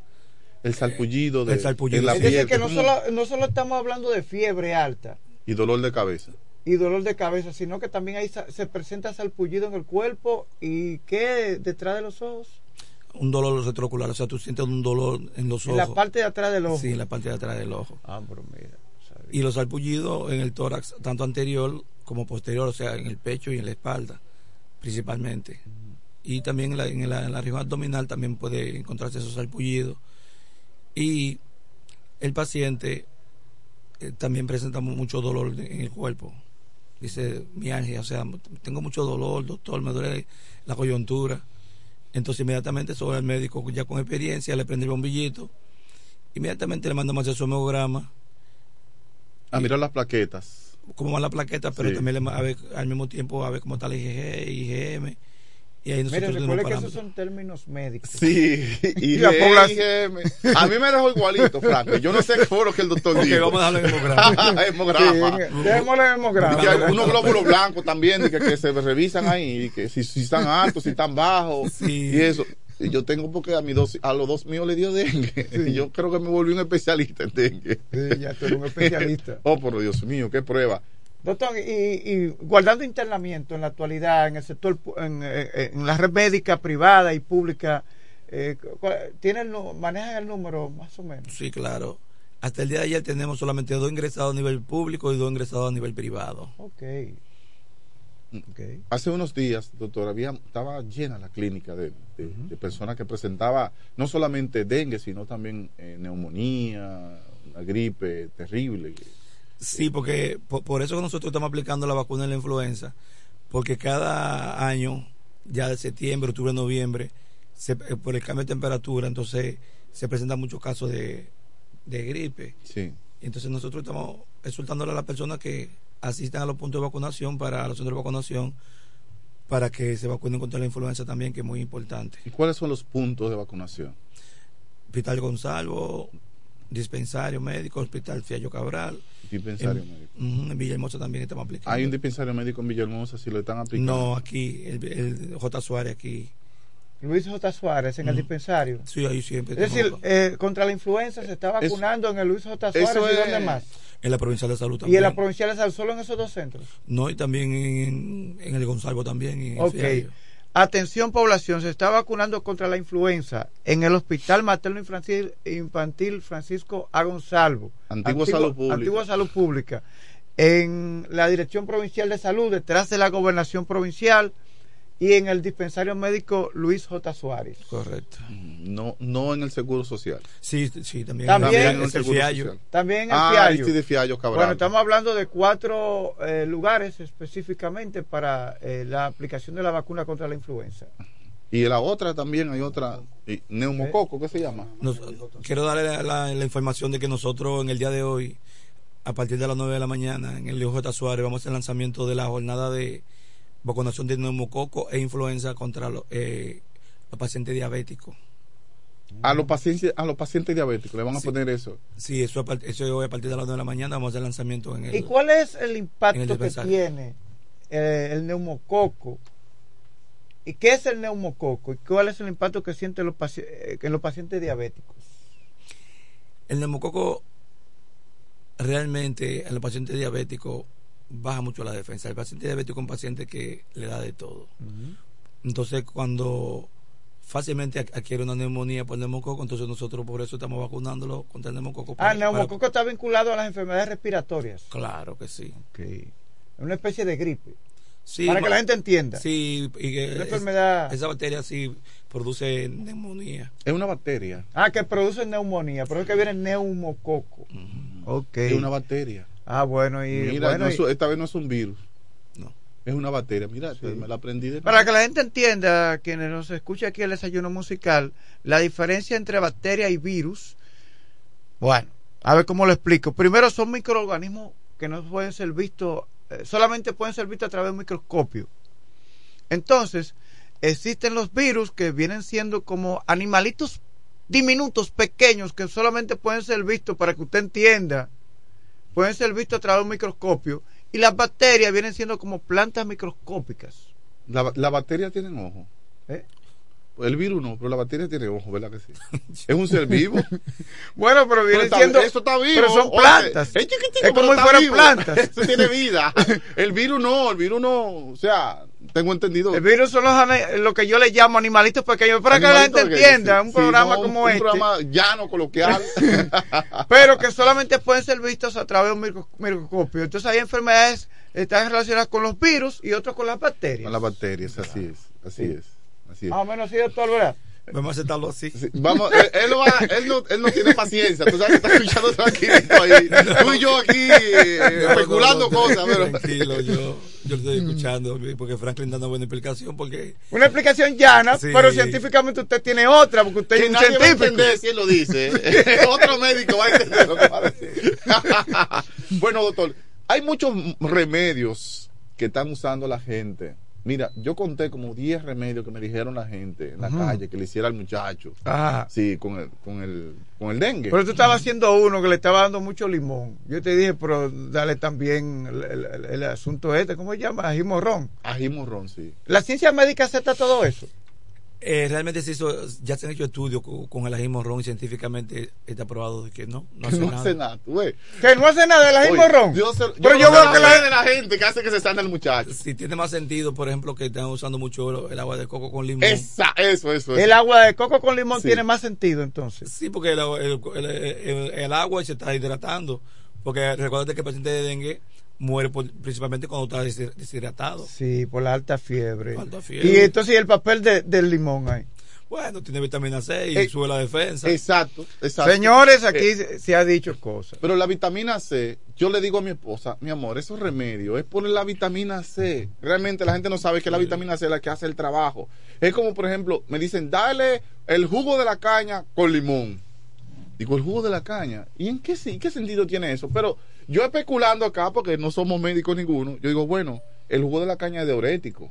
El salpullido de El salpullido, en la sí. Es decir, que no como- solo, no solo estamos hablando de fiebre alta y dolor de cabeza. Y dolor de cabeza, sino que también ahí se presenta salpullido en el cuerpo y ¿qué detrás de los ojos? Un dolor retrocular, o sea, tú sientes un dolor en los En ojos. la parte de atrás del ojo. Sí, en la parte de atrás del ojo. Ah, pero mira. sabía. y los salpullidos en el tórax, tanto anterior como posterior, o sea, en el pecho y en la espalda, principalmente. Y también en la, en la, en la región abdominal también puede encontrarse esos salpullidos. Y el paciente eh, también presenta mu- mucho dolor en el cuerpo. Dice mialgia, o sea, tengo mucho dolor, doctor, me duele la coyuntura. Entonces inmediatamente sobre el médico ya con experiencia le prende el bombillito, inmediatamente le mandamos a hacer su hemograma, A mirar las plaquetas. como va la plaqueta, pero Sí. también le, a ver, al mismo tiempo a ver cómo está la IgG, IgM. Y ahí Mire, recuerde que esos son términos médicos. Sí, [LAUGHS] y la población-. A mí me dejó igualito, Franco. Yo no sé qué fue lo que el doctor Ok, dijo. vamos a darle [LAUGHS] hemograma. hemograma. Sí, démosle hemograma. Y hay unos glóbulos blancos también que, que se revisan ahí, y que si, si están altos, si están bajos, Sí. y eso. Y yo tengo porque a, mi dos, a los dos míos le dio dengue. Y yo creo que me volví un especialista en dengue. Sí, ya tú eres un especialista. [LAUGHS] oh, pero Dios mío, qué prueba. Doctor, y, y guardando internamiento en la actualidad en el sector, pu- en, eh, en la red médica privada y pública, eh, ¿cuál- ¿tienen, manejan el número más o menos? Sí, claro. Hasta el día de ayer tenemos solamente dos ingresados a nivel público y dos ingresados a nivel privado. Ok. Hace unos días, doctor, había, estaba llena la clínica de, de- de personas que presentaba no solamente dengue, sino también eh, neumonía, una gripe terrible. Sí, porque por, por eso que nosotros estamos aplicando la vacuna de la influenza, porque cada año, ya de septiembre, octubre, noviembre, se- eh, por el cambio de temperatura, entonces se presentan muchos casos de, de gripe. Sí. Entonces nosotros estamos exhortándole a las personas que asistan a los puntos de vacunación, para los centros de vacunación, para que se vacunen contra la influenza también, que es muy importante. ¿Y cuáles son los puntos de vacunación? Hospital Gonzalo, dispensario médico, Hospital Fiallo Cabral. Dispensario en, médico. En Villahermosa también estamos aplicando. Hay un dispensario médico en Villahermosa, si lo están aplicando. No, aquí, el, el J. Suárez aquí. Luis J. Suárez en el dispensario. Sí, ahí siempre. Es decir, eh, contra la influenza se está vacunando en el Luis J. Suárez eso y es- dónde más. en la provincial de salud Y también. en la provincial de salud, solo en esos dos centros. No, y también en, en el Gonzalo también. y en Ok. Atención población, se está vacunando contra la influenza en el Hospital Materno Infantil, Francisco A. Gonzalvo. Antigua Salud Pública. Antigua Salud Pública. En la Dirección Provincial de Salud, detrás de la Gobernación Provincial, y en el dispensario médico Luis J. Suárez. Correcto. No, no en el Seguro Social. Sí, sí, también. También en en el el Seguro Fiallo. Social. También en el Ah, Fiallo. sí, de Fiallo. Bueno, estamos hablando de cuatro eh, lugares específicamente para eh, la aplicación de la vacuna contra la influenza. Y la otra también hay otra, y neumococo, ¿qué se llama? Nos- quiero darle la, la- la información de que nosotros en el día de hoy, a partir de las 9 de la mañana, en el Leo J. Suárez, vamos a hacer el lanzamiento de la jornada de vacunación de neumococo e influenza contra los, eh, los pacientes diabéticos. A los pacientes, a los pacientes diabéticos le van a Sí. poner eso. Sí, eso, eso es hoy a partir de las 9 de la mañana, vamos a hacer lanzamiento en el... ¿Y cuál es el en el impacto que tiene eh, el neumococo? ¿Y qué es el neumococo? ¿Y cuál es el impacto que siente los paci- eh, en los pacientes diabéticos? El neumococo realmente en los pacientes diabéticos baja mucho la defensa. El paciente diabético es un paciente que le da de todo. Entonces, cuando fácilmente ad- adquiere una neumonía por neumococo, entonces nosotros por eso estamos vacunándolo contra el neumococo. Ah, el neumococo está vinculado a las enfermedades respiratorias. Claro que sí. Es una especie de gripe. Sí, para que la gente entienda. Sí, y que es- enfermedad- esa bacteria sí produce neumonía. Es una bacteria. Ah, que produce neumonía, pero es que viene neumococo. Ok. Es una bacteria. Ah, bueno, y Mira, bueno, no es- y- esta vez no es un virus. No. Es una bacteria. Mira, me la aprendí de Para que la gente entienda, quienes nos escucha aquí el desayuno musical, la diferencia entre bacteria y virus, bueno, a ver cómo lo explico. Primero son microorganismos que no pueden ser vistos, eh, solamente pueden ser vistos a través de un microscopio. Entonces, existen los virus que vienen siendo como animalitos diminutos, pequeños, que solamente pueden ser vistos, para que usted entienda, pueden ser vistos a través de un microscopio. Y las bacterias vienen siendo como plantas microscópicas. La, la bacteria tiene ojo. ¿Eh? El virus no, pero la bacteria tiene ojo, ¿verdad que sí? [LAUGHS] es un ser vivo. [LAUGHS] Bueno, pero viene está- siendo. Eso está vivo. Pero son Oye, plantas. Es chiquitico, Es como pero si fueran vivo. plantas. [LAUGHS] Eso tiene vida. El virus no, el virus no. O sea, tengo entendido. El virus son los, lo que yo le llamo animalitos pequeños. Para que la gente entienda, sí. un Sí, programa no, como un este. programa llano, coloquial. pero que solamente pueden ser vistos a través de un micro- microscopio. Entonces hay enfermedades están relacionadas con los virus y otras con las bacterias. Con las bacterias, así es. Así es. Así es. Más o menos así, doctor, ¿verdad? Vamos a aceptarlo así. Vamos, él, va- él no, él no tiene paciencia, tú sabes que está escuchando tranquilito ahí. Tú y yo aquí eh, No, especulando no, no, cosas, pero. Tranquilo, yo, yo lo estoy escuchando porque Franklin da una buena explicación porque Una explicación llana, Sí. pero científicamente usted tiene otra, porque usted Que es un nadie va a científico. entender si él lo dice. [LAUGHS] Otro médico va a entender lo que va a decir. [LAUGHS] bueno, doctor, hay muchos remedios que están usando la gente. Mira, yo conté como 10 remedios que me dijeron la gente en la calle que le hiciera al muchacho. Ajá. Sí, con el, con el, con el dengue. Pero tú estabas haciendo uno que le estaba dando mucho limón. Yo te dije, pero dale también el, el- el asunto este, ¿cómo se llama? Ají morrón. Ají morrón, sí. ¿La ciencia médica acepta todo eso? Eh, realmente se hizo, ya se han hecho estudios con, con el ají morrón y científicamente está probado de que no, no hace [LAUGHS] no nada. hace nada, güey. Que no hace nada del ají Oye, morrón. Yo, Pero yo veo que la de la gente que hace que se sane el muchacho. Si tiene más sentido, por ejemplo, que están usando mucho el agua de coco con limón. Esa, eso, eso, eso. El agua de coco con limón Sí. tiene más sentido entonces. Sí, porque el, el- el- el- el agua se está hidratando. Porque recuerda que el paciente de dengue muere por- principalmente cuando está des- deshidratado. Sí, por la alta fiebre. Alta fiebre. Y entonces ¿y el papel de- del limón ahí. Bueno, tiene vitamina C y Eh, sube la defensa. Exacto, exacto. Señores, aquí Eh, se- ha dicho cosas. Pero la vitamina C, yo le digo a mi esposa, mi amor, esos remedios es por la vitamina C. Realmente la gente no sabe que la vitamina C es la que hace el trabajo. Es como, por ejemplo, me dicen, dale el jugo de la caña con limón. Digo, el jugo de la caña. ¿Y en qué, sí- qué sentido tiene eso? Pero yo especulando acá, porque no somos médicos ninguno, yo digo, bueno, el jugo de la caña es diurético.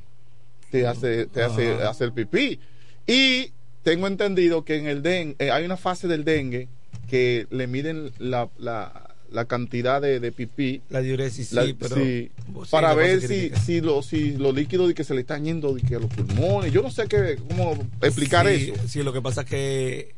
Te hace, te hace Ajá. hacer pipí. Y tengo entendido que en el dengue, eh, hay una fase del dengue que le miden la, la, la cantidad de, de pipí. La diuresis, La- sí, pero. sí, para ver si, si, lo, si los líquidos de que se le están yendo de que a los pulmones. Yo no sé qué, cómo explicar Sí, eso. Sí, lo que pasa es que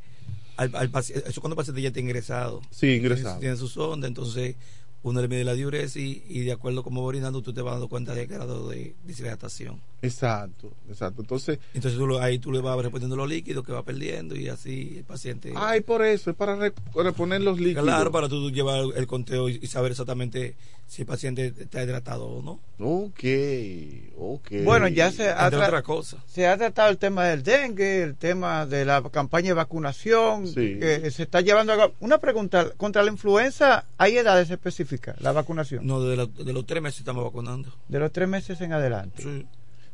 al, al eso cuando el paciente ya está ingresado. Sí, ingresado. Tiene su sonda, entonces uno le mide la diuresis y de acuerdo a cómo va orinando, tú te vas dando cuenta del grado de deshidratación. Exacto, exacto. Entonces, Entonces tú lo- ahí tú le vas respondiendo los líquidos que va perdiendo y así el paciente. ay, por eso, es para re- reponer los líquidos. Claro, para tú llevar el conteo y, saber exactamente si el paciente está hidratado o no. Ok, ok. Bueno, ya se ha, Entre tra- otras cosas. se ha tratado el tema del dengue, el tema de la campaña de vacunación, Sí. que se está llevando a cabo. Una pregunta, ¿contra la influenza hay edades específicas, la vacunación? No, de, la- de los tres meses estamos vacunando. De los tres meses en adelante. Sí.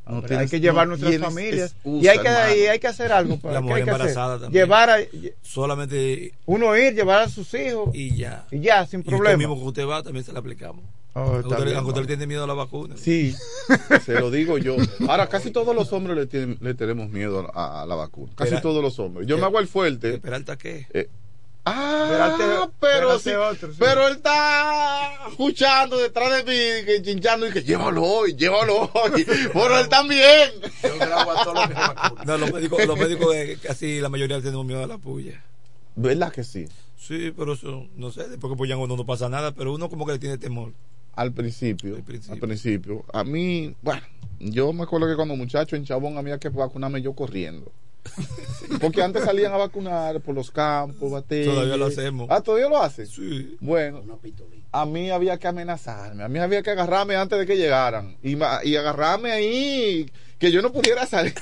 No Hombre, tienes- hay que llevar no nuestras familias. excusa, y, hay que, y hay que hacer algo. para- La ¿qué mujer hay que hacer? embarazada también. Llevar a, Solamente uno ir, llevar a sus hijos y ya. y ya, sin Y usted problema. mismo que usted va, también se la aplicamos. Oh, usted, bien, le tiene miedo a la vacuna. Sí, se lo digo yo. Ahora, casi todos los hombres le, tienen- le tenemos miedo a, a la vacuna. Casi Espera- todos los hombres. Yo me hago el fuerte. ¿Peralta qué? Eh, ah, pero sí, otro, sí. pero él está escuchando detrás de mí, que chinchando y que llévalo hoy, llévalo hoy. [LAUGHS] Pero él también. No, los médicos, los médicos eh, casi la mayoría tenemos miedo a la puya. ¿Verdad que sí? Sí, pero eso, no sé, después que puyan uno no pasa nada, pero uno como que le tiene temor. Al principio, al principio. A mí, bueno, yo me acuerdo que cuando muchacho en Chabón había que vacunarme yo corriendo. [LAUGHS] Porque antes salían a vacunar por los campos. Todavía lo hacemos. Ah, todavía lo hacen. Sí. Bueno, a mí había que amenazarme, a mí había que agarrarme antes de que llegaran y, agarrarme ahí que yo no pudiera [LAUGHS] salir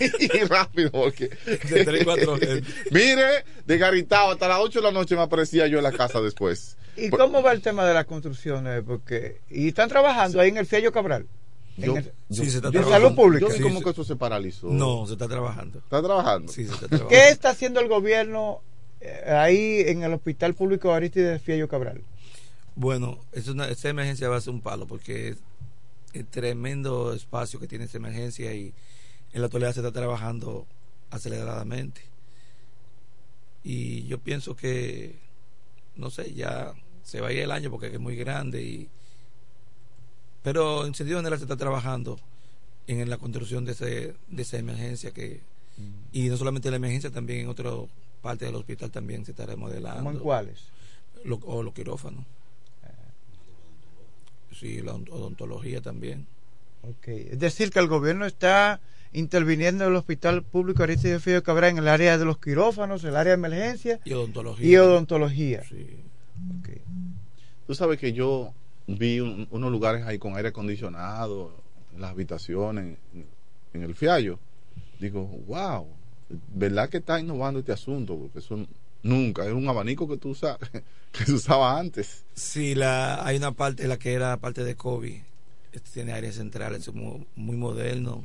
rápido porque De [LAUGHS] mire, de garitado hasta las 8 de la noche me aparecía yo en la casa después. ¿Y cómo va el tema de las construcciones? Porque y están trabajando ahí en el Fiello Cabral. En Yo- el- Sí, se está de trabajando. salud pública. Yo vi Sí, como sí. que eso se paralizó. No, se está trabajando. ¿Está trabajando? Sí, se está trabajando. ¿Qué está haciendo el gobierno eh, ahí en el Hospital Público Aristides Fiello Cabral? Bueno, es una, esa emergencia va a ser un palo porque es el tremendo espacio que tiene esa emergencia y en la actualidad se está trabajando aceleradamente. Y yo pienso que, no sé, ya se va a ir el año porque es muy grande y pero en sentido general se está trabajando en la construcción de, ese, de esa emergencia que y no solamente la emergencia también en otra parte del hospital también se está remodelando ¿Cómo en cuáles? lo- o los quirófanos. Sí, la ont- odontología también. Ok. Es decir, que el gobierno está interviniendo en el Hospital Público Aristides Fiello Cabral en el área de los quirófanos, el área de emergencia Y odontología. y odontología. Sí. Ok. Tú sabes que yo vi un- unos lugares ahí con aire acondicionado, en las habitaciones, en, en el Fiallo. Digo, wow, ¿verdad que está innovando este asunto? Porque eso nunca, era un abanico que tú usas, [LAUGHS] que se usaba antes. Sí, la, hay una parte, la que era parte de COVID, este tiene áreas centrales, es muy, muy moderno.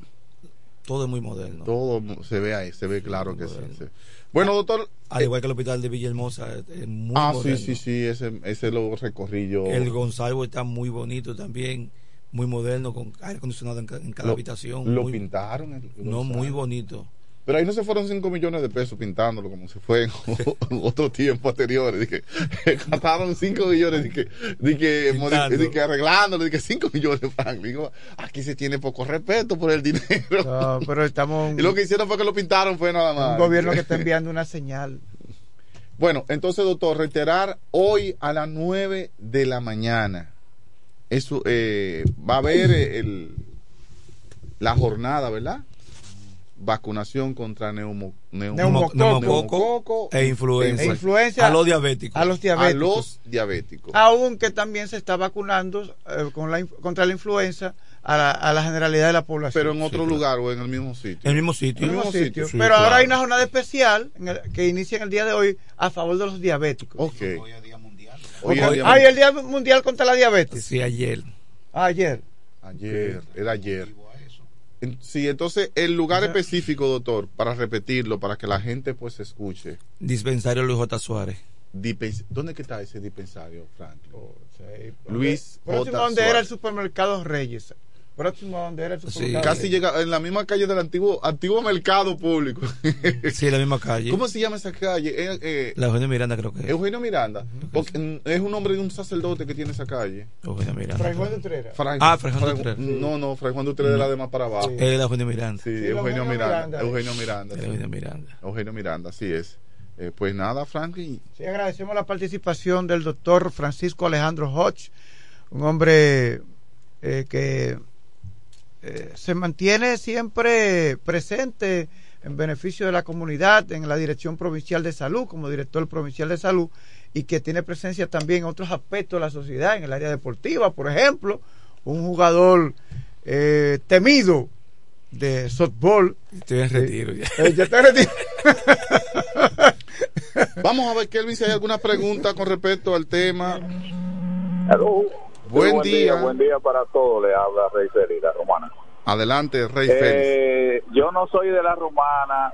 Todo es muy moderno. Todo se ve ahí, se ve claro que sí. Bueno, doctor. Al eh, igual que el hospital de Villahermosa, es- muy ah, moderno. sí, sí, sí, ese, ese lo recorrí yo. El Gonzalo está muy bonito también, muy moderno, con aire acondicionado en, en cada Lo- habitación. lo muy- pintaron. el No, muy bonito. Pero ahí no se fueron 5 millones de pesos pintándolo como se fue [LAUGHS] en otro tiempo anteriores. Dije, [LAUGHS] gastaron 5 millones de que, de que, Pintando. modi- de que arreglándolo, de que 5 millones de francos. Digo, aquí se tiene poco respeto por el dinero. No, pero estamos [LAUGHS] Y lo que hicieron fue que lo pintaron, fue nada más. un gobierno que está enviando una señal. Bueno, entonces, doctor, reiterar hoy a las 9 de la mañana. Eso eh, va a haber eh, el, la jornada, ¿verdad? Vacunación contra neumo, neumo- Neumococo. neumococo e influenza. E influenza a los diabéticos. a los diabéticos. A los diabéticos. Aunque también se está vacunando eh, con la, contra la influenza a la, a la generalidad de la población. Pero en otro lugar o en el mismo sitio. En el mismo sitio. El mismo sitio. Sí, Pero claro. ahora hay una jornada especial en el- que inicia en el día de hoy a favor de los diabéticos. Ok. Hoy Hoy es día Hay el Día Mundial contra la Diabetes. Sí, ayer. Ah, ayer. Ayer, era ayer. Sí, entonces el lugar específico, doctor, para repetirlo, para que la gente pues escuche. Dispensario Luis J. Suárez. Dipens- ¿Dónde que está ese dispensario, Franklin? Oh, Luis Próximo J. donde era el Suárez. supermercado Reyes. Próximo donde era el supermercado Casi llega en la misma calle del antiguo antiguo mercado público. Sí, en la misma calle. ¿Cómo se llama esa calle? Eh, eh, La Eugenio Miranda creo que es. Eugenio Miranda. Porque, es un nombre de un sacerdote que tiene esa calle. Eugenio Miranda. Fray Juan de Utrera. Fray- Ah, Fray Juan de Utrera. No, no, Fray Juan de Utrera era de más para abajo. Es la Eugenio Miranda. Sí, Sí, Eugenio Eugenio Miranda. Miranda. Eugenio Miranda. sí. Eugenio Miranda. Eugenio Miranda, así es. Eh, pues nada, Franklin. Sí, agradecemos la participación del doctor Francisco Alejandro Hodge, un hombre eh, que eh, se mantiene siempre presente en beneficio de la comunidad en la Dirección Provincial de Salud, como director provincial de salud, y que tiene presencia también en otros aspectos de la sociedad, en el área deportiva, por ejemplo, un jugador eh, temido de softball. Estoy en retiro ya. Eh, ya está en retiro. [LAUGHS] Vamos a ver, Kelvin, si hay alguna pregunta con respecto al tema. Buen Sí, día. Buen día para todos. Le habla Rey la romana. Adelante, Rey Félix. Eh, yo no soy de la romana,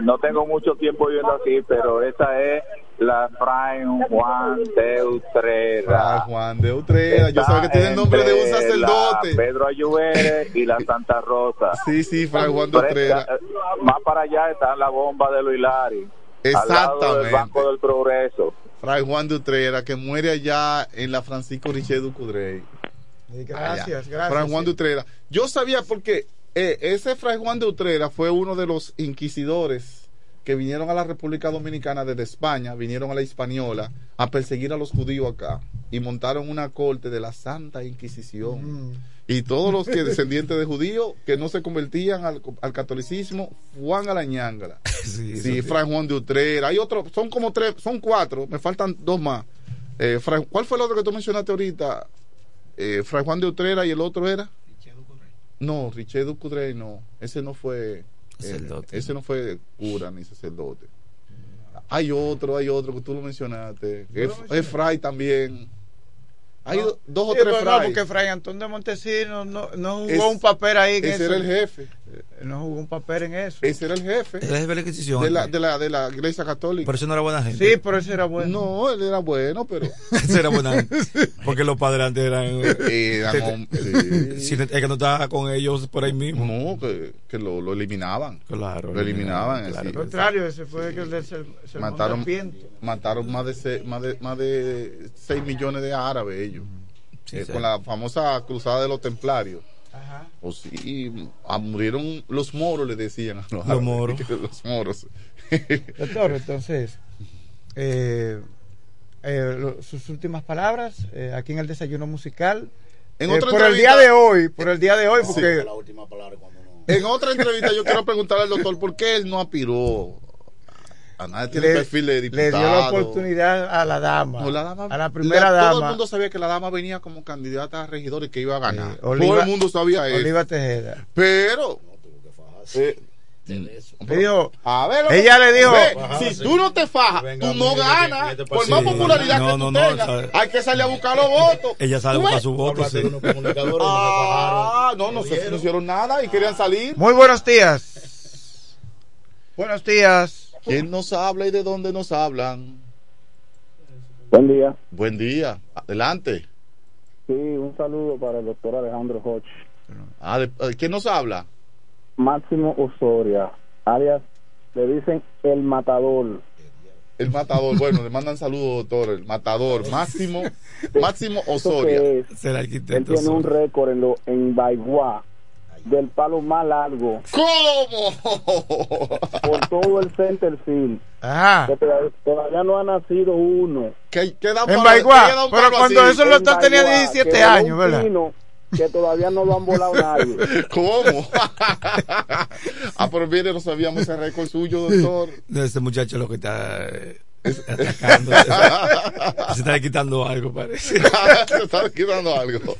no tengo mucho tiempo viviendo aquí, pero esa es la Fray Juan de Utrera. Fray Juan de Utrera. Yo sabía que tiene el nombre de un sacerdote. la Pedro Ayubere y la Santa Rosa. Sí, sí, Fray Juan de Utrera. Más para allá está la bomba de Luis Lari. Al lado del Exactamente. Banco del Progreso. Fray Juan de Utrera, que muere allá en la Francisco Richet Ducudrey. Gracias, Allá. gracias. Fray Juan de Utrera. Yo sabía porque eh, ese Fray Juan de Utrera fue uno de los inquisidores que vinieron a la República Dominicana desde España, vinieron a la Hispaniola a perseguir a los judíos acá y montaron una corte de la Santa Inquisición. Y todos los que descendientes de judíos que no se convertían al, al catolicismo, Juan a la ñangara. [LAUGHS] Sí, Sí, Fray Juan de Utrera. Hay otros, son como tres, son cuatro, me faltan dos más. Eh, Fray- ¿Cuál fue el otro que tú mencionaste ahorita? Eh, Fray Juan de Utrera y el otro era. No, Richard Ducudrey no. Ese no fue. eh, Sacerdote. ese no fue cura ni sacerdote. Hay otro, hay otro que tú lo mencionaste. que es, es Fray también. Hay do- dos o Sí, tres pero no, Fray. porque Fray Antón de Montesinos no, no jugó Es- un papel ahí en ese eso. era el jefe. No jugó un papel en eso. Ese era el jefe. Era el jefe de la Inquisición. De la, de la, de la iglesia católica. Por eso no era buena gente. Sí, pero ese era bueno. No, él era bueno, pero. [LAUGHS] Ese era buena gente. [LAUGHS] Porque los padres antes eran. Eran Te- hom- [LAUGHS] sí. Si es que no estaba con ellos por ahí mismo. No, que, que lo, lo eliminaban. Claro. Lo eliminaban. Claro. Al contrario, ese fue el del ser- sermón mataron. Mataron más de, se- más de más de 6 millones de árabes ellos. Eh, sí. Con la famosa cruzada de los templarios. Ajá. O sí, ah, murieron los moros, le decían a los, Los árabes. moros. [LAUGHS] los moros. [LAUGHS] Doctor, entonces, eh, eh, lo- sus últimas palabras eh, aquí en el desayuno musical. En Eh, otra por el día de hoy, por el día de hoy, Sí. porque En otra entrevista yo quiero preguntarle al doctor por qué él no aspiró a nadie tiene le, perfil de le diputado. dio la oportunidad a la dama, No, la dama- a la primera la- Todo el dama, mundo sabía que la dama venía como candidata a regidor y que iba a ganar. eh, todo el mundo sabía eso. Oliva Tejeda. Pero. eh, Le dijo, a ver, ella le dijo, ve, si tú no te fajas, tú no ganas. Por más popularidad No, que tú no, no, tengas, hay que salir a buscar los votos. [LAUGHS] Ella sale a ¿Tú buscar ves? su voto. sí. Ah, no, no, se, no hicieron nada y querían salir. muy buenos días. Buenos días. ¿Quién nos habla y de dónde nos hablan? Buen día. Buen día, adelante. Sí, un saludo para el doctor Alejandro Hodge. Ah, de- eh, ¿Quién nos habla? Máximo Osoria, alias, le dicen el matador. El matador, bueno, le mandan saludos, doctor. El matador, Máximo, Máximo Osoria. es, él arquitecto. tiene un récord en, lo, en Baigua del palo más largo ¿Cómo? por todo el center field. Ajá. Que todavía, no ha nacido uno. ¿Qué, qué da En Baigua, pero palo cuando así? eso el En doctor tenía Baigua, 17 que años, ¿verdad? que todavía no lo han volado nadie. [LAUGHS] ¿Cómo? [LAUGHS] ah, pero viene, no sabíamos ese récord suyo, doctor. [LAUGHS] No, ese muchacho lo que está eh, atacando. se está quitando algo, parece. [LAUGHS] se está quitando algo.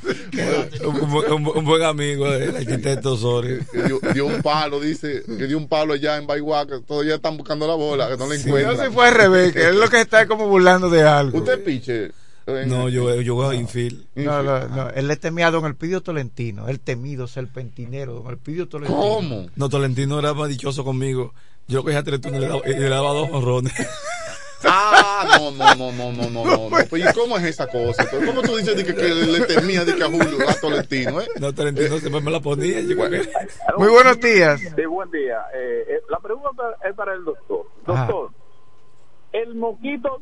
un, un- un buen amigo del arquitecto Osorio. Que dio, dio un palo, dice, que dio un palo allá en Baigua, que todavía están buscando la bola, que no la No encuentran. se fue al revés, que es lo que está como burlando de algo. ¿Usted piche? No, yo, yo juego a infield. No, no, no. Él le temía a don Elpidio Tolentino, el temido serpentinero, don Elpidio Tolentino. No, Tolentino era más dichoso conmigo. Yo cogía tres turnos y le daba, y le daba dos honrones. Ah, no, no, no, no, no, no, no. no. Pues, ¿Y cómo es esa cosa? ¿Cómo tú dices de que, que le temía de que a Julio, a Tolentino, eh? No, Tolentino siempre me la ponía. yo Muy buenos días. Sí, buen día. Eh, eh, la pregunta es para el doctor. Doctor, ¿el mosquito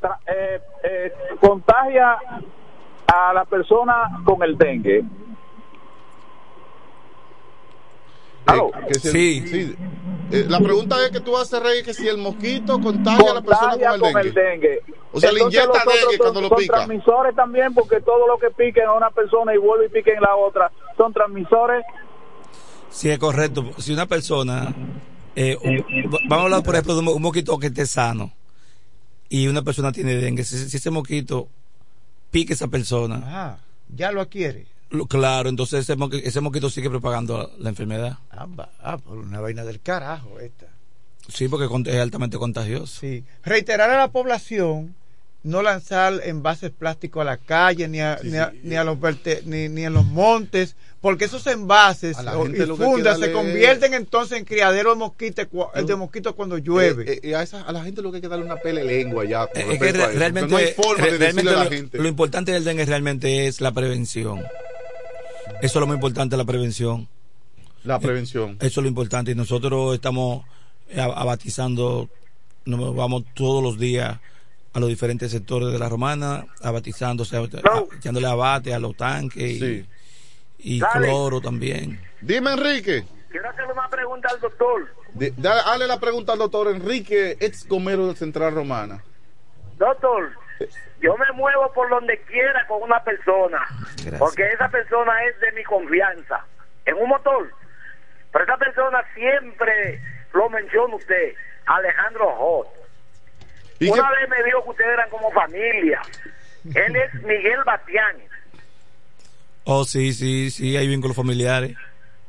tra- eh, eh, contagia a la persona con el dengue? Que si el- sí. Eh, la pregunta es que tú haces reír que si el mosquito contagia a la persona Contagia con el dengue. dengue. O sea, le Entonces, inyecta los otros dengue son- cuando lo son pica. transmisores también, porque todo lo que pique en una persona y vuelve y pique en la otra son transmisores. Sí, es correcto. Si una persona, eh, un- vamos a hablar por ejemplo de un mosquito que esté sano y una persona tiene dengue, si, si ese mosquito pique a esa persona, Ah, ya lo adquiere. Claro, entonces ese, ese mosquito sigue propagando la enfermedad. Ah, ah, por una vaina del carajo esta. Sí, porque es altamente contagioso. Sí. Reiterar a la población no lanzar envases plásticos a la calle ni a, ni a, ni a los verte- ni, ni en los montes porque esos envases y fundas se convierten entonces en criadero de mosquitos de mosquitos cuando llueve Eh, eh, a, esa- a la gente lo que hay que darle una pele lengua ya. con Es que realmente, no hay forma de realmente decirle a la lo, gente. lo importante del dengue realmente es la prevención. Eso es lo más importante, la prevención. La prevención. Eso es lo importante. Y nosotros estamos eh, ab- abatizando, nos vamos todos los días a los diferentes sectores de la romana, abatizándose, a- echándole abate a los tanques y, Sí. y Dale. cloro también. Dime, Enrique. Quiero hacerle una pregunta al doctor. De- Dale la pregunta al doctor Enrique, ex gomero del Central Romana. Doctor, yo me muevo por donde quiera con una persona, Gracias. porque esa persona es de mi confianza. En un motor. Pero esa persona siempre lo menciona usted, Alejandro Hot. ¿Y Una qué- vez me dijo que ustedes eran como familia. Él es Miguel Batián. Oh, sí, sí, sí, hay vínculos familiares.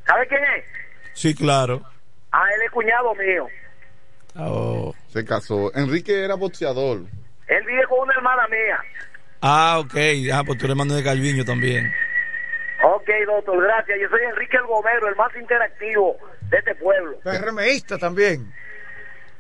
¿Sabe quién es? Sí, claro. Ah, él es cuñado mío. Oh. Se casó. Enrique era boxeador. Él vive con una hermana mía. Ah, ok. Ah, pues tú eres hermano de Calviño también. Ok, doctor, gracias. Yo soy Enrique el Gomero, el más interactivo de este pueblo. PRMista también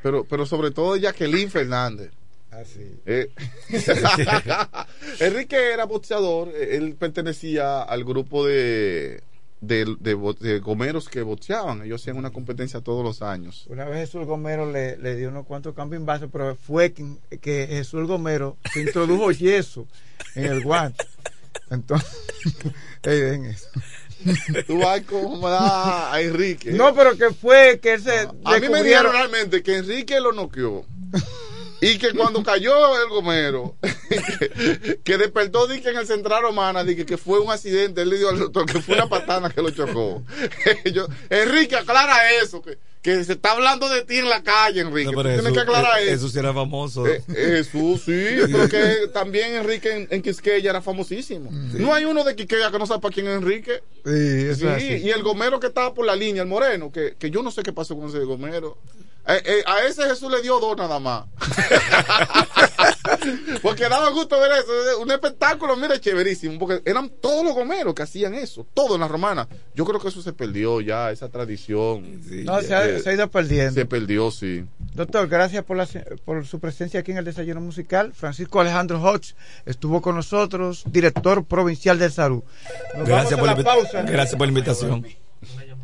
Pero, pero sobre todo Jacqueline Fernández. así Eh, [LAUGHS] Enrique era boxeador, eh, él pertenecía al grupo de, de, de de gomeros que boxeaban, ellos hacían una competencia todos los años. una vez Jesús Gomero le, le dio unos cuantos cambios en base pero fue que, que Jesús Gomero se introdujo yeso en el guante entonces [LAUGHS] eso. Tú vas como a a Enrique. no pero que fue que él se A mí me dijeron realmente que Enrique lo noqueó. Y que cuando [LAUGHS] cayó el gomero, que, [LAUGHS] que despertó di que en el central romana, di que, que fue un accidente, él le dio al doctor que fue una patana que lo chocó. [LAUGHS] Yo, Enrique, aclara eso, que, que se está hablando de ti en la calle, Enrique. No, tienes que aclarar eh, eso. Jesús sí era famoso. Eh, Jesús, sí, [LAUGHS] pero que también Enrique en, en Quisqueya era famosísimo. No hay uno de Quisqueya que no sepa quién es Enrique. Sí, eso Sí, así. y el gomero que estaba por la línea, el moreno, que, que yo no sé qué pasó con ese gomero. Eh, eh, a ese Jesús le dio dos nada más. [LAUGHS] porque daba gusto ver eso. Un espectáculo, mira, chéverísimo. Porque eran todos los gomeros que hacían eso. Todo en la romana. Yo creo que eso se perdió ya, esa tradición. No, se ha- se ha ido perdiendo. Se perdió, sí. Doctor, gracias por, la- por su presencia aquí en el Desayuno Musical. Francisco Alejandro Hodge estuvo con nosotros, director provincial de salud. Nos Gracias por, la pausa. gracias por la invitación.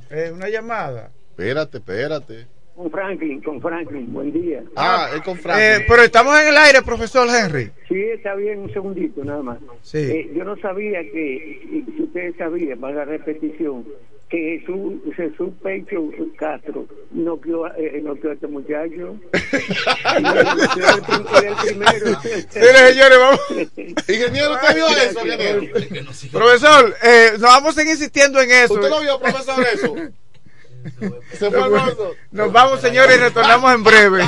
Eh, una llamada. Espérate, espérate. Con Franklin, con Franklin, buen día. Ah, es con Eh, pero estamos en el aire, profesor Henry. Sí, está bien, un segundito nada más. Sí. Eh, yo no sabía que, si ustedes sabían, para la repetición, que Jesús, Jesús Pecho Castro no quiero, eh, no quiero a este muchacho. Era el primero. Mire, señores, vamos. [LAUGHS] Ingeniero, ¿usted vio eso, ingeniero? Profesor, eh, nos vamos a seguir insistiendo en eso. ¿Usted lo vio, profesor, eso? [LAUGHS] Se fue. Nos vamos, señores, y retornamos en breve.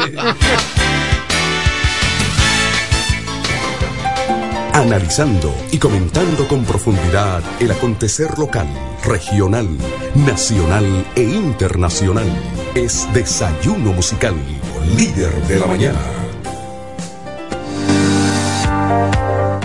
Analizando y comentando con profundidad el acontecer local, regional, nacional e internacional. Es Desayuno Musical, líder de la mañana.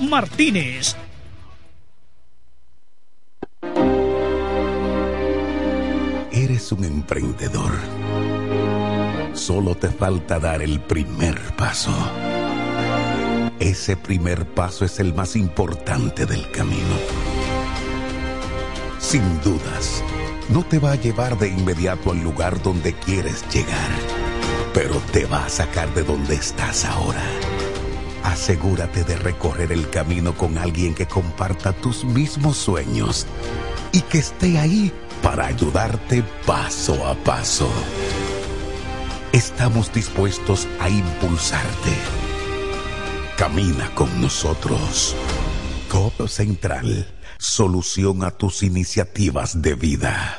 Martínez. Eres un emprendedor. Solo te falta dar el primer paso. Ese primer paso es el más importante del camino. Sin dudas, no te va a llevar de inmediato al lugar donde quieres llegar, pero te va a sacar de donde estás ahora. Asegúrate de recorrer el camino con alguien que comparta tus mismos sueños y que esté ahí para ayudarte paso a paso. Estamos dispuestos a impulsarte. Camina con nosotros. Codo Central, solución a tus iniciativas de vida.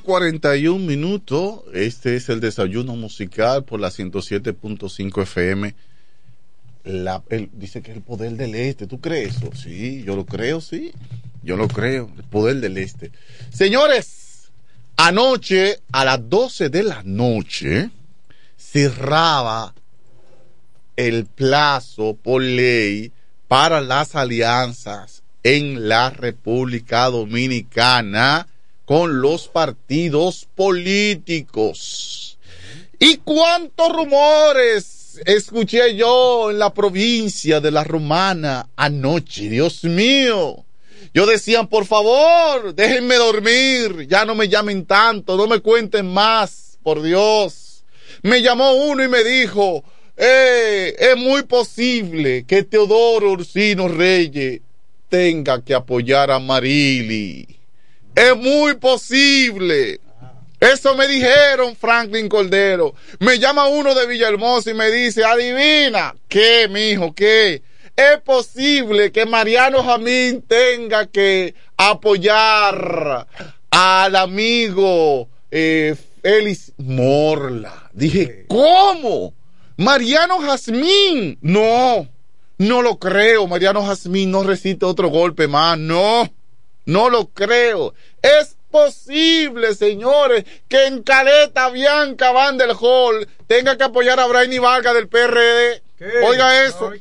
41 minutos. Este es el desayuno musical por la 107.5 FM. Dice que es el poder del este. ¿Tú crees eso? Sí, yo lo creo, sí. Yo lo creo. El poder del este. Señores, anoche a las 12 de la noche cerraba el plazo por ley para las alianzas en la República Dominicana con los partidos políticos. ¿Y cuántos rumores escuché yo en la provincia de la Romana anoche? Dios mío. Yo decían, por favor, déjenme dormir, ya no me llamen tanto, no me cuenten más, por Dios. Me llamó uno y me dijo, eh, es muy posible que Teodoro Ursino Reyes tenga que apoyar a Marili. Es muy posible. Eso me dijeron Franklin Cordero. Me llama uno de Villahermosa y me dice, adivina, ¿qué, mijo? ¿Qué? Es posible que Mariano Jamín tenga que apoyar al amigo eh, Félix Morla. Dije, ¿cómo? Mariano Jazmín. No, no lo creo. Mariano Jazmín no resiste otro golpe más. No. No lo creo. Es posible, señores, que en Caleta Bianca Van del Hall tenga que apoyar a Brainy Vargas del PRD. Oiga eso.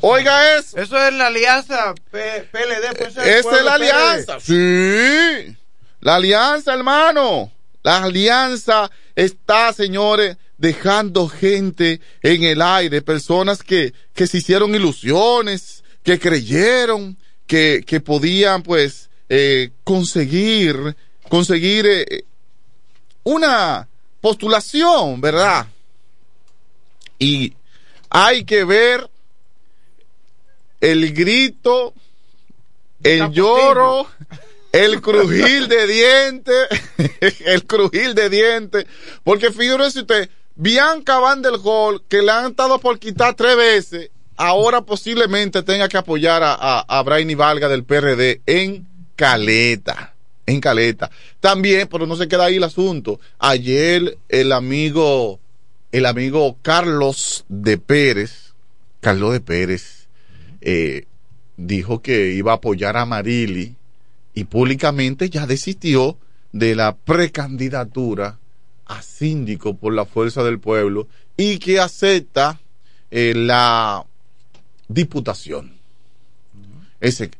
Oiga eso. Eso es la alianza PLD. Pues, Esa es la alianza. Sí. La alianza, hermano. La alianza está, señores, dejando gente en el aire, personas que, que se hicieron ilusiones, que creyeron, que, que podían pues eh, conseguir, conseguir eh, una postulación, ¿verdad? Y hay que ver el grito, el lloro, el crujir de dientes, [LAUGHS] el crujir de dientes, porque fíjese usted, Bianca Van del Hall, que le han estado por quitar tres veces, ahora posiblemente tenga que apoyar a, a, a Brainy Valga del PRD en Caleta. En Caleta. También, pero no se queda ahí el asunto. Ayer el amigo, el amigo Carlos de Pérez, Carlos de Pérez, eh, dijo que iba a apoyar a Marili y públicamente ya desistió de la precandidatura a síndico por la fuerza del pueblo y que acepta eh, la diputación. Ese,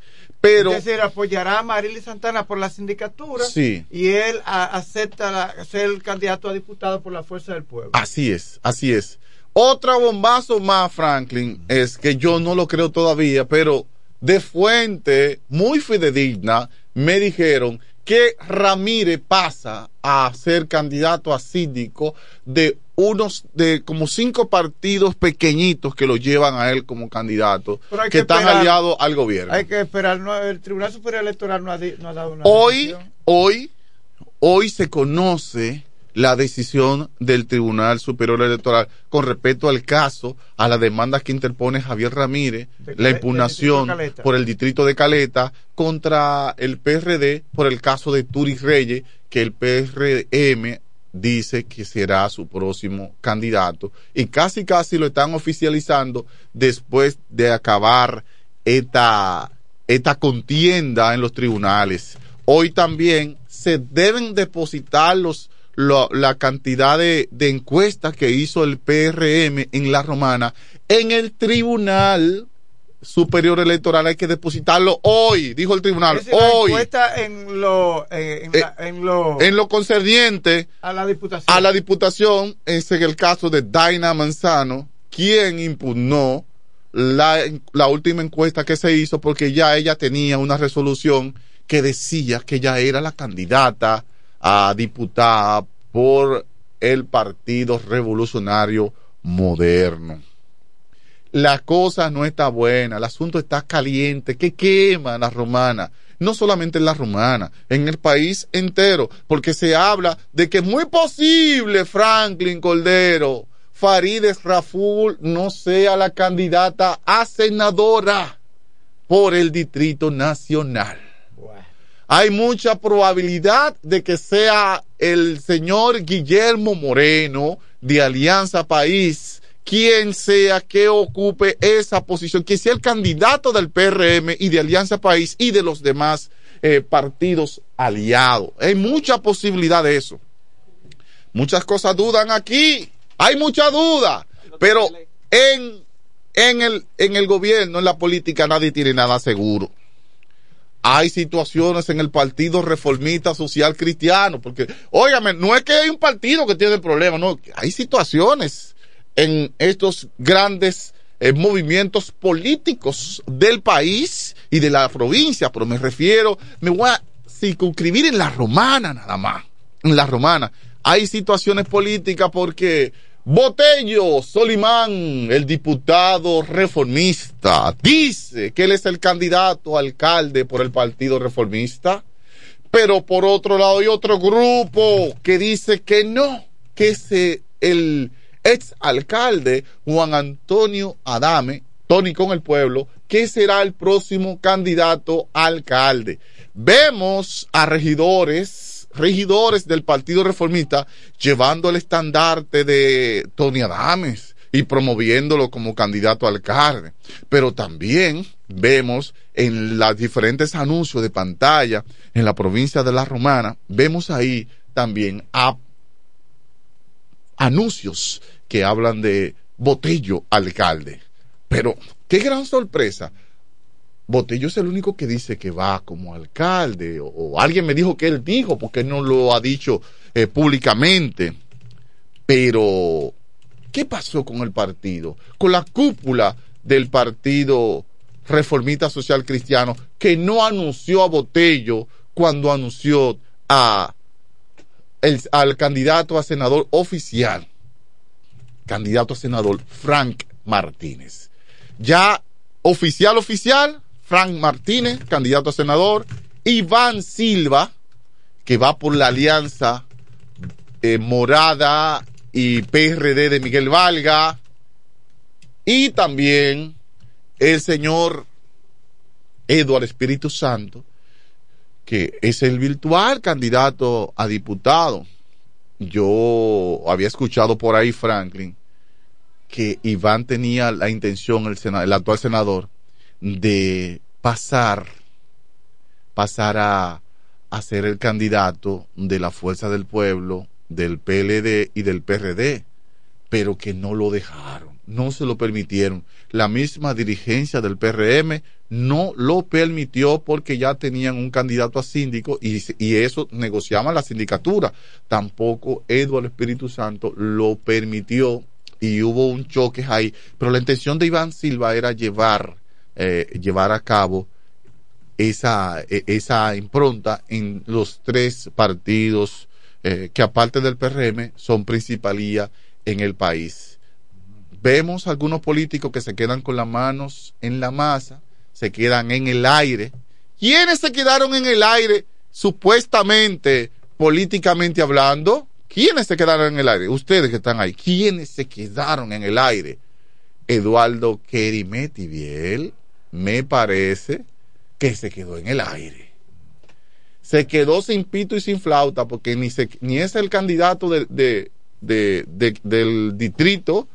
pero es decir, apoyará a Marily Santana por la sindicatura Sí. y él a- acepta la- ser el candidato a diputado por la fuerza del pueblo. Así es, así es. Otra bombazo más, Franklin, es que yo no lo creo todavía, pero de fuente muy fidedigna me dijeron que Ramírez pasa a ser candidato a síndico de unos de como cinco partidos pequeñitos que lo llevan a él como candidato, que, que están esperar. aliados al gobierno. Hay que esperar, no, el Tribunal Superior Electoral no ha, no ha dado una Hoy, decisión. hoy, hoy se conoce la decisión del Tribunal Superior Electoral con respecto al caso, a la demanda que interpone Javier Ramírez, De la impugnación por el distrito de Caleta contra el PRD por el caso de Turis Reyes, que el PRM dice que será su próximo candidato y casi casi lo están oficializando después de acabar esta, esta contienda en los tribunales. Hoy también se deben depositar los, lo- la cantidad de, de encuestas que hizo el PRM en la romana en el tribunal superior electoral hay que depositarlo hoy, dijo el tribunal, Es decir, la hoy, encuesta en lo, eh, en, la- en lo en lo concerniente a la diputación. a la diputación, es en el caso de Daina Manzano, quien impugnó la, la última encuesta que se hizo porque ya ella tenía una resolución que decía que ella era la candidata a diputada por el Partido Revolucionario Moderno. La cosa no está buena, el asunto está caliente, que quema la romana. No solamente en la romana, en el país entero, porque se habla de que es muy posible Franklin Cordero, Farides Raful no sea la candidata a senadora por el Distrito Nacional. Hay mucha probabilidad de que sea el señor Guillermo Moreno de Alianza País quien sea que ocupe esa posición, que sea el candidato del PRM y de Alianza País y de los demás eh, partidos aliados. Hay mucha posibilidad de eso. Muchas cosas dudan aquí, hay mucha duda, pero en, en, el, en el gobierno, en la política, nadie tiene nada seguro hay situaciones en el Partido Reformista Social Cristiano, porque, óigame, no es que hay un partido que tiene problemas, no, hay situaciones en estos grandes eh, movimientos políticos del país y de la provincia, pero me refiero, me voy a circunscribir en la romana nada más, en la romana. Hay situaciones políticas porque Botello Solimán, el diputado reformista, dice que él es el candidato a alcalde por el Partido Reformista, pero por otro lado hay otro grupo que dice que no, que es eh, el ex alcalde Juan Antonio Adame, Tony con el pueblo, que será el próximo candidato a alcalde. Vemos a regidores, regidores del Partido Reformista llevando el estandarte de Tony Adames y promoviéndolo como candidato a alcalde. Pero también vemos en los diferentes anuncios de pantalla en la provincia de La Romana, vemos ahí también anuncios que hablan de Botello alcalde. Pero qué gran sorpresa. Botello es el único que dice que va como alcalde, o, alguien me dijo que él dijo, porque él no lo ha dicho eh, públicamente. Pero, ¿qué pasó con el partido? Con la cúpula del partido reformista social cristiano, que no anunció a Botello cuando anunció a el- al candidato a senador oficial, candidato a senador Frank Martínez. Ya oficial, oficial, Frank Martínez, candidato a senador, Iván Silva, que va por la alianza eh, Morada y PRD de Miguel Valga, y también el señor Eduardo Espíritu Santo, que es el virtual candidato a diputado. Yo había escuchado por ahí, Franklin, que Iván tenía la intención, el, el actual senador, de pasar, pasar a, a ser el candidato de la Fuerza del Pueblo, del PLD y del PRD, pero que no lo dejaron, no se lo permitieron. La misma dirigencia del PRM no lo permitió porque ya tenían un candidato a síndico y, y eso negociaban la sindicatura. Tampoco Eduardo Espíritu Santo lo permitió y hubo un choque ahí. Pero la intención de Iván Silva era llevar, eh, llevar a cabo esa, e- esa impronta en los tres partidos eh, que aparte del PRM son principalía en el país. Vemos algunos políticos que se quedan con las manos en la masa, se quedan en el aire. ¿Quiénes se quedaron en el aire supuestamente, políticamente hablando? ¿Quiénes se quedaron en el aire? Ustedes que están ahí. ¿Quiénes se quedaron en el aire? Eduardo Kerimeti Biel, me parece que se quedó en el aire. Se quedó sin pito y sin flauta porque ni, se, ni es el candidato de, de- de- de- del distrito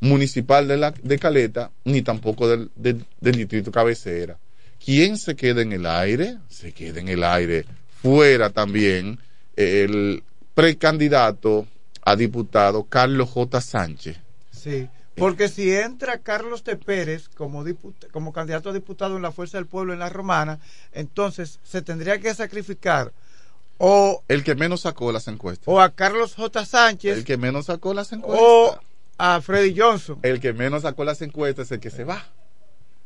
municipal de, la, de Caleta, ni tampoco del, del- del distrito cabecera. ¿Quién se queda en el aire? Se queda en el aire. Fuera también el precandidato a diputado Carlos J. Sánchez. Sí, porque si entra Carlos de Pérez como, diput- como candidato a diputado en la Fuerza del Pueblo en la Romana, entonces se tendría que sacrificar o, El que menos sacó las encuestas. o a Carlos J. Sánchez El que menos sacó las encuestas. o a Freddy Johnson. El que menos sacó las encuestas es el que se va.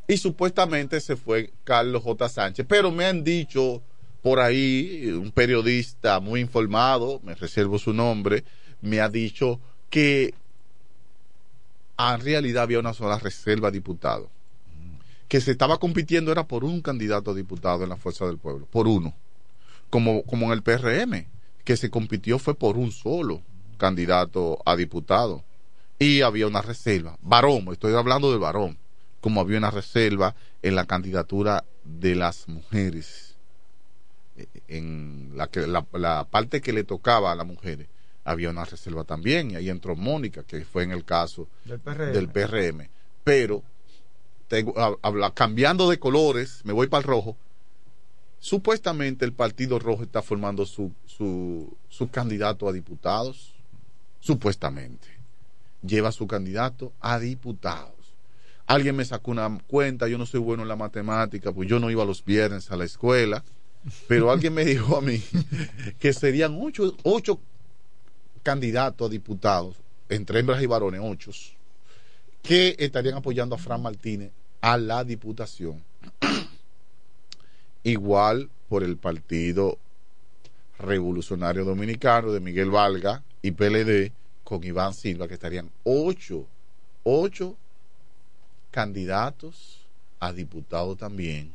Y supuestamente se fue Carlos J. Sánchez. Pero me han dicho por ahí, un periodista muy informado, me reservo su nombre, me ha dicho que en realidad había una sola reserva a diputado. Que se estaba compitiendo era por un candidato a diputado en la Fuerza del Pueblo, por uno. Como, como en el PRM, que se compitió fue por un solo candidato a diputado. Y había una reserva. Varón, estoy hablando del varón. Como había una reserva en la candidatura de las mujeres. Eh, En la, que, la parte que le tocaba a las mujeres había una reserva también. Y ahí entró Mónica, que fue en el caso Del PRM. del PRM. Pero, tengo, cambiando de colores, me voy para el rojo. Supuestamente el Partido Rojo está formando su, su, su candidato a diputados. Supuestamente. Lleva su candidato a diputados. Alguien me sacó una cuenta, yo no soy bueno en la matemática, pues yo no iba los viernes a la escuela, pero alguien me [LAUGHS] dijo a mí que serían ocho, ocho candidatos a diputados, entre hembras y varones, ocho, que estarían apoyando a Fran Martínez a la diputación. [CLEARS THROAT] Igual por el Partido Revolucionario Dominicano de Miguel Valga y PLD con Iván Silva, que estarían ocho, ocho candidatos a diputado también,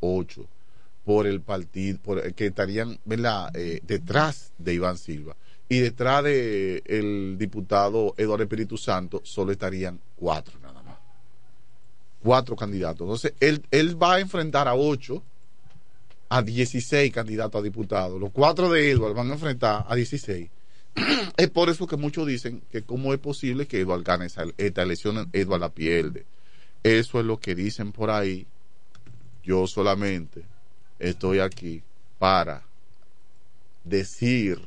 ocho, por el partido, que estarían. Eh, detrás de Iván Silva. Y detrás de el diputado Eduardo Espíritu Santo solo estarían cuatro nada más. Cuatro candidatos. Entonces, él, él va a enfrentar a ocho, a 16 candidatos a diputados. Los cuatro de Eduardo van a enfrentar a 16. [CLEARS THROAT] es por eso que muchos dicen que cómo es posible que Eduardo gane esa, esta elección, Eduardo la pierde. Eso es lo que dicen por ahí. Yo solamente estoy aquí para decir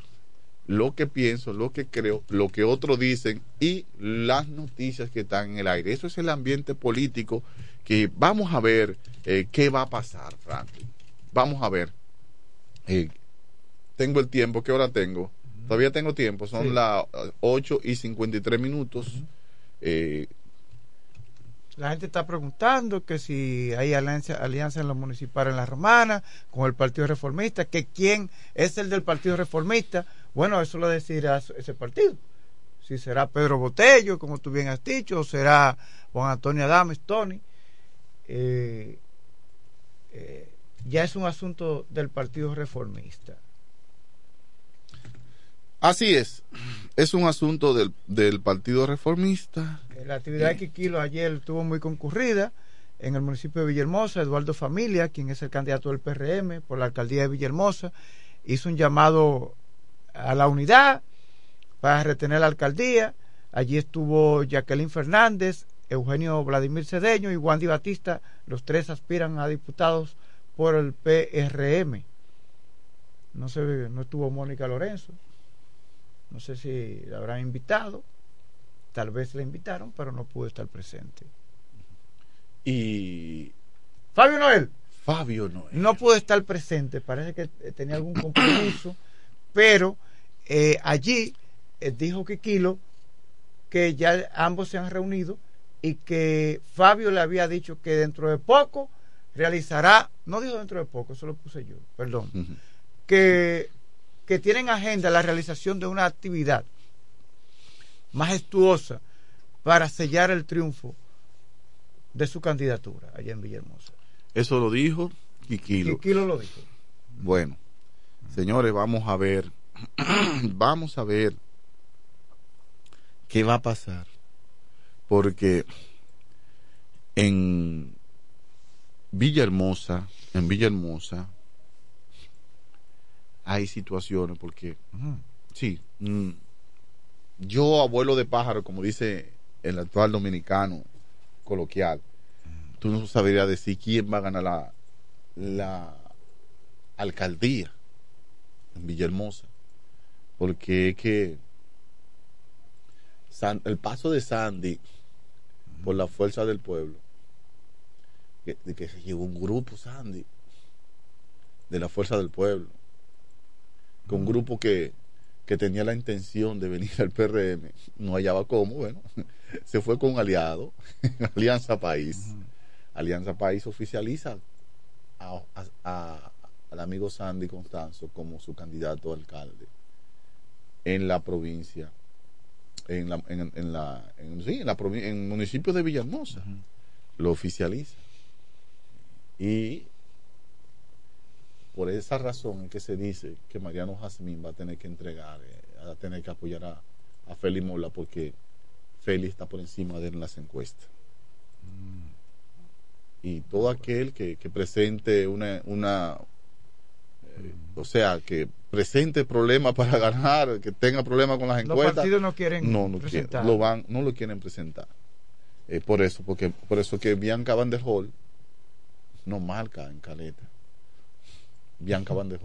lo que pienso, lo que creo, lo que otros dicen y las noticias que están en el aire. Eso es el ambiente político que vamos a ver eh, qué va a pasar, Franklin. Vamos a ver. Eh, tengo el tiempo, ¿qué hora tengo? Todavía tengo tiempo, son Sí. las 8 y 53 minutos. Eh, La gente está preguntando que si hay alianza, alianza en los municipales en la Romana con el Partido Reformista, que quién es el del Partido Reformista. Bueno, eso lo decidirá ese partido. Si será Pedro Botello, como tú bien has dicho, o será Juan Antonio Adames, Tony. Eh, eh, ya es un asunto del Partido Reformista. Así es, es un asunto del, del Partido Reformista. Eh, La actividad de Quiquilo ayer estuvo muy concurrida en el municipio de Villahermosa. Eduardo Familia, quien es el candidato del PRM por la alcaldía de Villahermosa, hizo un llamado a la unidad para retener la alcaldía. Allí estuvo Jacqueline Fernández, Eugenio Vladimir Cedeño y Wandy Batista. Los tres aspiran a diputados por el PRM. No sé, no estuvo Mónica Lorenzo. No sé si la habrán invitado. Tal vez la invitaron, pero no pudo estar presente. Y Fabio Noel. Fabio Noel. No pudo estar presente, parece que tenía algún compromiso, pero eh, allí eh, dijo Kikilo que ya ambos se han reunido y que Fabio le había dicho que dentro de poco realizará, no dijo dentro de poco, eso lo puse yo, perdón, que, que tienen agenda la realización de una actividad majestuosa para sellar el triunfo de su candidatura allá en Villahermosa. Eso lo dijo Kikilo. Kikilo lo dijo. Bueno, señores, vamos a ver, [CLEARS THROAT] vamos a ver qué va a pasar. Porque en Villahermosa, en Villahermosa, hay situaciones porque, sí, mm, yo abuelo de pájaro, como dice el actual dominicano coloquial, tú no sabrías decir quién va a ganar la, la alcaldía en Villahermosa. Porque es que San- el paso de Sandy por la fuerza del pueblo, que, de que se llevó un grupo, Sandy, de la fuerza del pueblo, que un grupo que, que tenía la intención de venir al PRM, no hallaba cómo, bueno, [LAUGHS] se fue con un aliado, [LAUGHS] Alianza País. Alianza País oficializa a- a- a- al amigo Sandy Constanzo como su candidato a alcalde en la provincia, en la, en, en la, en, sí, en la en el municipio de Villahermosa, lo oficializa. Y por esa razón es que se dice que Mariano Jazmín va a tener que entregar, eh, va a tener que apoyar a, a Félix Mola porque Félix está por encima de él en las encuestas. Y todo aquel que, que presente una, una eh, o sea, que presente problemas [LAUGHS] para ganar, que tenga problemas con las Los encuestas, partidos no quieren no, no quieren, lo van, no lo quieren presentar. Eh, por eso, porque por eso que Bianca Van der no marca en Caleta. Bianca Van der.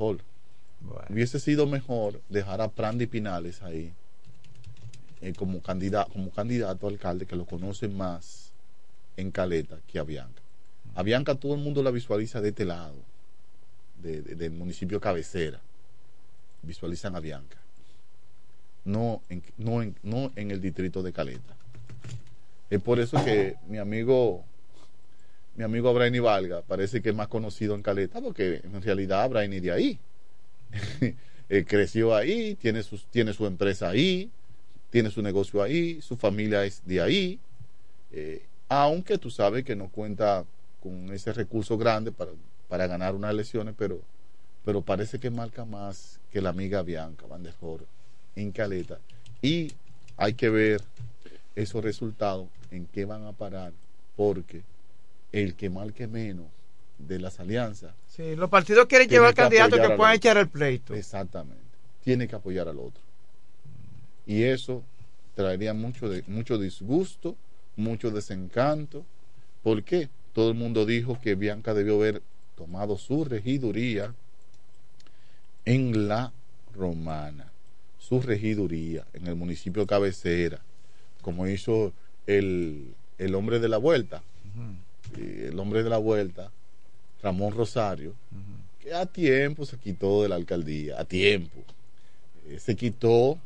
Hubiese sido mejor dejar a Prandi Pinales ahí eh, como candidato, como candidato a alcalde que lo conocen más en Caleta que a Bianca. A Bianca todo el mundo la visualiza de este lado, de- de- del municipio cabecera. Visualizan a Bianca. No en, no en, no en el distrito de Caleta. Es por eso que mi amigo mi amigo Abraini Valga parece que es más conocido en Caleta porque en realidad Abraini de ahí. [LAUGHS] Eh, creció ahí, tiene, sus, tiene su empresa ahí, tiene su negocio ahí, su familia es de ahí, eh, aunque tú sabes que no cuenta con ese recurso grande para, para ganar unas elecciones, pero, pero parece que marca más que la amiga Bianca Van der Hoor en Caleta. Y hay que ver esos resultados en qué van a parar, porque el que marque menos de las alianzas Sí, los partidos quieren llevar candidatos que puedan echar el pleito. Exactamente. Tiene que apoyar al otro. Y eso traería mucho, de, mucho disgusto, mucho desencanto. ¿Por qué? Todo el mundo dijo que Bianca debió haber tomado su regiduría en la romana. Su regiduría en el municipio cabecera, como hizo el, el hombre de la vuelta. El hombre de la vuelta, Ramón Rosario, que a tiempo se quitó de la alcaldía, a tiempo. Eh, se quitó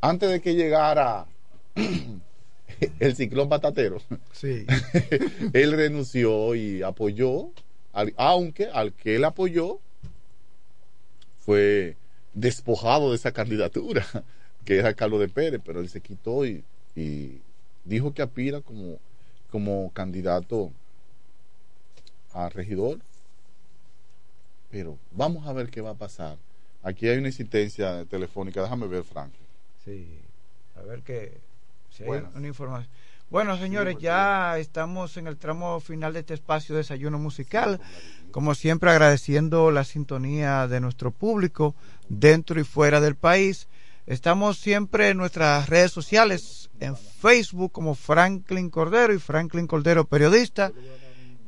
antes de que llegara [CLEARS THROAT] el ciclón batatero. Sí. [LAUGHS] él renunció y apoyó, aunque al que él apoyó fue despojado de esa candidatura, [LAUGHS] que era Carlos de Pérez, pero él se quitó y, dijo que aspira como, como candidato a regidor. Pero vamos a ver qué va a pasar. Aquí hay una insistencia telefónica, déjame ver, Frank. Sí, a ver qué. Si hay una información. Bueno, señores, ya estamos en el tramo final de este espacio de desayuno musical. Como siempre, agradeciendo la sintonía de nuestro público dentro y fuera del país. Estamos siempre en nuestras redes sociales, en Facebook como Franklin Cordero y Franklin Cordero Periodista,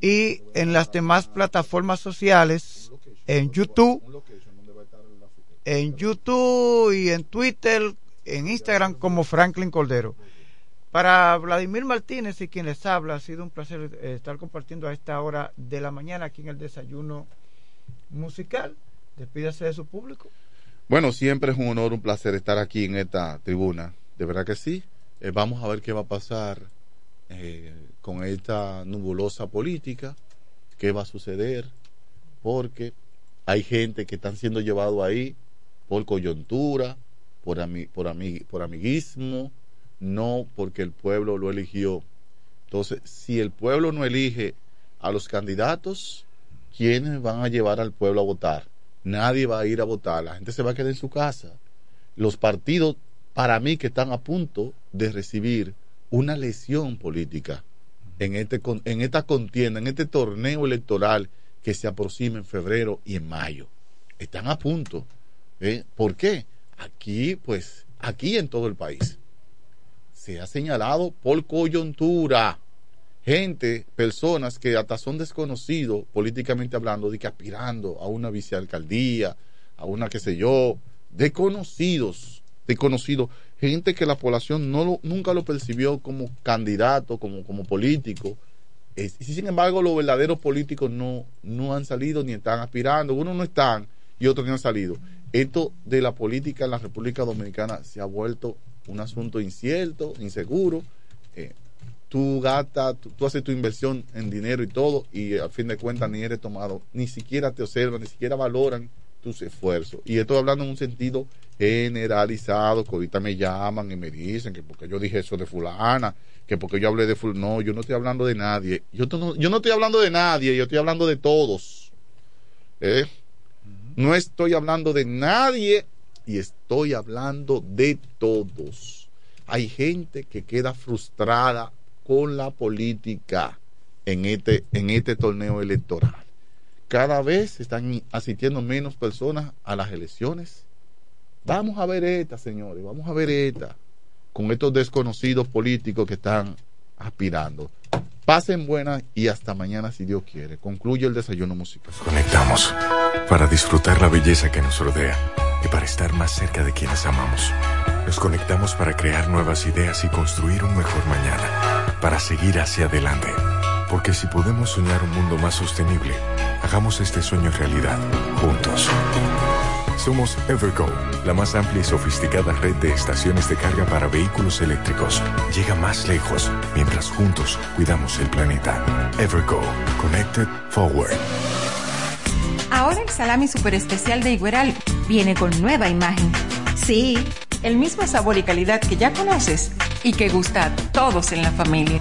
y en las demás plataformas sociales, en YouTube, en YouTube y en Twitter, en Instagram como Franklin Cordero. Para Vladimir Martínez y quien les habla, ha sido un placer eh, estar compartiendo a esta hora de la mañana aquí en el desayuno musical. Despídase de su público. Bueno, siempre es un honor, un placer estar aquí en esta tribuna. De verdad que sí. Eh, vamos a ver qué va a pasar eh, con esta nubulosa política, qué va a suceder, porque hay gente que están siendo llevado ahí por coyuntura, por, por, por amiguismo, no porque el pueblo lo eligió. Entonces, si el pueblo no elige a los candidatos, ¿quiénes van a llevar al pueblo a votar? Nadie va a ir a votar, la gente se va a quedar en su casa. Los partidos, para mí, que están a punto de recibir una lesión política en, este, esta contienda, en este torneo electoral que se aproxima en febrero y en mayo. Están a punto. ¿eh? ¿Por qué? Aquí, pues, aquí en todo el país se ha señalado por coyuntura. Gente, personas que hasta son desconocidos políticamente hablando, de aspirando a una vicealcaldía, a una qué sé yo, desconocidos, desconocidos, gente que la población no nunca lo percibió como candidato, como, como político. y sin embargo, los verdaderos políticos no, no han salido ni están aspirando. Unos no están y otros no han salido. Esto de la política en la República Dominicana se ha vuelto un asunto incierto, inseguro. Eh, tú gastas, tú, haces tu inversión en dinero y todo, y al fin de cuentas ni eres tomado, ni siquiera te observan, ni siquiera valoran tus esfuerzos. Y estoy hablando en un sentido generalizado, que ahorita me llaman y me dicen que porque yo dije eso de fulana, que porque yo hablé de fulana. No, yo no estoy hablando de nadie. Yo, no, yo no estoy hablando de nadie, yo estoy hablando de todos. ¿Eh? No estoy hablando de nadie y estoy hablando de todos. Hay gente que queda frustrada con la política en este, en este torneo electoral. Cada vez están asistiendo menos personas a las elecciones. Vamos a ver esta, señores, vamos a ver esta, con estos desconocidos políticos que están aspirando. Pasen buenas y hasta mañana si Dios quiere. Concluye el desayuno musical. Conectamos para disfrutar la belleza que nos rodea y para estar más cerca de quienes amamos. Nos conectamos para crear nuevas ideas y construir un mejor mañana, para seguir hacia adelante. Porque si podemos soñar un mundo más sostenible, hagamos este sueño realidad, juntos. Somos Evergo, la más amplia y sofisticada red de estaciones de carga para vehículos eléctricos. Llega más lejos mientras juntos cuidamos el planeta. Evergo, Connected Forward. Ahora el salami super especial de Igueral viene con nueva imagen. Sí, el mismo sabor y calidad que ya conoces y que gusta a todos en la familia.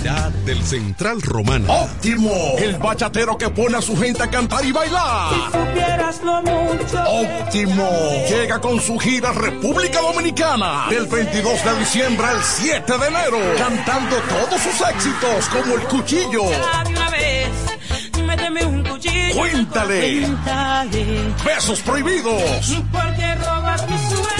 del Central Romano. ¡Óptimo! El bachatero que pone a su gente a cantar y bailar. Si supieras lo mucho. ¡Óptimo! Llega con su gira República Dominicana. Del 22 de diciembre al 7 de enero. Cantando todos sus éxitos como El Cuchillo. Una vez, méteme un cuchillo. Cuéntale. Cuéntale. Besos prohibidos. Porque robas mis sueños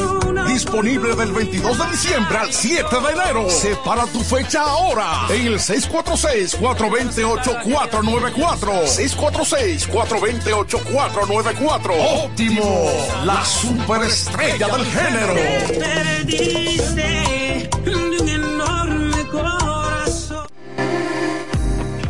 Disponible del 22 de diciembre al 7 de enero. Separa tu fecha ahora en el 646-428-494. 646-428-494. Óptimo, la superestrella del género. Perdiste de un enorme corazón.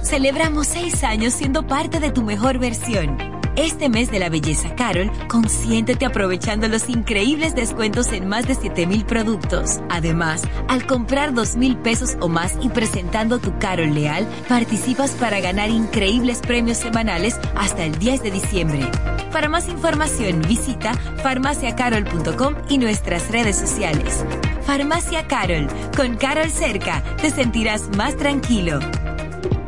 Celebramos seis años siendo parte de tu mejor versión. Este mes de la belleza Carol, consiéntete aprovechando los increíbles descuentos en más de 7000 productos. Además, al comprar 2000 pesos o más y presentando tu Carol Leal, participas para ganar increíbles premios semanales hasta el 10 de diciembre. Para más información, visita farmaciacarol.com y nuestras redes sociales. Farmacia Carol, con Carol cerca, te sentirás más tranquilo.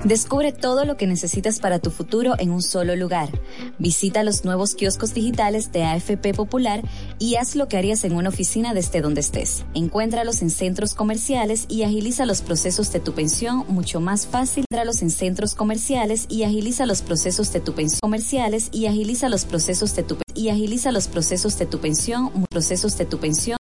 Descubre todo lo que necesitas para tu futuro en un solo lugar. Visita los nuevos kioscos digitales de AFP Popular y haz lo que harías en una oficina desde donde estés. Encuéntralos en centros comerciales y agiliza los procesos de tu pensión mucho más fácil. Encuéntralos en centros comerciales y agiliza los procesos de tu pensión comerciales y agiliza los procesos de tu y agiliza los procesos de tu pensión, procesos de tu pensión